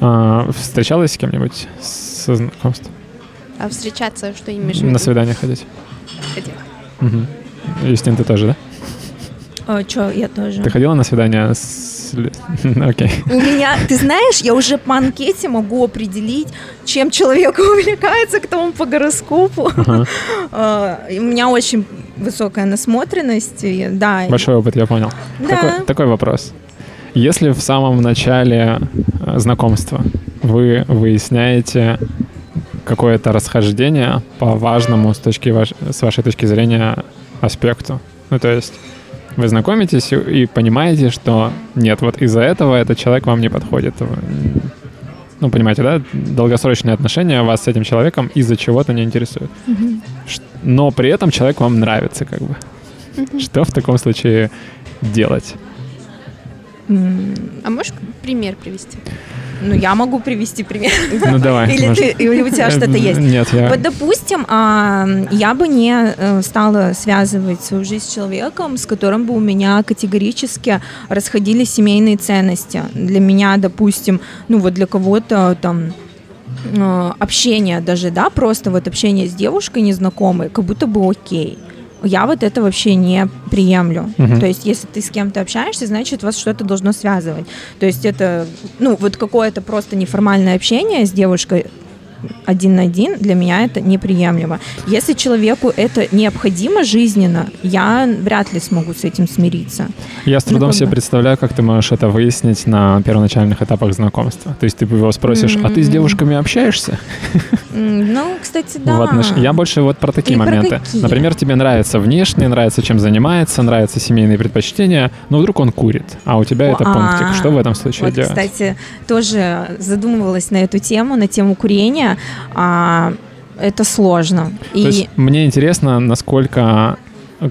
А, встречалась с кем-нибудь со знакомств? А встречаться, что имеешь в виду? На свидание ходить? Ходила. Угу. Юстин, ты тоже, да? А, чё, я тоже. Ты ходила на свидание с... *laughs* Окей. У меня, ты знаешь, я уже по анкете могу определить, чем человек *laughs* увлекается, кто он по гороскопу. Uh-huh. *laughs* Uh, у меня очень высокая насмотренность, да. Большой опыт, я понял. Да. Такой, такой вопрос. Если в самом начале э, знакомства вы выясняете какое-то расхождение по важному с, точки ваш... с вашей точки зрения аспекту, ну то есть вы знакомитесь и понимаете, что нет, вот из-за этого этот человек вам не подходит. Ну, понимаете, да? Долгосрочные отношения вас с этим человеком из-за чего-то не интересуют. Mm-hmm. Но при этом человек вам нравится, как бы. Mm-hmm. Что в таком случае делать? А можешь пример привести? Ну, я могу привести пример. Ну, давай. Или, ты, или у тебя что-то есть? Нет, я... Вот, допустим, а, я бы не э, стала связывать свою жизнь с человеком, с которым бы у меня категорически расходились семейные ценности. Для меня, допустим, ну, вот для кого-то там э, общение даже, да, просто вот общение с девушкой незнакомой, как будто бы окей. Я вот это вообще не приемлю. Мгм. То есть, если ты с кем-то общаешься, значит, вас что-то должно связывать. То есть, это, ну, вот какое-то просто неформальное общение с девушкой один на один, для меня это неприемлемо. Если человеку это необходимо жизненно, я вряд ли смогу с этим смириться. Я с трудом как себе бы. представляю, как ты можешь это выяснить на первоначальных этапах знакомства. То есть ты его спросишь, а ты с девушками общаешься? Ну, кстати, да. В отнош- Я больше вот про такие И про моменты. какие? Например, тебе нравится внешне, нравится, чем занимается, нравятся семейные предпочтения, но вдруг он курит, а у тебя это А, пунктик. Что в этом случае Вот, делать? кстати, тоже задумывалась на эту тему, на тему курения. А, это сложно. То И есть мне интересно, насколько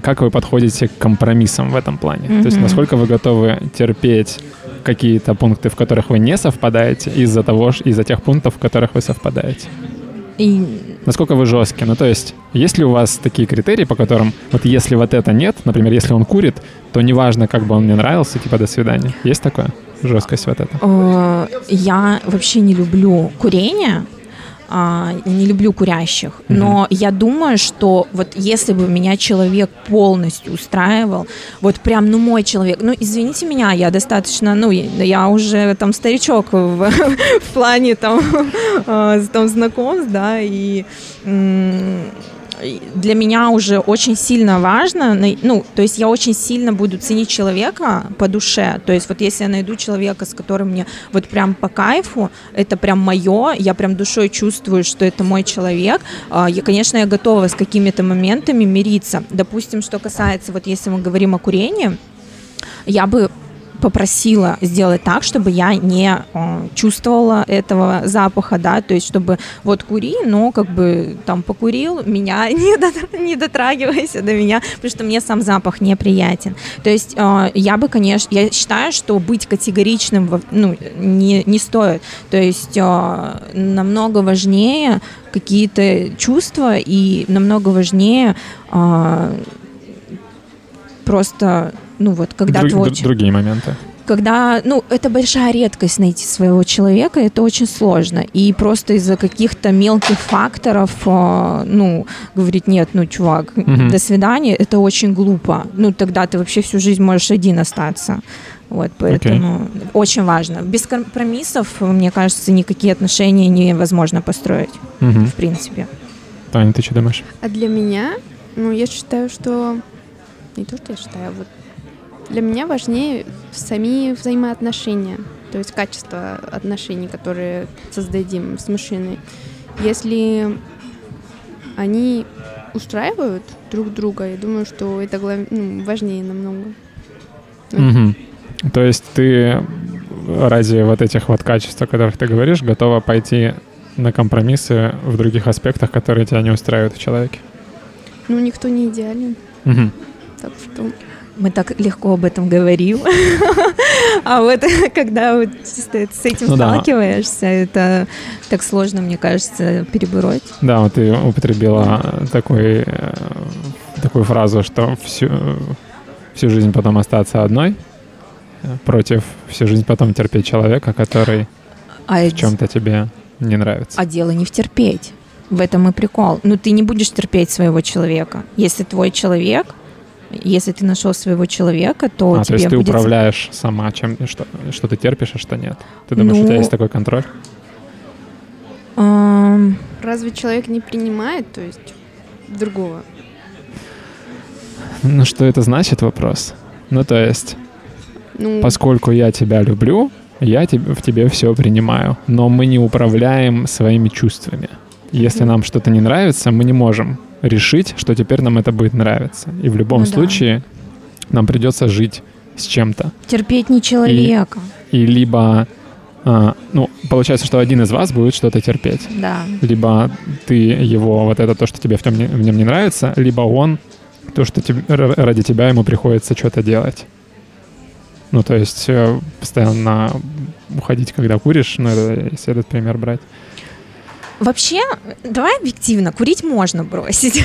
как вы подходите к компромиссам в этом плане. То есть насколько вы готовы терпеть какие-то пункты, в которых вы не совпадаете, из-за того, из-за тех пунктов, в которых вы совпадаете. и Насколько вы жесткие? Ну, то есть, есть ли у вас такие критерии, по которым, вот если вот это нет, например, если он курит, то неважно, как бы он мне нравился, типа, до свидания. Есть такое? Жесткость вот эта. Э, Я вообще не люблю курение, а, не люблю курящих, Мгм. но я думаю, что вот если бы меня человек полностью устраивал, вот прям, ну, мой человек, ну, извините меня, я достаточно, ну, я я уже там старичок в, *laughs* в плане там, *laughs* э, там знакомств, да, и для меня уже очень сильно важно, ну, то есть я очень сильно буду ценить человека по душе, то есть вот если я найду человека, с которым мне вот прям по кайфу, это прям мое, я прям душой чувствую, что это мой человек, а, я, конечно, я готова с какими-то моментами мириться. Допустим, что касается, вот если мы говорим о курении, я бы попросила сделать так, чтобы я не э, чувствовала этого запаха, да, то есть чтобы вот кури, но как бы там покурил, меня *laughs* не, дотр- не дотрагивайся до меня, потому что мне сам запах неприятен. То есть э, я бы, конечно, я считаю, что быть категоричным ну, не, не стоит. То есть э, намного важнее какие-то чувства и намного важнее э, просто, ну вот, когда Друг- др- другие моменты. когда, ну, это большая редкость найти своего человека, это очень сложно. И просто из-за каких-то мелких факторов, э, ну, говорить, нет, ну, чувак, Мгм. до свидания, это очень глупо. Ну, тогда ты вообще всю жизнь можешь один остаться. Вот, поэтому очень важно. Без компромиссов, мне кажется, никакие отношения невозможно построить, Мгм. в принципе. Таня, ты что думаешь? А для меня, ну, я считаю, что... Не то, что я считаю, а вот для меня важнее сами взаимоотношения, то есть качество отношений, которые создадим с мужчиной. Если они устраивают друг друга, я думаю, что это глав- ну, важнее намного. Мгм. То есть ты ради вот этих вот качеств, о которых ты говоришь, готова пойти на компромиссы в других аспектах, которые тебя не устраивают в человеке? Ну, никто не идеален, Мгм. так что... Мы так легко об этом говорим. *laughs* А вот *laughs* когда вот с этим Ну да. сталкиваешься, это так сложно, мне кажется, перебороть. Да, вот ты употребила такой, э, такую фразу, что всю, всю жизнь потом остаться одной э, против всю жизнь потом терпеть человека, который А, в чем-то тебе не нравится. а дело не в терпеть. В этом и прикол. Ну, ты не будешь терпеть своего человека. Если твой человек, если ты нашел своего человека, то А, то тебе есть ты будет... управляешь сама, чем, что, что ты терпишь, а что нет. Ты думаешь, у тебя Ну, есть такой контроль? Разве человек не принимает, то есть другого? Ну, что это значит, вопрос? Ну, то есть, Ну, поскольку я тебя люблю, я тебе, в тебе все принимаю, но мы не управляем своими чувствами. Если нам что-то не нравится, мы не можем решить, что теперь нам это будет нравиться. И в любом Ну да. случае нам придется жить с чем-то. терпеть не человека. И либо, а, ну, получается, что один из вас будет что-то терпеть. Да. Либо ты его, вот это то, что тебе в, тем не- в нем не нравится, либо он, то, что тебе- ради тебя ему приходится что-то делать. Ну, то есть э, постоянно уходить, когда куришь, ну, это, если этот пример брать. Вообще, давай объективно, курить можно бросить.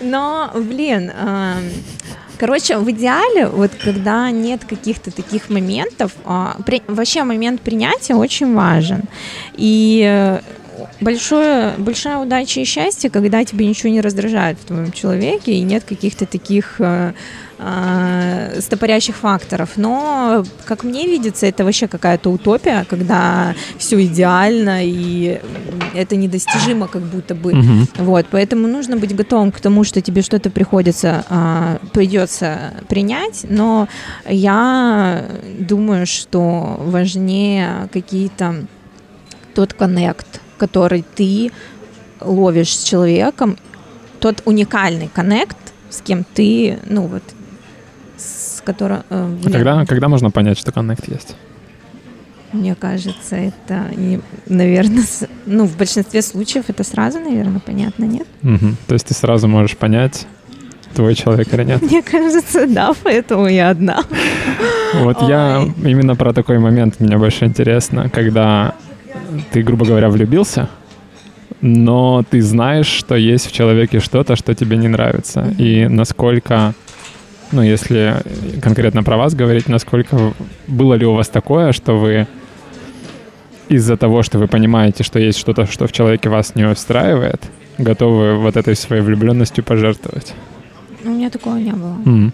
Но, блин, эм, Короче, в идеале, вот когда нет каких-то таких моментов, а, при, вообще момент принятия очень важен. И э, большое, большая удача и счастье, когда тебе ничего не раздражает в твоем человеке и нет каких-то таких э, э, стопорящих факторов. Но, как мне видится, это вообще какая-то утопия, когда все идеально и это недостижимо как будто бы. Мгм. Вот, поэтому нужно быть готовым к тому, что тебе что-то приходится, а, придется принять, но я думаю, что важнее какие-то тот коннект, который ты ловишь с человеком, тот уникальный коннект, с кем ты, ну вот, с которым... э, А когда, когда можно понять, что коннект есть? Мне кажется, это, наверное, ну, в большинстве случаев это сразу, наверное, понятно, нет? Мгм. То есть ты сразу можешь понять, твой человек или нет. Мне кажется, да, поэтому я одна. Вот я Ой. именно про такой момент мне больше интересно, когда ты, грубо говоря, влюбился, но ты знаешь, что есть в человеке что-то, что тебе не нравится. И насколько, ну, если конкретно про вас говорить, насколько было ли у вас такое, что вы из-за того, что вы понимаете, что есть что-то, что в человеке вас не устраивает, готовы вот этой своей влюбленностью пожертвовать? Ну, У меня такого не было. М.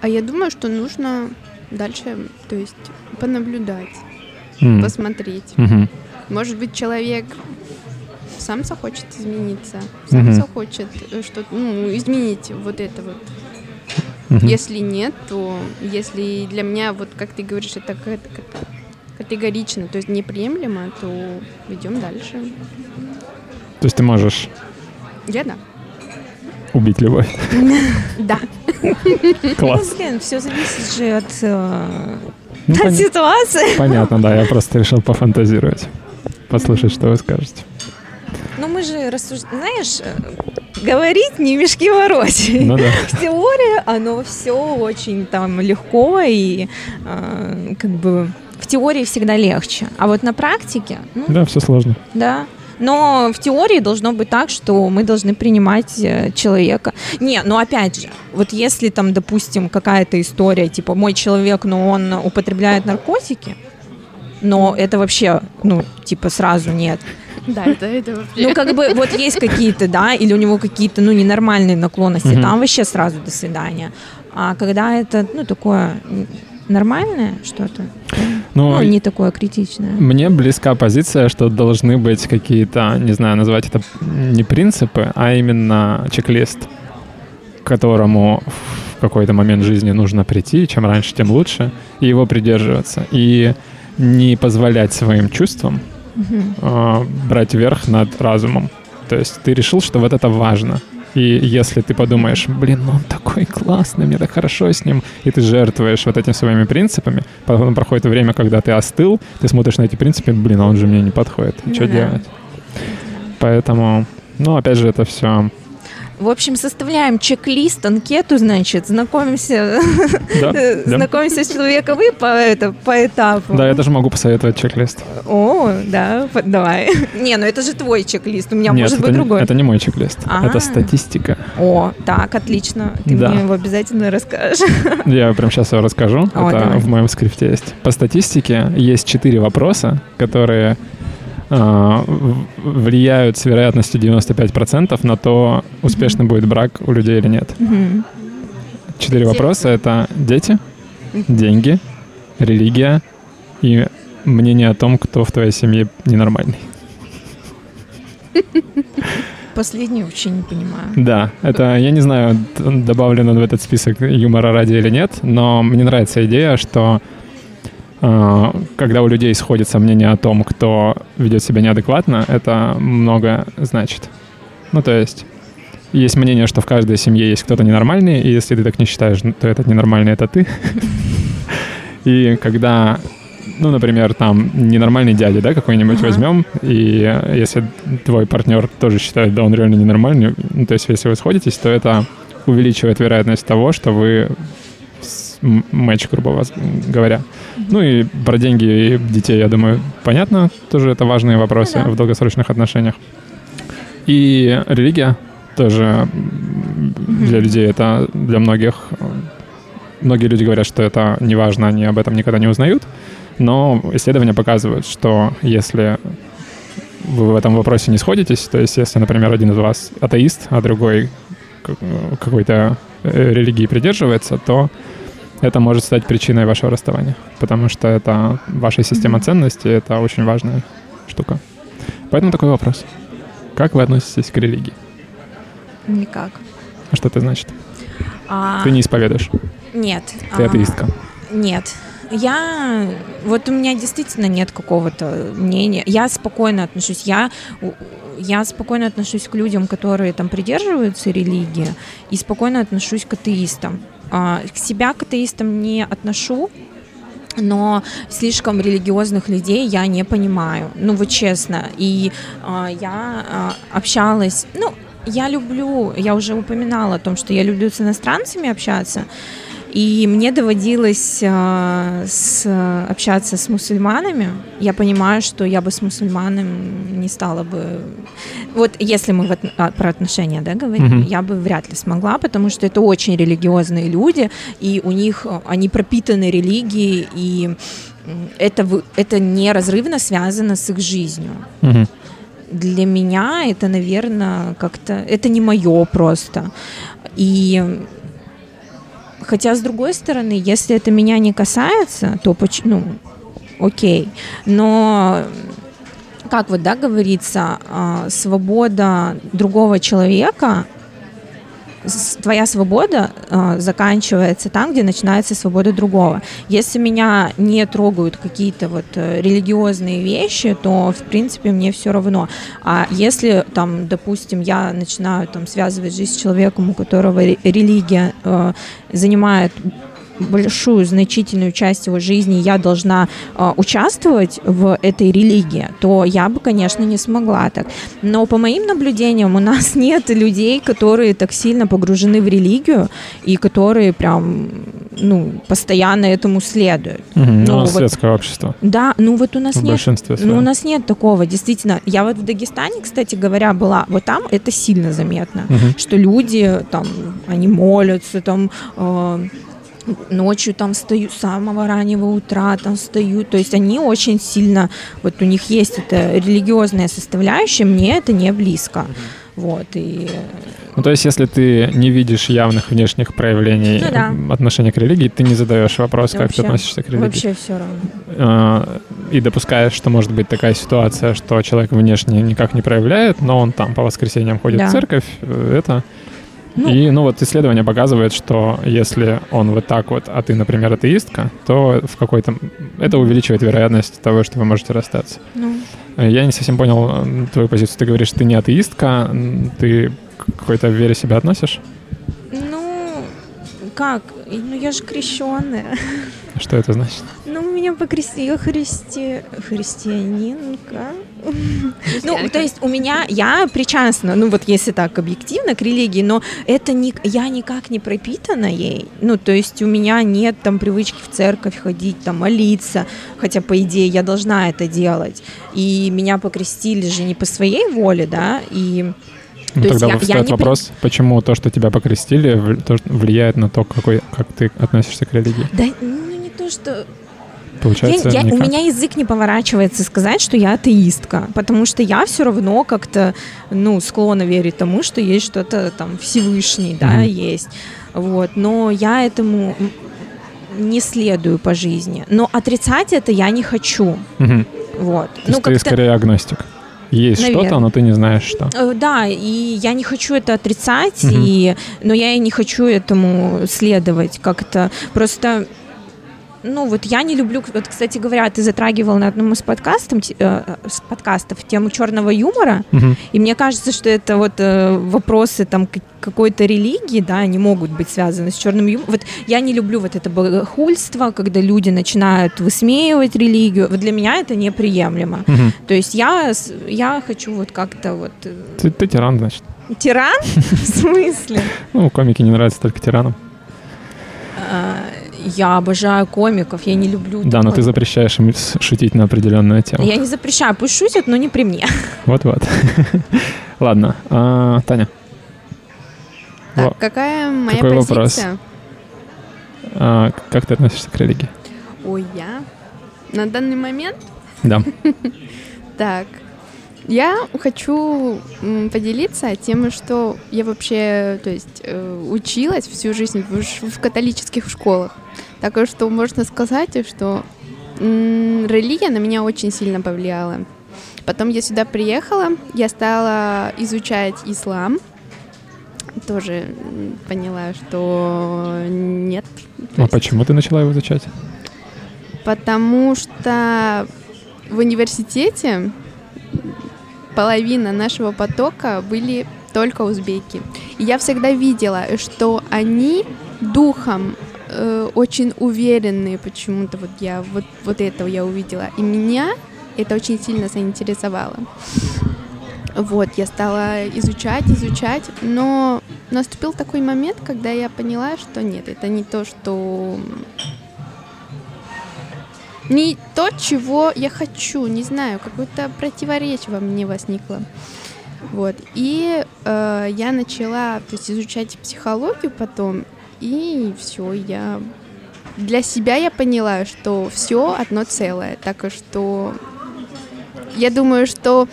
А я думаю, что нужно дальше, то есть понаблюдать, М. посмотреть. Мгм. Может быть, человек сам захочет измениться, сам Мгм. захочет э, что-то, ну, изменить вот это вот. Мгм. Если нет, то если для меня, вот как ты говоришь, это категорично, то есть неприемлемо, то идем дальше. То есть ты можешь Я да. убить любовь. *laughs* Да. Класс. Ну, блин, все зависит же от, э, Ну, пон- ситуации. Понятно, да, я просто решил пофантазировать. Послушать, что вы скажете. Ну, мы же рассуждаем, знаешь, э, говорить не мешки ворочать. Ну да. *laughs* В теории оно все очень там легко и э, как бы в теории всегда легче. А вот на практике, ну, Да, все сложно. Да. Но в теории должно быть так, что мы должны принимать э, человека. Не, ну опять же, вот если там, допустим, какая-то история, типа, мой человек, но он употребляет наркотики, но это вообще, ну, типа, сразу нет. Да, это, это вообще. Ну, как бы, вот есть какие-то, да, или у него какие-то, ну, ненормальные наклонности, там вообще сразу до свидания. А когда это, ну, такое нормальное что-то, Ну, ну, не такое критичное. мне близка позиция, что должны быть какие-то, не знаю, назвать это не принципы, а именно чек-лист, к которому в какой-то момент жизни нужно прийти, чем раньше, тем лучше, и его придерживаться. И не позволять своим чувствам Э, брать верх над разумом. То есть ты решил, что вот это важно. И если ты подумаешь, блин, ну он такой классный, мне так хорошо с ним, и ты жертвуешь вот этими своими принципами, потом проходит время, когда ты остыл, ты смотришь на эти принципы, блин, а он же мне не подходит, Ну что да. делать? Поэтому, ну, опять же, это все... В общем, составляем чек-лист, анкету, значит, знакомимся, *laughs* знакомимся с человеком и по, это, по этапу. Да, я даже могу посоветовать чек-лист. О, да, давай. *laughs* Не, ну это же твой чек-лист, у меня может быть другой. это не мой чек-лист, А. это статистика. О, так, отлично. Ты мне его обязательно расскажешь. *laughs* Я прям сейчас его расскажу. Это в моем скрипте есть. По статистике есть четыре вопроса, которые влияют с вероятностью 95% на то, успешный будет брак у людей или нет. Четыре вопроса — это дети, деньги, религия и мнение о том, кто в твоей семье ненормальный. Последний вообще не понимаю. Да, это, я не знаю, д- добавлено в этот список юмора ради или нет, но мне нравится идея, что э, когда у людей сходится мнение о том, кто ведет себя неадекватно, это много значит. Ну, то есть, есть мнение, что в каждой семье есть кто-то ненормальный, и если ты так не считаешь, то этот ненормальный — это ты. *laughs* И когда, ну, например, там ненормальный дядя, да, какой-нибудь Ага. возьмем, и э, если твой партнер тоже считает, да, он реально ненормальный, ну, то есть если вы сходитесь, то это увеличивает вероятность того, что вы матч, грубо говоря. Ну и про деньги и детей, я думаю, понятно, тоже это важные вопросы Ну да. в долгосрочных отношениях. И религия тоже для людей это, для многих, многие люди говорят, что это не важно, они об этом никогда не узнают. Но исследования показывают, что если вы в этом вопросе не сходитесь, то есть если, например, один из вас атеист, а другой какой-то э, религии придерживается, то это может стать причиной вашего расставания, потому что это ваша система ценностей, это очень важная штука. Поэтому такой вопрос. Как вы относитесь к религии? Никак. А что это значит? А... Ты не исповедуешь? Нет. Ты а... атеистка? Нет. Я, вот у меня действительно нет какого-то мнения. Я спокойно отношусь. Я, я спокойно отношусь к людям, которые там придерживаются религии, и спокойно отношусь к атеистам. А, к себя к атеистам не отношу, но слишком религиозных людей я не понимаю, ну вот честно. И а, я а, общалась, ну я люблю, я уже упоминала о том, что я люблю с иностранцами общаться, и мне доводилось э, с, общаться с мусульманами. Я понимаю, что я бы с мусульманом не стала бы... Вот если мы в, а, про отношения да, говорим, mm-hmm. я бы вряд ли смогла, потому что это очень религиозные люди, и у них они пропитаны религией, и это, это неразрывно связано с их жизнью. Mm-hmm для меня это, наверное, как-то это не мое просто. И Хотя, с другой стороны, если это меня не касается, то ну, окей. Но как вот, да, говорится, а, свобода другого человека твоя свобода э, заканчивается там, где начинается свобода другого. Если меня не трогают какие-то вот э, религиозные вещи, то в принципе мне все равно. А если там, допустим, я начинаю там связывать жизнь с человеком, у которого религия э, занимает большую, значительную часть его жизни я должна э, участвовать в этой религии, то я бы, конечно, не смогла так. Но по моим наблюдениям у нас *laughs* нет людей, которые так сильно погружены в религию и которые прям ну, постоянно этому следуют. Угу, ну, у нас вот, светское общество. Да, ну вот у нас в нет. Ну, у нас нет такого, действительно. Я вот в Дагестане, кстати говоря, была, вот там это сильно заметно, угу. что люди там, они молятся, там, э, ночью там встают с самого раннего утра, там встают, то есть они очень сильно, вот у них есть эта религиозная составляющая, мне это не близко. Вот, и... Ну, то есть, если ты не видишь явных внешних проявлений ну, да. отношения к религии, ты не задаешь вопрос, как вообще, ты относишься к религии. Вообще все равно. А, и допускаешь, что может быть такая ситуация, что человек внешне никак не проявляет, но он там по воскресеньям ходит да. в церковь, э, это ну, и, ну, вот исследование показывает, что если он вот так вот, а ты, например, атеистка, то в какой-то... Это увеличивает вероятность того, что вы можете расстаться. Ну. Я не совсем понял э, твою позицию. Ты говоришь, ты не атеистка, ты к какой-то вере себя относишь? Ну, как? Ну, я же крещенная. Что это значит? Ну, меня покрестила христи... христианинка. Ну, то есть у меня, я причастна, ну вот если так объективно, к религии, но это не, я никак не пропитана ей. Ну, то есть у меня нет там привычки в церковь ходить, там молиться, хотя по идее я должна это делать. И меня покрестили же не по своей воле, да, и ну, то тогда я, встает я вопрос, почему то, что тебя покрестили, влияет на то, какой, как ты относишься к религии? Да, то, что Получается, я, я, у меня язык не поворачивается сказать, что я атеистка, потому что я все равно как-то, ну, склонна верить тому, что есть что-то там Всевышний, да, mm-hmm. есть. Вот, но я этому не следую по жизни. Но отрицать это я не хочу. Mm-hmm. Вот. То ну, ты скорее агностик. Есть Наверное. что-то, но ты не знаешь, что. Э, да, и я не хочу это отрицать, угу. и, но я и не хочу этому следовать как-то. Просто ну вот я не люблю, вот, кстати говоря, ты затрагивал на одном из подкастов, э, с подкастов тему черного юмора, угу. и мне кажется, что это вот э, вопросы там какой-то религии, да, они могут быть связаны с черным юмором. Вот я не люблю вот это богохульство, когда люди начинают высмеивать религию. Вот для меня это неприемлемо. Угу. То есть я, я хочу вот как-то вот... Э, ты, ты тиран, значит. Тиран? *laughs* В смысле? Ну, комики не нравятся только тиранам. Я обожаю комиков, я не люблю. Да, но ты запрещаешь им шутить на определенную тему. Я не запрещаю, пусть шутят, но не при мне. *laughs* Вот-вот. *laughs* Ладно, а, Таня. Так, Во- какая моя Какой вопрос? позиция? А, как ты относишься к религии? Ой, я на данный момент Да. *laughs* Так, я хочу поделиться тем, что я вообще, то есть, э, училась всю жизнь в католических школах. Так что можно сказать, что м, религия на меня очень сильно повлияла. Потом я сюда приехала, я стала изучать ислам. Тоже поняла, что нет. То А есть- почему ты начала его изучать? Потому что в университете половина нашего потока были только узбеки. И я всегда видела, что они духом э, очень уверенные почему-то. Вот я вот, вот этого я увидела. И меня это очень сильно заинтересовало. Вот, я стала изучать, изучать, но наступил такой момент, когда я поняла, что нет, это не то, что не то, чего я хочу, не знаю, какое-то противоречие во мне возникло. Вот. И э, я начала то есть, изучать психологию потом, и все, я для себя я поняла, что все одно целое. Так что я думаю, что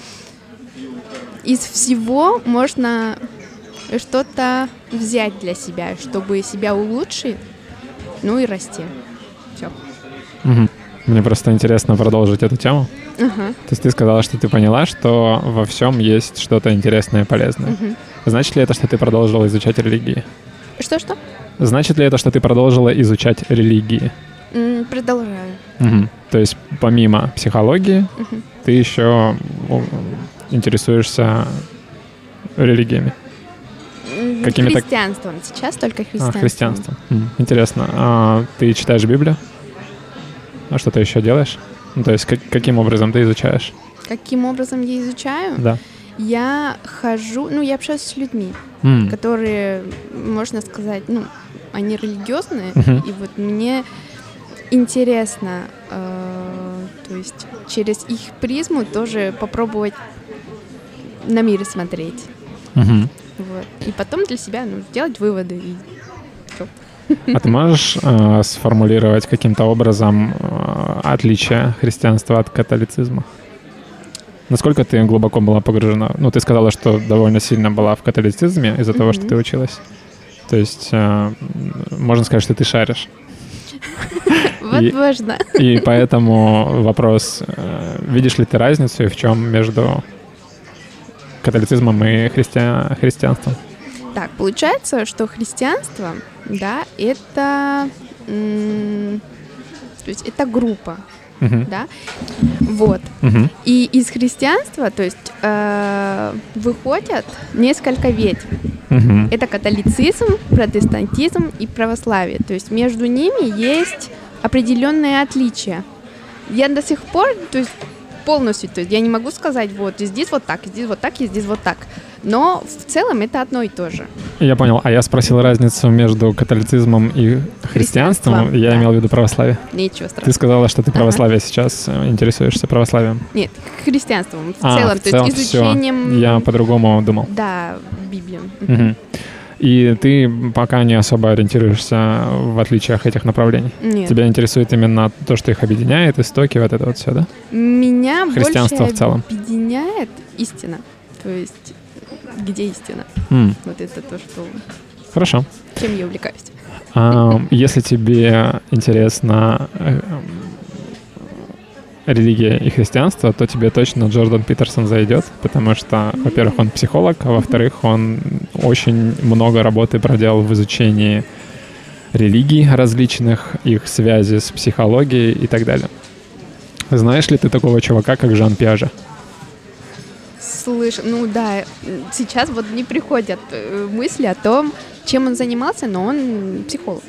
из всего можно что-то взять для себя, чтобы себя улучшить, ну и расти. Все. Мгм. Мне просто интересно продолжить эту тему. Ага. То есть ты сказала, что ты поняла, что во всем есть что-то интересное и полезное. мгм. Значит ли это, что ты продолжила изучать религии? Что-что? Значит ли это, что ты продолжила изучать религии? М, Продолжаю. Мгм. То есть помимо психологии Мгм. ты еще интересуешься религиями, М, Какими-то- Христианством. Сейчас только а, христианством. христианством. М, Интересно. А ты читаешь Библию? А что ты еще делаешь? Ну, то есть как- каким образом ты изучаешь? Каким образом я изучаю? Да. Я хожу, ну, я общаюсь с людьми, М, которые, можно сказать, ну, они религиозные, Мгм. и вот мне интересно, э, то есть через их призму тоже попробовать на мир смотреть. мгм. Вот. И потом для себя ну, сделать выводы. И. А ты можешь э, сформулировать каким-то образом э, отличие христианства от католицизма? Насколько ты глубоко была погружена? Ну, ты сказала, что довольно сильно была в католицизме из-за того, что ты училась. То есть э, можно сказать, что ты шаришь. *laughs* Возможно. И *laughs* поэтому вопрос, э, видишь ли ты разницу и в чем между католицизмом и христиа- христианством? Так, получается, что христианство, да, это, м, то есть это группа, Да, вот. И из христианства, то есть э, выходят несколько ветвь. Мгм. Это католицизм, протестантизм и православие. То есть между ними есть определенные отличия. Я до сих пор, то есть полностью, то есть я не могу сказать, вот здесь вот так, здесь вот так, и здесь вот так. Но в целом это одно и то же. Я понял. А я спросил разницу между католицизмом и христианством. Христианством, Я да. имел в виду православие. Ничего Ты страшного. сказала, что ты Ага. православие сейчас э, интересуешься православием. Нет, христианством в А, целом, в то целом есть всё. изучением, Я по-другому думал. да, Библию. Мгм. И ты пока не особо ориентируешься в отличиях этих направлений. Нет. Тебя интересует именно то, что их объединяет, истоки, вот это вот все, да? Меня Христианство больше в целом. объединяет истина. То есть где истина? М, Вот это то, что Хорошо. чем я увлекаюсь. А, Если тебе интересно э, религия и христианство, то тебе точно Джордан Питерсон зайдет, потому что, во-первых, он психолог, а во-вторых, он очень много работы проделал в изучении религий различных, их связи с психологией и так далее. Знаешь ли ты такого чувака, как Жан Пиаже? Слышь, ну да, сейчас вот не приходят э, мысли о том, чем он занимался, но он психолог.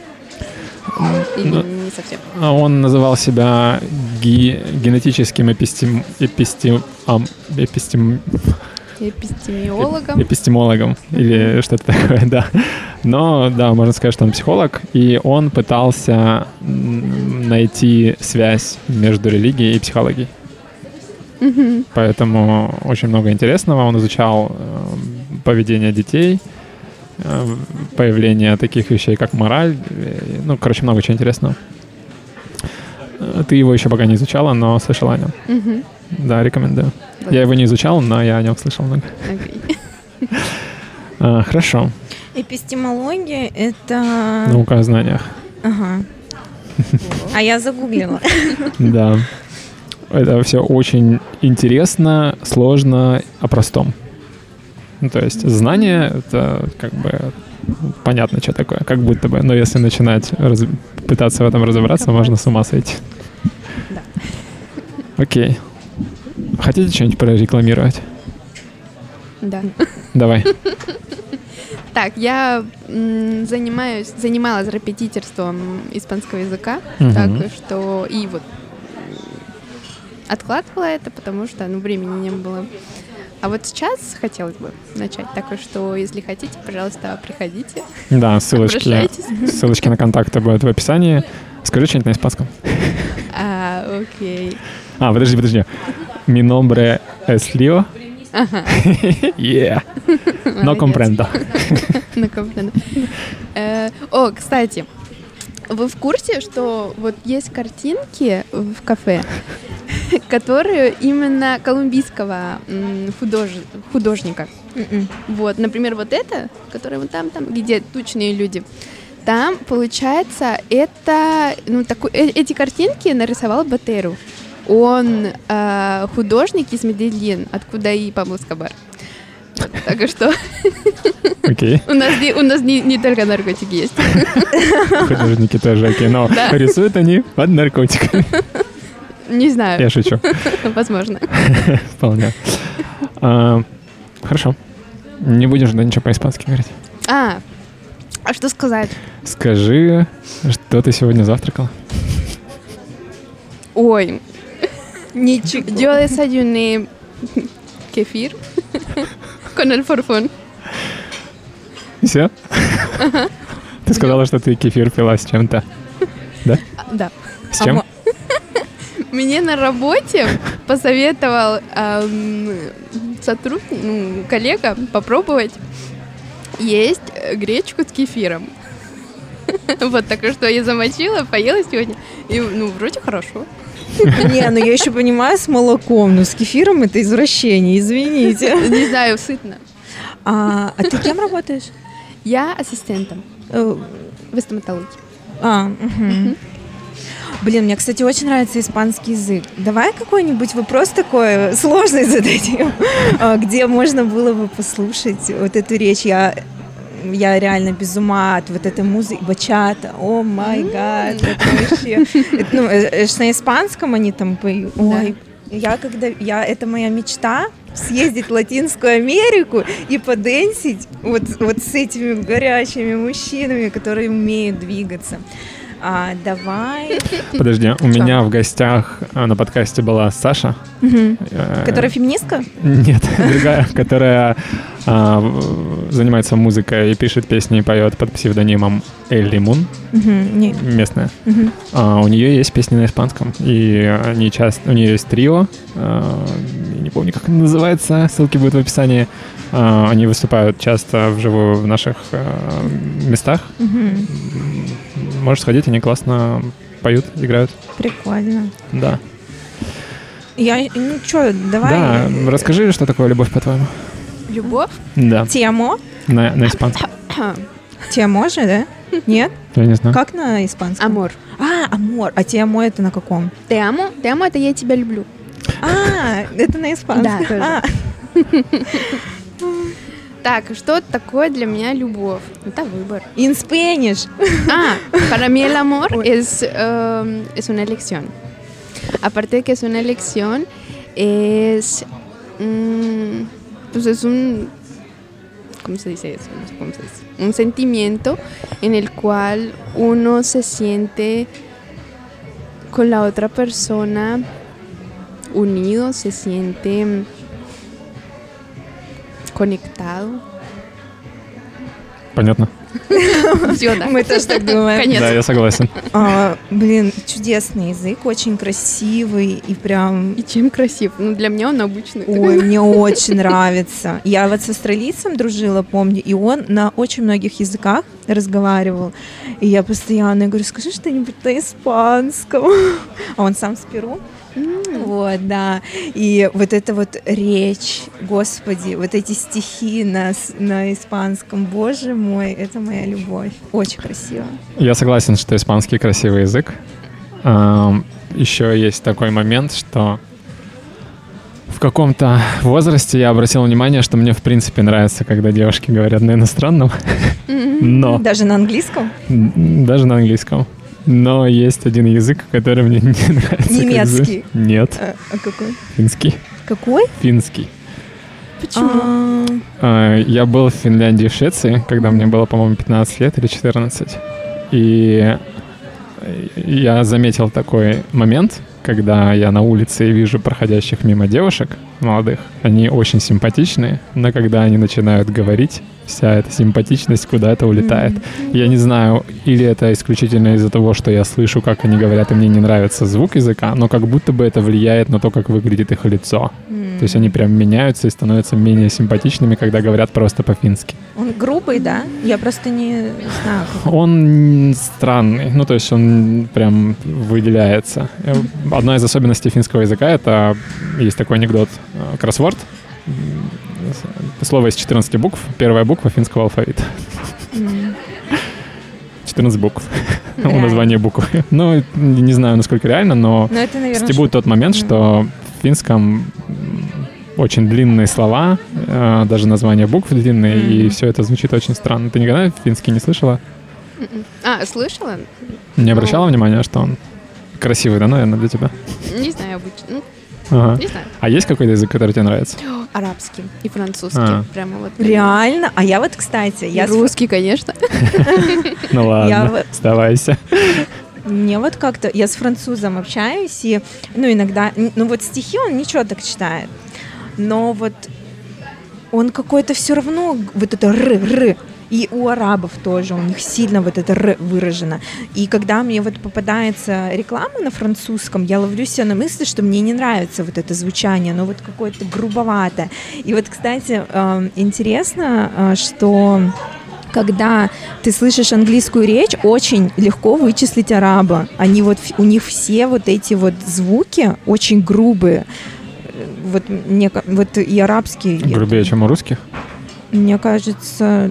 Ну, не совсем. А Он называл себя ги- генетическим эпистем... эпистем... эпистем... Эпистемиологом. эпистемологом или что-то такое, да. Но, да, можно сказать, что он психолог, и он пытался найти связь между религией и психологией. Поэтому очень много интересного. Он изучал э, поведение детей, появление таких вещей, как мораль. э, Ну, короче, много чего интересного. Э, Ты его еще пока не изучала, но слышала о нем. Мгм. Да, рекомендую. Я его не изучал, но я о нем слышал много. Окей. А, *laughs* Хорошо. Эпистемология — это... Наука о знаниях. Ага. А я загуглила. *laughs* Да. Это все очень интересно, сложно, о простом. Ну, то есть знание — это как бы понятно, что такое, как будто бы. Но если начинать раз- пытаться в этом разобраться, можно с ума сойти. Да. Окей. Хотите что-нибудь прорекламировать? Да. Давай. *laughs* Так, я занимаюсь, занималась репетиторством испанского языка, Мгм. так что и вот откладывала это, потому что, ну, времени не было. А вот сейчас хотелось бы начать, так что, если хотите, пожалуйста, приходите, Да, ссылочки, ссылочки на контакты будут в описании. Скажи что-нибудь на испанском. А, окей. А, подожди, подожди. Mi nombre es Leo. Ага. *laughs* Yeah. *laughs* No comprendo. *laughs* Comprendo. Э, О, кстати, вы в курсе, что вот есть картинки в кафе, *laughs* которые именно колумбийского худож- художника. Мгм. Вот, например, вот это, которое вот там, там, где тучные люди. Там, получается, это, ну, такой, э- эти картинки нарисовал Батеру. Он э, художник из Медельин, откуда и Пабло Скобар. *laughs* Так что Окей. *laughs* у нас, не, у нас не, не только наркотики есть. Художники тоже окей. Но Да. рисуют они под наркотиками. Не знаю, Я шучу. *laughs* возможно. *laughs* Вполне. А, Хорошо. Не будешь да ничего по-испански говорить. А, а что сказать? Скажи, что ты сегодня завтракала? Ой, *laughs* Ничего. yo desayuné кефир con el forfón. Все? Ты сказала, что ты кефир пила с чем-то. Да? А, Да. С чем? Мне на работе посоветовал ам, сотрудник, ну, коллега попробовать есть гречку с кефиром. *laughs* Вот так что я замочила, поела сегодня. И, ну, вроде хорошо. Не, ну я еще понимаю с молоком, но с кефиром это извращение, извините. Не знаю, сытно. А, а ты кем работаешь? Я ассистентом Э, в стоматологии. А, мгм. Блин, мне, кстати, очень нравится испанский язык. Давай какой-нибудь вопрос такой сложный *laughs* зададим, а, где можно было бы послушать вот эту речь. Я я реально без ума от вот этой музыки, бачата, о май гад, вообще, это, ну, э, э, на испанском они там поют, ой, я когда, я, это моя мечта, съездить в Латинскую Америку и поденсить вот, вот с этими горячими мужчинами, которые умеют двигаться. А, давай. Подожди, у меня в гостях а, на подкасте была Саша. Э, Которая феминистка? Нет, *laughs* другая, которая а, занимается музыкой и пишет песни и поет под псевдонимом Элли Мун, местная. А, у нее есть песни на испанском, и они часто, у нее есть трио, не помню, как оно называется, ссылки будут в описании. А, они выступают часто вживую в наших а, местах. Мгм. Можешь сходить, они классно поют, играют. Прикольно. Да. Я, ну что, давай. Да, расскажи, что такое любовь, по-твоему. Любовь? Да, Темо? на, на испанском. *coughs* Темо же, да? Нет? Я не знаю. Как на испанском? Амор. А, амор. А темо это на каком? Te amo, это я тебя люблю. А, это на испанском. Да, тоже. *laughs* А, Так, что такое для меня любовь? Это выбор. in Spanish. Ah, *laughs* para mí el amor Uy. es, um, es una elección. Aparte de que es una elección, es. mm, pues es un. ¿Cómo se dice eso? No sé cómo se dice. Un sentimiento en el cual uno se siente con la otra persona unido, se siente mm, conectado. Понятно. *laughs* Все, да. Мы тоже так думаем. Конец. Да, я согласен. А, блин, чудесный язык, очень красивый и прям... И чем красив? Ну, для меня он обычный. Ой, мне *laughs* очень нравится. Я вот с австралийцем дружила, помню, и он на очень многих языках разговаривал. И я постоянно говорю, скажи что-нибудь на испанском. *laughs* А он сам с Перу. Вот, да. И вот эта вот речь, господи, вот эти стихи на, на испанском, боже мой, это моя любовь. Очень красиво. Я согласен, что испанский красивый язык. Еще есть такой момент, что в каком-то возрасте я обратил внимание, что мне в принципе нравится, когда девушки говорят на иностранном, *laughs* но Даже на английском? даже на английском. Но есть один язык, который мне *laughs* не нравится. Немецкий. Нет, А, а какой? финский. Какой? Финский. Почему? А, Я был в Финляндии и в Швеции, когда мне было, по-моему, 15 лет или 14. И я заметил такой момент, когда я на улице вижу проходящих мимо девушек молодых. Они очень симпатичные, но когда они начинают говорить, вся эта симпатичность куда-то улетает. Я не знаю, или это исключительно из-за того, что я слышу, как они говорят, и мне не нравится звук языка, но как будто бы это влияет на то, как выглядит их лицо. То есть они прям меняются и становятся менее симпатичными, когда говорят просто по-фински. Он грубый, да? Я просто не знаю. как- Он странный, ну то есть он прям выделяется. Э, Одна из особенностей финского языка — это есть такой анекдот. Э, Кроссворд. Слово из 14 букв. Первая буква финского алфавита. 14 букв у названия буквы. Ну, не знаю, насколько реально, но Но это, наверное, стебут тот момент, что в финском очень длинные слова, э, даже названия букв длинные, и все это звучит очень странно. Ты никогда финский не слышала? М-м. А, слышала? Не обращала внимания, что он красивый, да, наверное, для тебя? Не знаю, обычно. Ну, Ага. не знаю. А есть какой-то язык, который тебе нравится? *gasps* Арабский и французский. А. Прямо вот. Реально? А я вот, кстати, я русский, конечно. *laughs* Ну ладно, сдавайся. мне вот как-то, я с французом общаюсь, и, ну, иногда, ну, вот стихи он ничего так читает, но вот он какой-то все равно, вот это р, р, и у арабов тоже, у них сильно вот это р выражено. И когда мне вот попадается реклама на французском, я ловлю себя на мысли, что мне не нравится вот это звучание, оно вот какое-то грубоватое. И вот, кстати, эм, интересно, э, что когда ты слышишь английскую речь, очень легко вычислить араба. Они вот, у них все вот эти вот звуки очень грубые. Э, Вот мне, вот и арабский. Грубее, чем у русских? Мне кажется,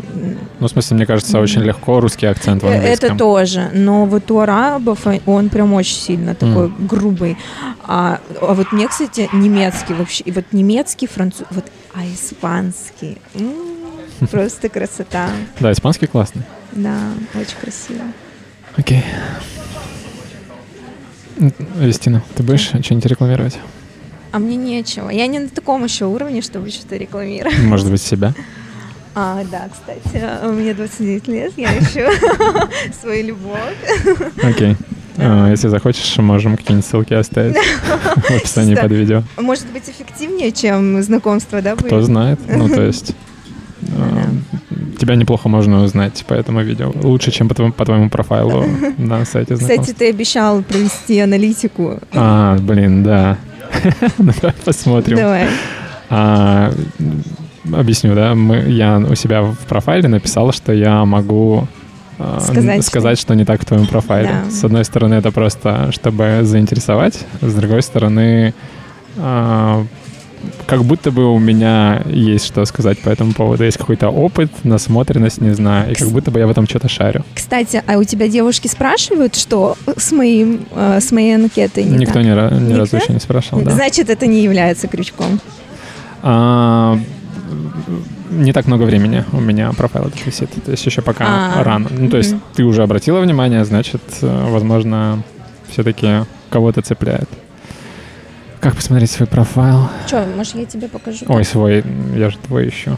Ну, в смысле, мне кажется, очень легко русский акцент в э, английском. это тоже. Но вот у арабов э, он прям очень сильно такой грубый. А, а вот мне, кстати, немецкий вообще, и вот немецкий, француз, вот, а испанский. м, *laughs* Просто красота. Да, испанский классный. Да, очень красиво. Окей. Вестина, ты будешь что-нибудь рекламировать? А мне нечего. Я не на таком еще уровне, чтобы что-то рекламировать. Может быть, себя? *laughs* А, да, кстати, у меня 29 лет, я ищу *laughs* свою любовь. Окей. А, Если захочешь, можем какие-нибудь ссылки оставить *laughs* в описании под видео. Может быть, эффективнее, чем знакомство, да, Кто знает. Ну, то *laughs* есть... а, Тебя неплохо можно узнать по этому видео. Лучше, чем по твоему, по твоему профайлу на сайте Кстати, знакомств. ты обещал провести аналитику. А, блин, да. Давай посмотрим. Давай. А, объясню, да. Мы, я у себя в профайле написал, что я могу а, Сказать, н- что- сказать, что не так в твоем профайле. Да. С одной стороны, это просто, чтобы заинтересовать. С другой стороны, а, как будто бы у меня есть что сказать по этому поводу. Есть какой-то опыт, насмотренность, не знаю. И как будто бы я в этом что-то шарю. Кстати, а у тебя девушки спрашивают, что с, моим, э, с моей анкетой не Никто так? ни, ни разу Никто? еще не спрашивал, да. Значит, это не является крючком. А, не так много времени у меня профайл этот висит. То есть еще пока А, рано. Ну, то есть мгм. ты уже обратила внимание, значит, э, возможно, все-таки кого-то цепляет. Как посмотреть свой профайл? Че, может, я тебе покажу? Ой, свой, я же твой ищу.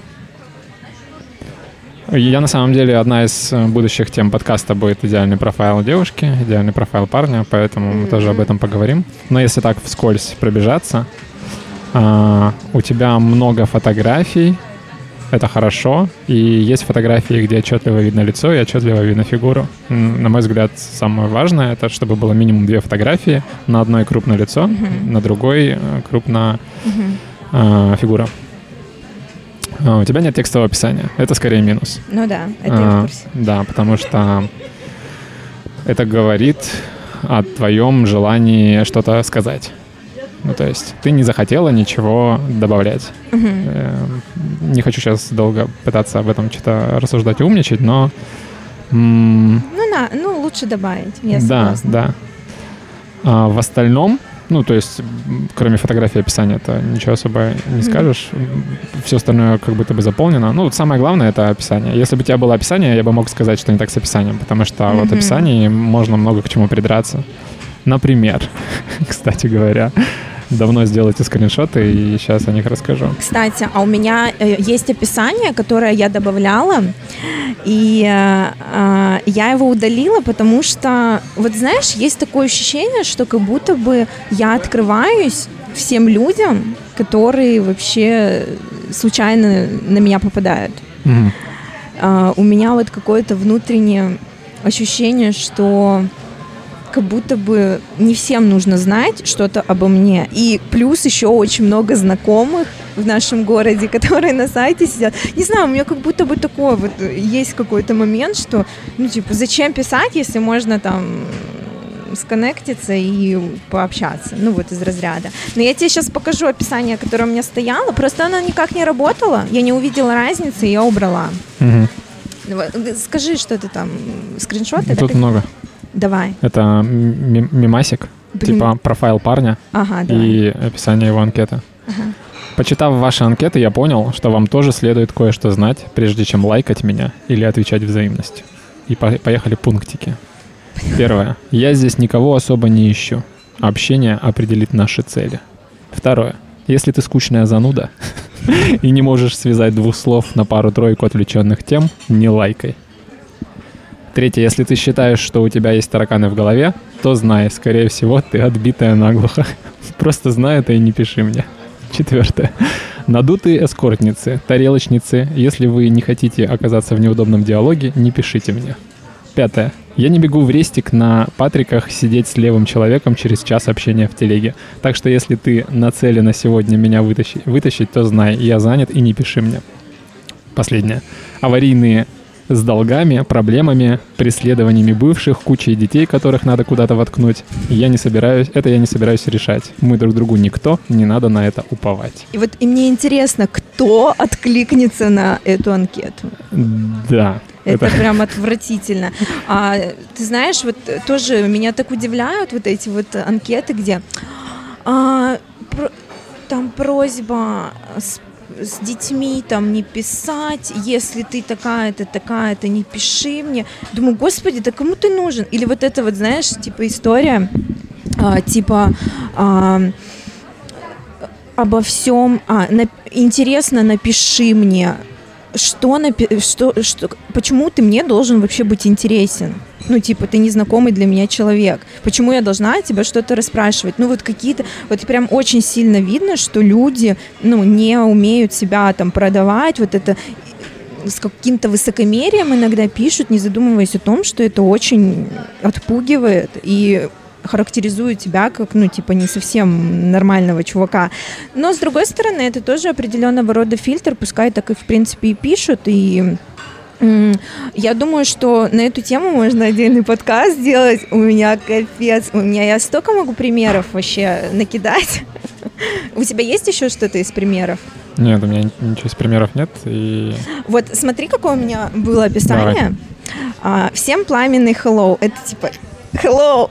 Я на самом деле одна из э, будущих тем подкаста будет идеальный профайл девушки, идеальный профайл парня, поэтому мы тоже об этом поговорим. Но если так вскользь пробежаться, а, у тебя много фотографий, это хорошо. И есть фотографии, где отчетливо видно лицо и отчетливо видно фигуру. На мой взгляд, самое важное это, чтобы было минимум две фотографии. На одной крупное лицо, uh-huh. на другой э, крупная uh-huh. э, фигура. А, у тебя нет текстового описания. Это скорее минус. Ну да, это а, я в курсе. Да, потому что это говорит о твоем желании что-то сказать. Ну, то есть ты не захотела ничего добавлять. Угу. Не хочу сейчас долго пытаться об этом что-то рассуждать и умничать, но... ну, на, ну, лучше добавить, я Да, да. А в остальном, ну, то есть, кроме фотографии и описания, это ничего особо не скажешь. Mm-hmm. Все остальное как будто бы заполнено. Ну, вот самое главное — это описание. Если бы у тебя было описание, я бы мог сказать, что не так с описанием, потому что mm-hmm. вот описание можно много к чему придраться. Например, *laughs* кстати говоря, давно сделайте скриншоты, и сейчас о них расскажу. Кстати, а у меня э, есть описание, которое я добавляла, и э, э, я его удалила, потому что, вот знаешь, есть такое ощущение, что как будто бы я открываюсь всем людям, которые вообще случайно на меня попадают. Mm-hmm. Uh, у меня вот какое-то внутреннее ощущение, что как будто бы не всем нужно знать что-то обо мне. И плюс еще очень много знакомых в нашем городе, *laughs* которые на сайте сидят. Не знаю, у меня как будто бы такое вот есть какой-то момент, что, ну, типа, зачем писать, если можно там сконнектиться и пообщаться, ну вот из разряда. Но я тебе сейчас покажу описание, которое у меня стояло, просто оно никак не работало, я не увидела разницы, и я убрала. Угу. Скажи, что ты там, скриншоты? Тут да, много. Давай. Это мимасик, Блин. типа профайл парня ага, и описание его анкеты. Ага. Почитав ваши анкеты, я понял, что вам тоже следует кое-что знать, прежде чем лайкать меня или отвечать взаимностью. И по поехали пунктики. Первое. Я здесь никого особо не ищу. Общение определит наши цели. Второе. Если ты скучная зануда *laughs* и не можешь связать двух слов на пару-тройку отвлеченных тем, не лайкай. Третье, если ты считаешь, что у тебя есть тараканы в голове, то знай, скорее всего, ты отбитая наглухо. *laughs* Просто знай это и не пиши мне. Четвертое. Надутые эскортницы, тарелочницы, если вы не хотите оказаться в неудобном диалоге, не пишите мне. Пятое. Я не бегу в рестик на Патриках сидеть с левым человеком через час общения в телеге. Так что если ты нацелена сегодня меня вытащить, вытащить, то знай, я занят и не пиши мне. Последнее. Аварийные с долгами, проблемами, преследованиями бывших, кучей детей, которых надо куда-то воткнуть. я не собираюсь, это я не собираюсь решать. Мы друг другу никто, не надо на это уповать. И вот и мне интересно, кто откликнется на эту анкету? Да. Это, это прям отвратительно. А, ты знаешь, вот тоже меня так удивляют вот эти вот анкеты, где а, про, там просьба с детьми там не писать, если ты такая-то, такая-то, не пиши мне. Думаю, господи, да кому ты нужен? Или вот это вот, знаешь, типа история, а, типа... А, обо всем, а, на, интересно, напиши мне, что, напи- что, что, почему ты мне должен вообще быть интересен? Ну, типа, ты незнакомый для меня человек. Почему я должна тебя что-то расспрашивать? Ну, вот какие-то... Вот прям очень сильно видно, что люди, ну, не умеют себя там продавать. Вот это с каким-то высокомерием иногда пишут, не задумываясь о том, что это очень отпугивает и характеризует тебя как, ну, типа, не совсем нормального чувака. Но, с другой стороны, это тоже определенного рода фильтр, пускай так и, в принципе, и пишут, и я думаю, что на эту тему можно отдельный подкаст сделать. У меня капец. У меня я столько могу примеров вообще накидать. *laughs* У тебя есть еще что-то из примеров? Нет, у меня ничего из примеров нет. И... Вот смотри, какое у меня было описание. Давай. Всем пламенный hello. Это типа hello.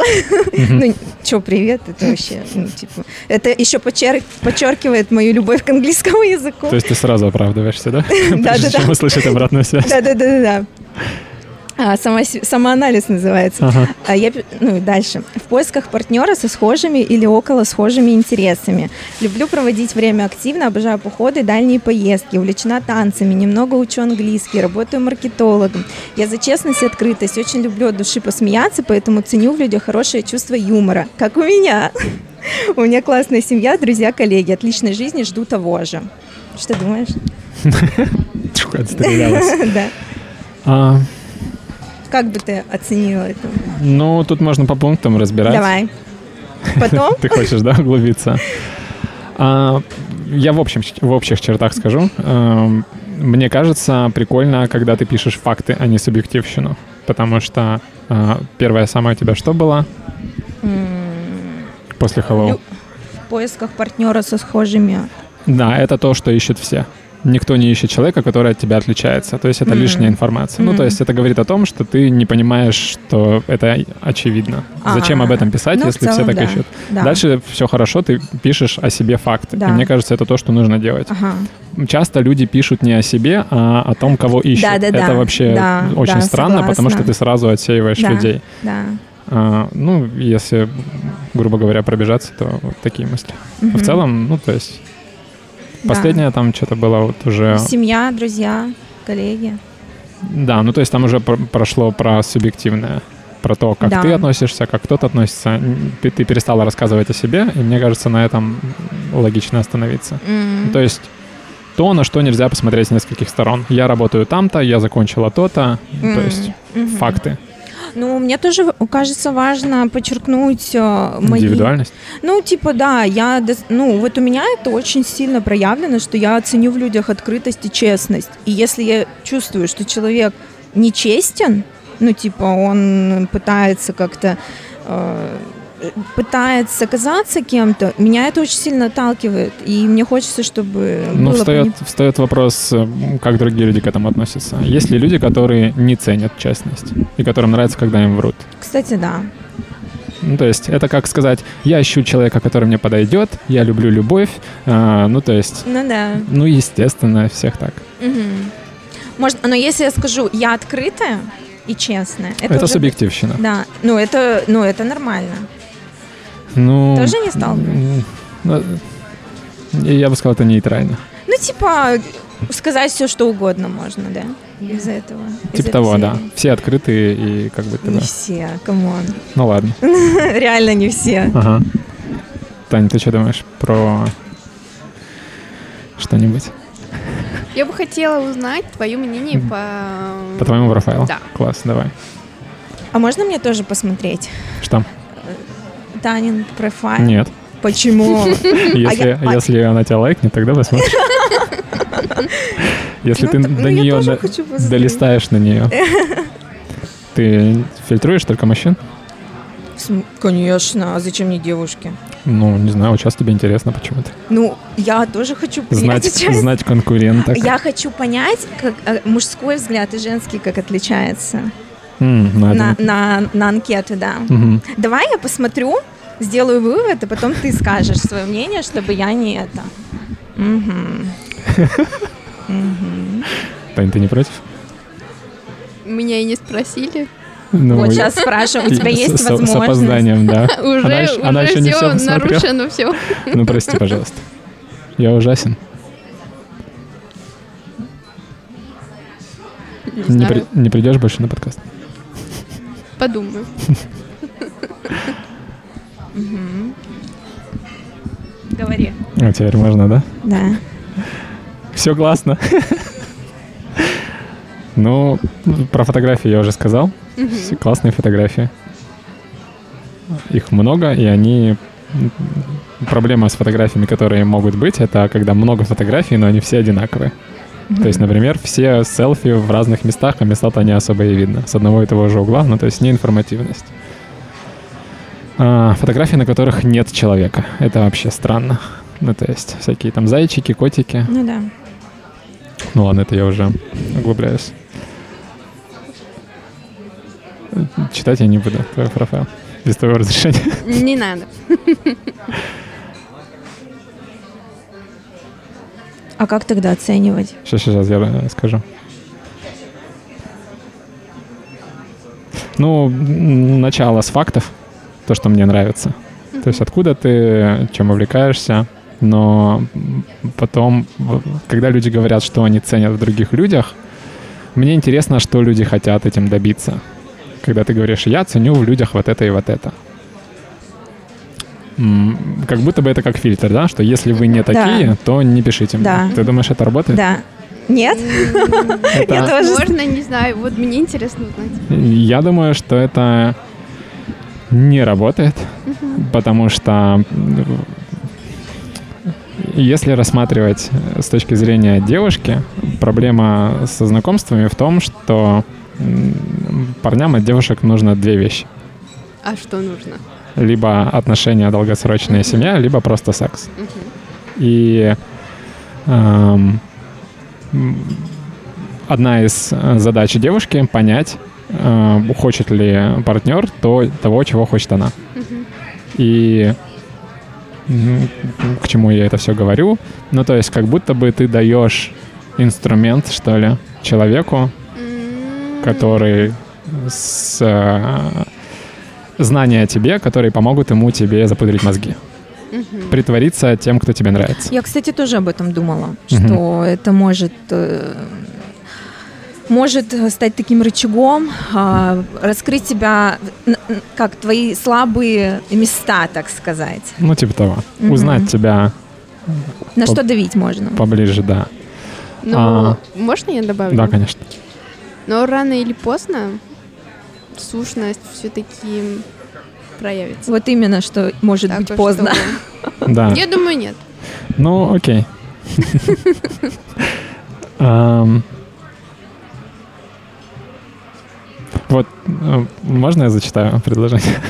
ну, чё, привет, это вообще, ну, типа, это еще подчер... подчеркивает мою любовь к английскому языку. То есть ты сразу оправдываешься, да? Да-да-да. Чем услышать обратную связь. Да-да-да. А, само, самоанализ называется. Ага. А я, ну и дальше. В поисках партнера со схожими или около схожими интересами. Люблю проводить время активно, обожаю походы, дальние поездки, увлечена танцами, немного учу английский, работаю маркетологом. Я за честность и открытость, очень люблю от души посмеяться, поэтому ценю в людях хорошее чувство юмора, как у меня. *laughs* У меня классная семья, друзья, коллеги, отличной жизни, жду того же. Что думаешь? *laughs* отстрелялась. *laughs* Да. Как бы ты оценила это? ну, тут можно по пунктам разбирать. Давай. Потом? *laughs* Ты хочешь, да, углубиться? А, я в, общем, в общих чертах скажу. Эм, Мне кажется, прикольно, когда ты пишешь факты, а не субъективщину. Потому что а, первое самое у тебя что было после Hello? Лю- В поисках партнера со схожими. Да, это то, что ищут все. Никто не ищет человека, который от тебя отличается. То есть это Мгм. лишняя информация. Ну, то есть это говорит о том, что ты не понимаешь, что это очевидно. Зачем А, об этом писать, ну, если все целом, так да. ищут? Да. Дальше все хорошо, ты пишешь о себе факты. Да. И мне кажется, это то, что нужно делать. Ага. Часто люди пишут не о себе, а о том, кого ищут. Да-да-да. Это вообще Да, очень да, странно, потому что согласна. ты сразу отсеиваешь Да. людей. Да. А, ну, если, грубо говоря, пробежаться, то вот такие мысли. А В целом, ну, то есть, Да. последнее там что-то было вот уже... Семья, друзья, коллеги. Да, ну, то есть там уже про- прошло про субъективное, про то, как Да. ты относишься, как кто-то относится. Ты, перестала рассказывать о себе, и мне кажется, на этом логично остановиться. М. То есть то, на что нельзя посмотреть с нескольких сторон. Я работаю там-то, я закончила то-то, то М. есть Мгм. факты, Ну, мне тоже кажется важно подчеркнуть э, мои... индивидуальность. Ну, типа, да, я, ну, вот у меня это очень сильно проявлено, что я ценю в людях открытость и честность. И если я чувствую, что человек нечестен, ну, типа, он пытается как-то э, пытается казаться кем-то, меня это очень сильно отталкивает, и мне хочется, чтобы Ну, было встает, пони- встает вопрос, э, как другие люди к этому относятся. Есть ли люди, которые не ценят честность и которым нравится, когда им врут? Кстати, да. Ну, то есть это как сказать, я ищу человека, который мне подойдет, я люблю любовь, а, ну, то есть, Ну да. ну, естественно, всех так. Мгм. Может, но если я скажу, я открытая и честная, это, Это, уже- субъективщина. Да, ну это, ну это нормально. Ну, Тоже не м, ну, я бы сказал, это нейтрально. Ну типа сказать все, что угодно можно, да? Из этого. из Типа этой того, да. Все открытые и как бы Не все, come on. Ну ладно. *laughs* Реально не все. Ага. Таня, ты что думаешь про что-нибудь? Я бы хотела узнать твое мнение по... По твоему профайлу? Да. Класс, давай. А можно мне тоже посмотреть? Что? Танин профайл? Нет. Почему? *laughs* Если, я- а- если она тебя лайкнет, тогда посмотришь. *laughs* Если ты Ну, до нее до- долистаешь на нее. *laughs* Ты фильтруешь только мужчин? Конечно, а зачем мне девушки? Ну, не знаю, вот сейчас тебе интересно почему-то. Ну, я тоже хочу Знать, участие. знать конкуренток. Я хочу понять, как э, мужской взгляд и женский как отличается ну, это- на, на, на анкету, да. Мгм. Давай я посмотрю, сделаю вывод, и потом ты скажешь свое мнение, чтобы я не это. Тань, ты не против? Меня и не спросили. Ну, Вот сейчас спрашиваю, у тебя с- есть с, с возможность? опозданием, да. *laughs* Уже, она уже она еще не все все нарушено, все. Ну, прости, пожалуйста. Я ужасен. Не Не, при- не придешь больше на подкаст? подумаю. *laughs* Мгм. Говори. А теперь можно, да? Да. Все классно. Ну, про фотографии я уже сказал. Все классные фотографии. Их много, и они... Проблема с фотографиями, которые могут быть, это когда много фотографий, но они все одинаковые. То есть, например, все селфи в разных местах, а места-то не особо и видно. С одного и того же угла, ну, то есть неинформативность. А, фотографии, на которых нет человека. Это вообще странно. Ну, то есть всякие там зайчики, котики. Ну да. Ну ладно, это я уже углубляюсь. Читать я не буду твой профайл. Без твоего разрешения. Не надо. А как тогда оценивать? Сейчас, сейчас я скажу. Ну, начало с фактов, то, что мне нравится. То есть откуда ты, чем увлекаешься, но потом, когда люди говорят, что они ценят в других людях, мне интересно, что люди хотят этим добиться. Когда ты говоришь, я ценю в людях вот это и вот это. Как будто бы это как фильтр, да? Что если вы не Да. такие, то не пишите мне. Да. Ты думаешь, это работает? Да. Нет? Это- Я тоже Можно, не знаю. Вот мне интересно узнать. Я думаю, что это не работает, потому что если рассматривать с точки зрения девушки, проблема со знакомствами в том, что парням от девушек нужно две вещи. А что нужно? Либо отношения, долгосрочная семья, либо просто секс. И эм, одна из э, задач девушки понять, хочет ли партнер то, того, чего хочет она. И к чему я это все говорю? Ну, то есть, как будто бы ты даешь инструмент, что ли, человеку, который с э, знания о тебе, которые помогут ему тебе запудрить мозги. мгм. Притвориться тем, кто тебе нравится. Я, кстати, тоже об этом думала, Мгм. что это может э, может стать таким рычагом, а, раскрыть тебя, как твои слабые места, так сказать. Ну, типа того. Мгм. Узнать тебя На По- что давить можно? поближе, да. Ну, А. можно я добавлю? Да, конечно. Но рано или поздно сущность все-таки проявится. Вот именно, что может Так быть поздно. *laughs* Да. Я думаю, нет. Ну, окей. *laughs* Вот, э, можно я зачитаю предложение?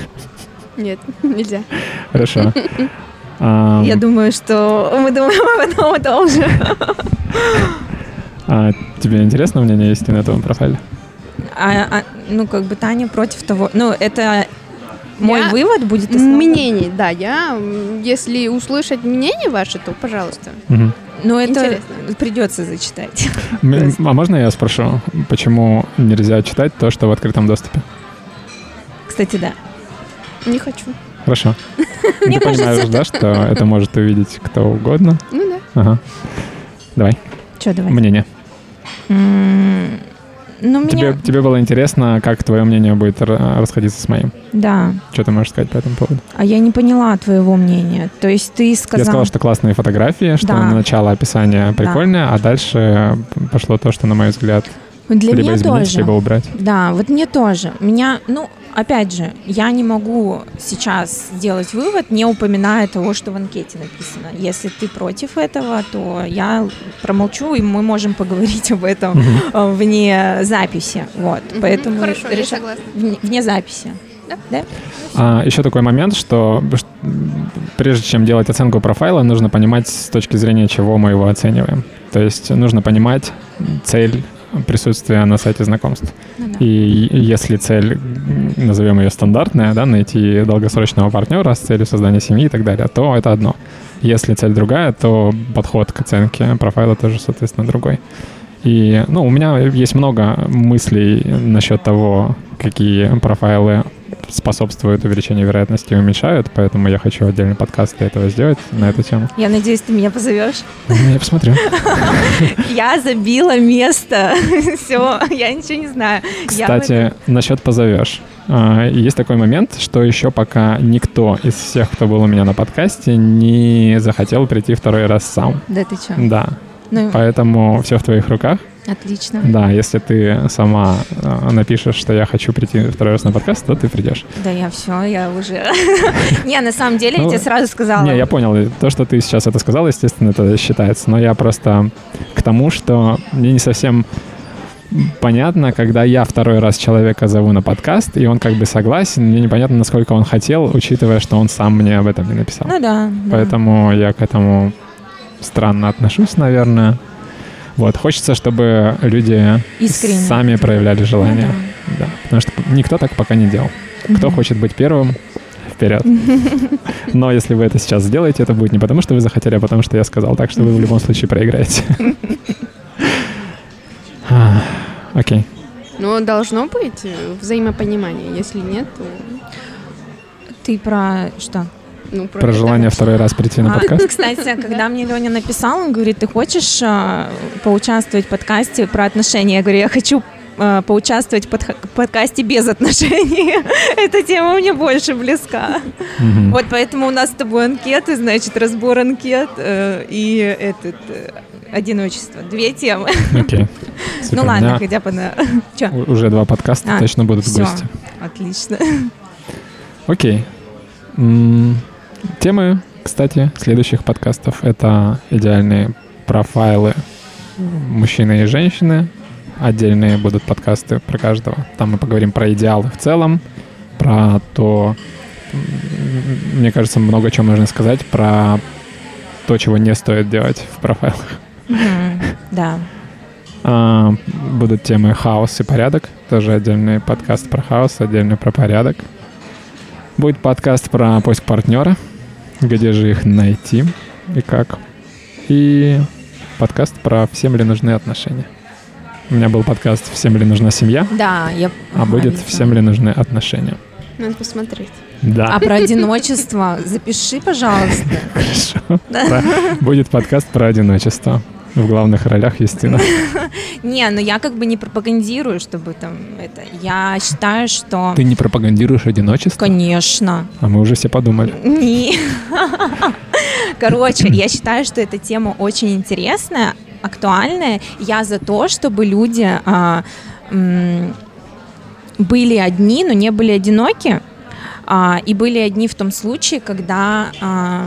Нет, нельзя. Хорошо. *laughs* Я думаю, что мы думаем об одном и том же. а тебе интересно мнение есть на этом профайле? А, а, ну, как бы Таня против того. Ну, это мой Я- вывод будет основан- Мнение, да, я, если услышать мнение ваше, то пожалуйста. Мгм. Ну, это Интересно. придется зачитать. *laughs* А можно я спрошу, почему нельзя читать то, что в открытом доступе? Кстати, да. Не хочу. Хорошо. *laughs* Ты понимаешь, да, что это может увидеть кто угодно? Ну да. Ага. Давай, Что, давай. мнение. Ну, Тебе, меня... тебе было интересно, как твое мнение будет ра- расходиться с моим? Да. Что ты можешь сказать по этому поводу? А я не поняла твоего мнения. То есть ты сказал... Я сказал, что классные фотографии, что Да. на начало описание прикольное, а дальше пошло то, что, на мой взгляд, Для либо меня изменить, тоже. либо убрать. Да, вот мне тоже. Меня, ну, опять же, я не могу сейчас сделать вывод, не упоминая того, что в анкете написано. Если ты против этого, то я промолчу, и мы можем поговорить об этом э, вне записи. Вот, поэтому Хорошо, я реша- согласна. Вне, вне записи. Да. Да? А, еще такой момент, что прежде чем делать оценку профайла, нужно понимать, с точки зрения чего мы его оцениваем. То есть нужно понимать цель присутствия на сайте знакомств. Ну да. И если цель, назовем ее стандартная, да, найти долгосрочного партнера с целью создания семьи и так далее, то это одно. Если цель другая, то подход к оценке профайла тоже, соответственно, другой. И, ну, у меня есть много мыслей насчет того, какие профайлы способствуют увеличению вероятности и уменьшают, поэтому я хочу отдельный подкаст для этого сделать на эту тему. Я надеюсь, ты меня позовешь. Ну, Я посмотрю. *laughs* Я забила место. *laughs* Все, я ничего не знаю. Кстати, насчет позовешь. А, Есть такой момент, что еще пока никто из всех, кто был у меня на подкасте, не захотел прийти второй раз сам. Да ты что? Да, Ну, поэтому все в твоих руках. отлично. Да, если ты сама а, напишешь, что я хочу прийти второй раз на подкаст, то ты придешь. Да я все, я уже... *laughs* Не, на самом деле, я Ну, тебе сразу сказала. Не, я понял. То, что ты сейчас это сказал, естественно, это считается. Но я просто к тому, что мне не совсем понятно, когда я второй раз человека зову на подкаст, и он как бы согласен, мне непонятно, насколько он хотел, учитывая, что он сам мне об этом не написал. Ну да. Поэтому я к этому странно отношусь, наверное. Вот, хочется, чтобы люди Искренне. сами проявляли желание. Ну Да, потому что никто так пока не делал. Кто хочет быть первым, вперед. *laughs* Но если вы это сейчас сделаете, это будет не потому, что вы захотели, а потому что я сказал. Так что вы в любом случае проиграете. *laughs* А, Окей. Но должно быть э, взаимопонимание. Если нет, то... Ты про что? Ну, Про желание второй раз прийти на А, подкаст. Кстати, когда мне Леня написал, он говорит, ты хочешь а, поучаствовать в подкасте про отношения? Я говорю, я хочу а, поучаствовать в подх- подкасте без отношений. *laughs* Эта тема мне больше близка. Мгм. Вот поэтому у нас с тобой анкеты, значит, разбор анкет э, и этот... э, одиночество. Две темы. Окей. *laughs* Ну Супер. У ладно, хотя бы на... *laughs* Чё? Уже два подкаста А, точно будут всё. гости. Отлично. Окей. М, Темы, кстати, следующих подкастов — это идеальные профайлы мужчины и женщины. Отдельные будут подкасты про каждого. Там мы поговорим про идеалы в целом, про то, мне кажется, много чего можно сказать про то, чего не стоит делать в профайлах. Да. *laughs* А, будут темы хаос и порядок. Тоже отдельный подкаст про хаос, отдельный про порядок. Будет подкаст про поиск партнера, где же их найти и как. И подкаст про всем ли нужны отношения. У меня был подкаст «Всем ли нужна семья», Да, я... а будет. «Всем ли нужны отношения». Надо посмотреть. Да, А про одиночество запиши, пожалуйста. хорошо. Да. Будет подкаст про одиночество. В главных ролях Юстина. *laughs* Не, ну я как бы не пропагандирую, чтобы там это... Я считаю, что... Ты не пропагандируешь одиночество? Конечно. А мы уже все подумали. Не. *laughs* Короче, я считаю, что эта тема очень интересная, актуальная. Я за то, чтобы люди а, м, были одни, но не были одиноки. а, и были одни в том случае, когда, а,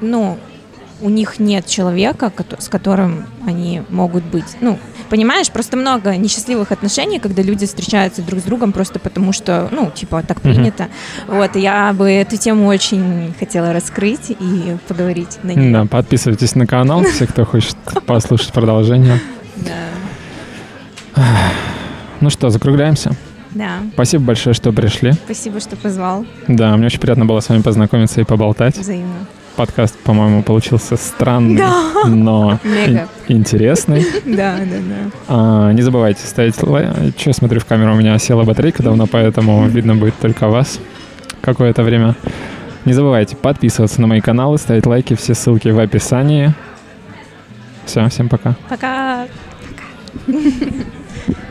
ну, у них нет человека, с которым они могут быть. Ну, понимаешь, просто много несчастливых отношений, когда люди встречаются друг с другом просто потому, что, ну, типа, так Мгм. принято. Вот, и я бы эту тему очень хотела раскрыть и поговорить на нее. Да, подписывайтесь на канал, все, кто хочет *laughs* послушать продолжение. Да. Ну что, закругляемся. Да. Спасибо большое, что пришли. Спасибо, что позвал. Да, мне очень приятно было с вами познакомиться и поболтать. Взаимно. Подкаст, по-моему, получился странный, но Мега. ин- интересный. Да, да, да. А, не забывайте ставить лайк. Че, смотрю в камеру, у меня села батарейка давно, поэтому видно будет только вас какое-то время. Не забывайте подписываться на мои каналы, ставить лайки, все ссылки в описании. Все, всем пока. Пока.